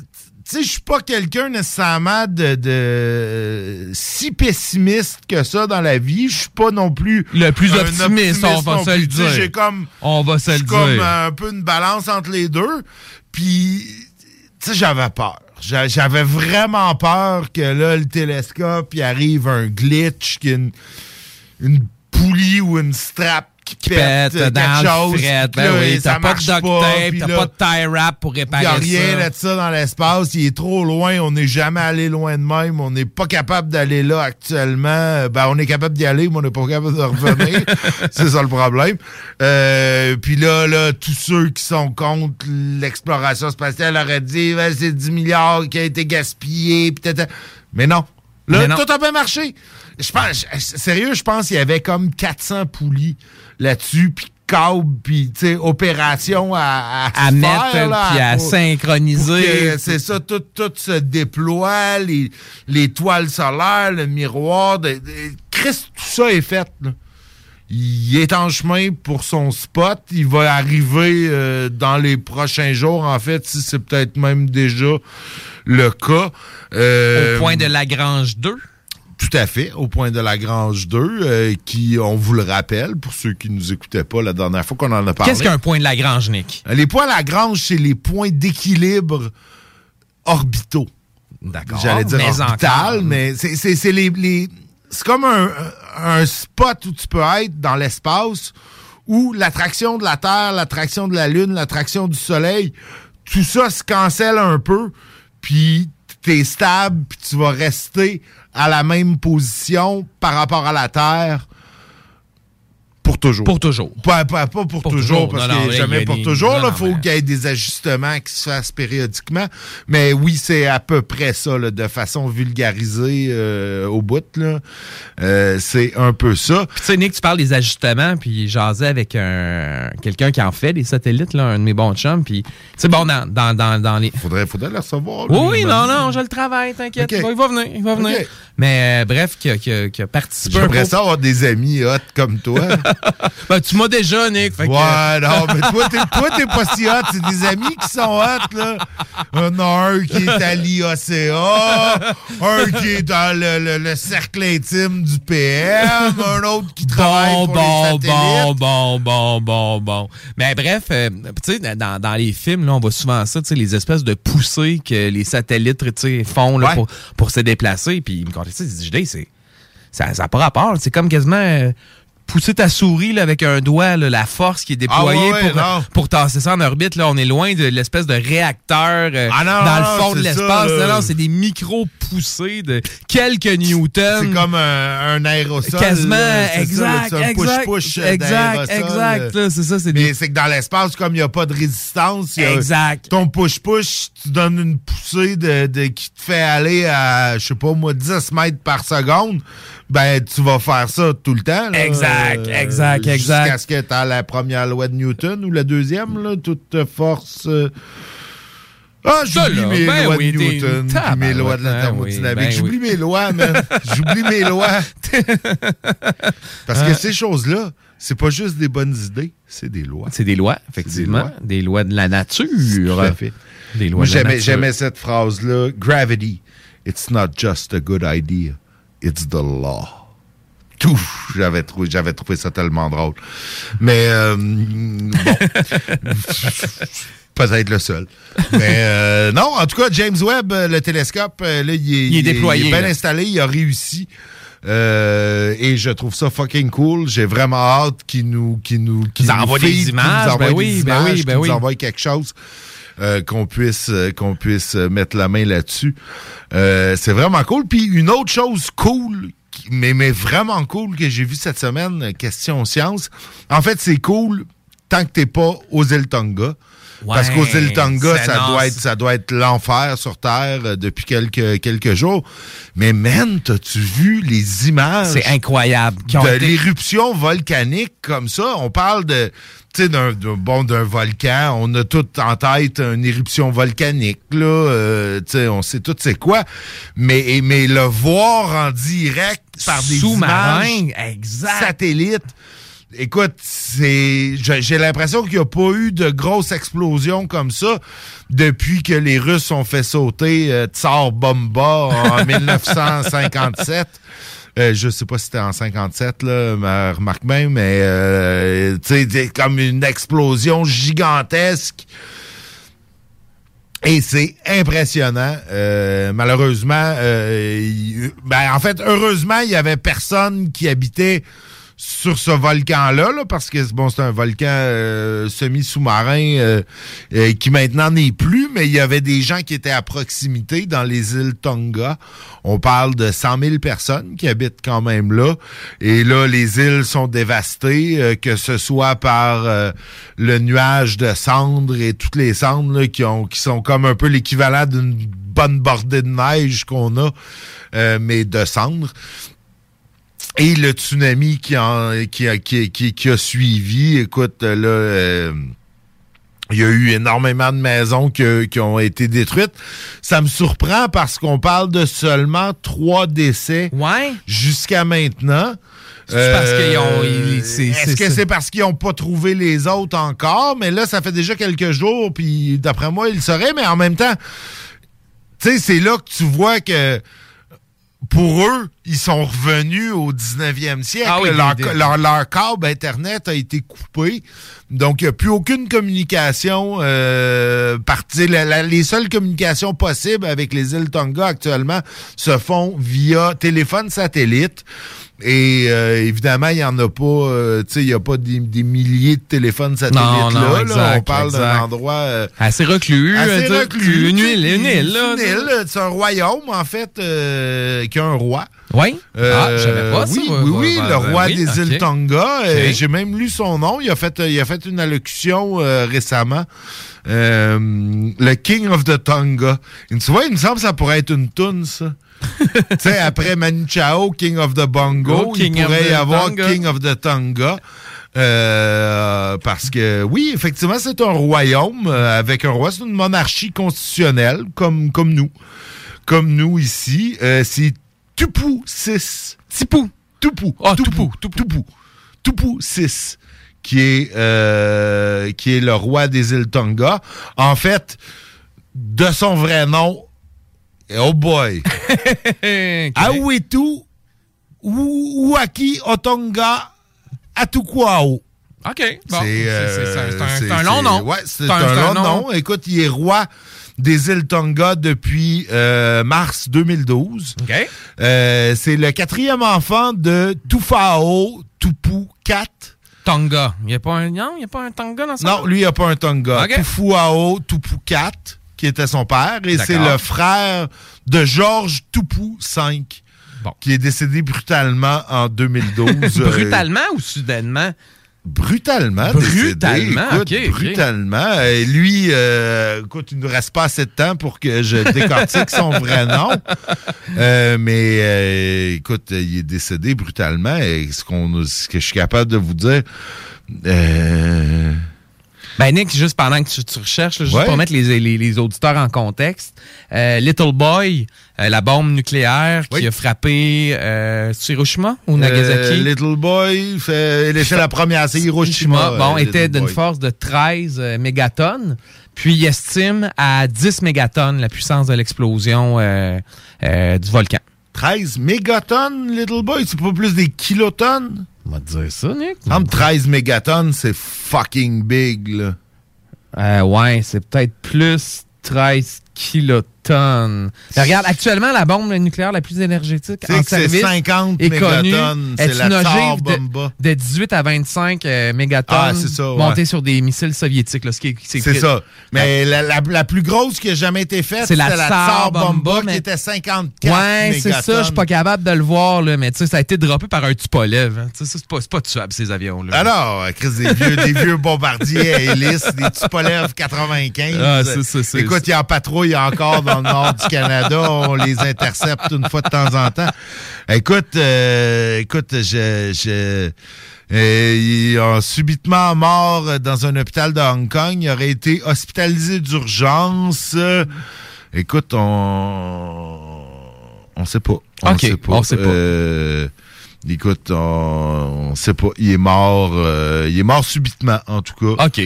sais, je suis pas quelqu'un nécessairement de, de si pessimiste que ça dans la vie. Je suis pas non plus Le plus optimiste, on va se le dire. J'ai comme On va se le suis comme dire. un peu une balance entre les deux. Puis, tu sais, j'avais peur. J'a- J'avais vraiment peur que là, le télescope, il arrive un glitch, qu'il y ait une, une poulie ou une strap qui, Qui pète, pète euh, dans le fret. Ben oui, ça t'as pas de duct tape, t'as pas de tie wrap pour il réparer n'y a rien ça. de ça dans l'espace. Il est trop loin. On n'est jamais allé loin de même. On n'est pas capable d'aller là actuellement. Ben, on est capable d'y aller, mais on n'est pas capable de revenir. C'est ça le problème. Euh, Puis là, là, tous ceux qui sont contre l'exploration spatiale auraient dit Ben, c'est 10 milliards qui a été gaspillé. tata. Mais non. Là, Mais non. tout a bien marché. Je pense, sérieux, je pense qu'il y avait comme 400 poulies là-dessus, puis câbles, puis, tu sais, opérations à, À se mettre, faire, là, puis à pour- synchroniser. C'est ça, tout, tout se déploie, les, les toiles solaires, le miroir. De, de- Christ, tout ça est fait, là. Il est en chemin pour son spot. Il va arriver euh, dans les prochains jours, en fait, si c'est peut-être même déjà le cas. Euh, Au point de Lagrange 2. Tout à fait, au point de Lagrange 2, euh, qui, on vous le rappelle, pour ceux qui nous écoutaient pas la dernière fois qu'on en a parlé. Qu'est-ce qu'un point de Lagrange, Nick? Les points Lagrange, c'est les points d'équilibre orbitaux. D'accord. J'allais dire mais orbital, mais c'est c'est- c'est les, les- c'est comme un, un spot où tu peux être dans l'espace où l'attraction de la Terre, l'attraction de la Lune, l'attraction du Soleil, tout ça se cancelle un peu, puis t'es stable, puis tu vas rester à la même position par rapport à la Terre pour toujours. Pour toujours. Pas, pas- pas pour, Pour toujours, toujours. parce que là, jamais pour des- toujours. Il faut mais- qu'il y ait des ajustements qui se fassent périodiquement. Mais oui, c'est à peu près ça, là, de façon vulgarisée euh, au bout. là. Euh, c'est un peu ça. Tu sais, Nick, tu parles des ajustements, puis jasais avec un quelqu'un qui en fait des satellites, là, un de mes bons chums, puis tu sais, bon, dans, dans, dans, dans les... Faudrait, faudrait le recevoir. Oui, lui, oui, non, non, je le travaille, t'inquiète. Il va venir, il va venir. Mais euh, bref, qui a, qui a- qui a participé. J'aimerais ça avoir des amis hot comme toi. Ben, tu m'as déjà, Nick. que- Ouais, non, mais toi, t'es, toi, t'es pas si hot. C'est des amis qui sont hot, là. A un qui est à l'IACA, un qui est dans le, le- le cercle intime du PM, un autre qui travaille Bon, pour bon, les satellites. bon, bon, bon, bon, bon. Mais bref, euh, tu sais, dans, dans les films, là, on voit souvent ça, tu sais, les espèces de poussées que les satellites, tu sais, font là, Ouais. pour, pour se déplacer. Puis Jday, c'est, ça n'a pas rapport. C'est comme quasiment euh, pousser ta souris là, avec un doigt, là, la force qui est déployée Ah ouais, ouais, pour, non. pour tasser ça en orbite. Là, on est loin de l'espèce de réacteur euh, Ah non, dans le fond non, de l'espace. Non, c'est des micro-poussées de quelques newtons. C'est comme un, un aérosol. Quasiment, là, c'est ça, exact, exact, push-push euh, exact, exact, c'est ça, c'est Mais c'est que dans l'espace, comme il n'y a pas de résistance, y a- Exact. ton push-push, tu donnes une poussée de, de- qui te fait aller à, je sais pas moi, 10 mètres par seconde, ben tu vas faire ça tout le temps. là. Exact, Euh, exact, Jusqu'à exact. ce que tu la première loi de Newton ou la deuxième, là, toute force... euh, Ah, Ça, j'oublie mes ben lois oui, de Newton, puis mes lois de la ben thermodynamique. oui, J'oublie ben mes lois, man. J'oublie mes lois. Parce que Ah. ces choses-là, c'est pas juste des bonnes idées, c'est des lois. C'est des lois, effectivement. Des lois, de la nature. Tout à fait. Des lois Moi, de la nature. j'aimais cette phrase-là. Gravity, it's not just a good idea, it's the law. Tout, j'avais trouvé, j'avais trouvé ça tellement drôle. Mais euh, bon, peut-être le seul. Mais euh, non, en tout cas, James Webb, euh, le télescope, là, il est, Il est déployé, il est bien là. installé, il a réussi. Euh, et je trouve ça fucking cool. J'ai vraiment hâte qu'il nous, qu'il nous, qu'il Qu'ils nous envoient des images, nous envoie ben des oui, ben images, oui, ben qu'il nous oui. envoie quelque chose. Euh, qu'on puisse euh, qu'on puisse euh, mettre la main là-dessus. C'est vraiment cool. Puis une autre chose cool, mais, mais vraiment cool que j'ai vu cette semaine, question science. En fait, c'est cool tant que t'es pas aux îles Tonga. Parce qu'aux îles Tonga, ça non, doit être ça doit être l'enfer sur Terre euh, depuis quelques, quelques jours. Mais man, t'as-tu vu les images? C'est incroyable. De été- l'éruption volcanique comme ça? On parle de tu sais, d'un bon d'un volcan, on a tout en tête une éruption volcanique là, euh, tu sais, on sait tout c'est quoi, mais mais le voir en direct par des Sous-marin, images exact. satellites. Écoute, c'est j'ai l'impression qu'il n'y a pas eu de grosse explosion comme ça depuis que les Russes ont fait sauter euh, Tsar Bomba en 1957. Euh, je sais pas si c'était en 57, là, mais remarque bien, mais euh, c'est comme une explosion gigantesque. Et c'est impressionnant. Euh, malheureusement, euh, ben, en fait, heureusement, il y avait personne qui habitait sur ce volcan-là, là, parce que bon, c'est un volcan euh, semi-sous-marin euh, euh, qui maintenant n'est plus, mais il y avait des gens qui étaient à proximité dans les îles Tonga. On parle de 100 000 personnes qui habitent quand même là. Et là, les îles sont dévastées, que ce soit par le nuage de cendres et toutes les cendres qui, ont, qui sont comme un peu l'équivalent d'une bonne bordée de neige qu'on a, mais de cendres et le tsunami qui, en, qui, a, qui, qui, qui a suivi. Écoute, là, euh, il y a eu énormément de maisons que- qui ont été détruites. Ça me surprend parce qu'on parle de seulement trois décès jusqu'à maintenant. Parce Euh, qu'ils ont- Est-ce que c'est parce qu'ils n'ont pas trouvé les autres encore? Mais là, ça fait déjà quelques jours, puis d'après moi, ils le sauraient. Mais en même temps, tu sais, c'est là que tu vois que pour eux, ils sont revenus au 19e siècle. Ah oui, leur, leur- leur câble Internet a été coupé. Donc, il n'y a plus aucune communication. Euh, par- tu sais, la- la- les seules communications possibles avec les îles Tonga actuellement se font via téléphone satellite. Et euh, évidemment, il n'y en a pas, euh, tu sais, il n'y a pas des, des milliers de téléphones satellites Non, non, là, là. On parle d'un endroit euh, Assez reclus. assez euh, reclus. Une île, une île, là. C'est une île, c'est un royaume, en fait, euh, qui a un roi. Oui? Ah, je savais pas ça. oui, moi, oui, oui, le ben roi oui, des îles Tonga. J'ai même lu son nom. Il a fait, il a fait une allocution euh, récemment. Euh, le King of the Tonga. Et tu vois, il me semble que ça pourrait être une toune, ça. tu sais, après Manu Chao, King of the Bongo, King il of pourrait the y avoir Tonga. King of the Tonga. Euh, parce que oui, effectivement, c'est un royaume euh, avec un roi, c'est une monarchie constitutionnelle comme comme nous, comme nous ici. Euh, c'est Tupu 6. Tipou. Tupu. Ah, Tupu. Tupu. Tupu 6. Qui est, euh, qui est le roi des îles Tonga. En fait, de son vrai nom, oh boy, Awitu Uaki Otonga Atukwao. OK. Bon, C'est euh, un- long nom. Ouais, c'est un- long nom. nom. Écoute, il est roi des îles Tonga depuis euh, mars 2012. Euh, c'est le quatrième enfant de Tufao Tupu 4. Tonga. Il n'y a, pas un- non, y a pas un Tonga dans ça? Non, lui, il n'a pas un Tonga. Ok. Tufuao Tupu 4, qui était son père, et c'est le frère de Georges Tupu 5, qui est décédé brutalement en 2012. Euh, Brutalement ou soudainement? brutalement. Brutalement, écoute, brutalement. Et lui, euh, écoute, il ne nous reste pas assez de temps pour que je décortique son vrai nom. Euh, mais euh, écoute, il est décédé brutalement. Et ce, qu'on, ce que je suis capable de vous dire, euh, Ben Nick, juste pendant que tu, tu recherches, là, juste Ouais. pour mettre les, les- les auditeurs en contexte, euh, Little Boy, euh, la bombe nucléaire qui a frappé euh, Hiroshima ou Nagasaki? euh, Little Boy, fait, il était la première, c'est Hiroshima. Bon, euh, était Little d'une force de 13 euh, mégatonnes. Puis il estime à 10 mégatonnes la puissance de l'explosion euh, euh, du volcan. 13 mégatonnes, Little Boy, c'est pas plus des kilotonnes? On va te dire ça, Nick. Entre 13 mégatonnes, c'est fucking big, là. Euh, ouais, c'est peut-être plus 13 kilotonnes. Mais regarde, actuellement, la bombe nucléaire la plus énergétique Tu sais en service 50 est connue, mégatonnes, c'est est la une Tsar ogive de, Bomba. de 18 à 25 euh, mégatonnes Ah, c'est ça, ouais. montées sur des missiles soviétiques. là, ce qui est- C'est ça. Mais la, la- la plus grosse qui a jamais été faite, C'est la c'était la Tsar Bomba, qui était 54 Ouais, c'est ça, je suis mégatonnes. pas capable de le voir, là, mais tu sais, ça a été droppé par un Tupolev. Hein. Tu sais, ça, C'est pas, tuable, ces avions-là. Alors, Chris, des vieux, des vieux bombardiers à hélice, des Tupolev 95. Ah, c'est Écoute, il y en patrouille encore dans le nord du Canada. On les intercepte une fois de temps en temps. Écoute, euh, écoute, je... je euh, il a subitement mort dans un hôpital de Hong Kong. Il aurait été hospitalisé d'urgence. Écoute, on... On sait pas. On sait pas. on sait pas. Euh, écoute, on, on sait pas. Il est mort. euh, il est mort subitement, en tout cas. OK.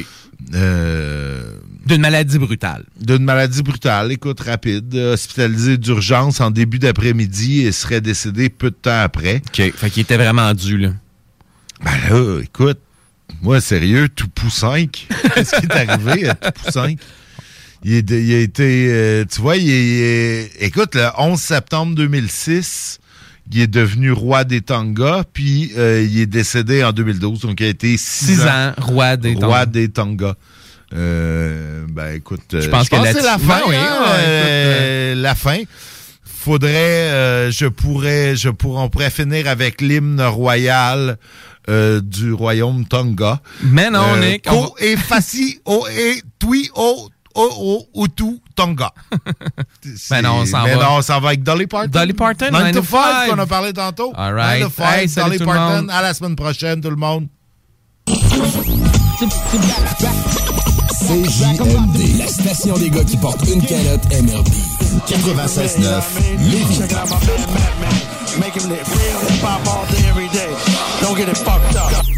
Euh, D'une maladie brutale. D'une maladie brutale, écoute, rapide. euh, Hospitalisé d'urgence en début d'après-midi et serait décédé peu de temps après. OK. Fait qu'il était vraiment dû, là. Ben là, écoute, moi, sérieux, tout pou 5. Qu'est-ce qui est arrivé à tout pou 5? Il, est il a été, euh, tu vois, il est, il est- écoute, le 11 septembre 2006, il est devenu roi des Tonga, puis euh, il est décédé en 2012, donc il a été six, Six ans, roi des roi Tonga. des Tonga. Euh, ben écoute, euh, Je pense que c'est la fin. Oui, hein, ouais, euh, la fin. Faudrait, euh, je pourrais, je pourrais, on pourrait finir avec l'hymne royal euh, du royaume Tonga. Mais non, Euh, Nick, on Ko e fasi o e tui o o o utu Tonga. Ben non, on s'en Mais va. non, s'en va avec Dolly Parton. Dolly Parton, 9 9 to to 5 5. qu'on a parlé tantôt. All right. 9 to 5, Hey, salut Dolly Parton. À la semaine prochaine, tout le monde. CJMD, la station des gars qui portent une calotte MRB. 96.9, Lévis. Make him live real hip hop all day, every day. Don't get it fucked up.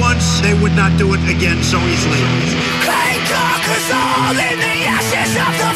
once, they would not do it again so easily. All in the ashes of the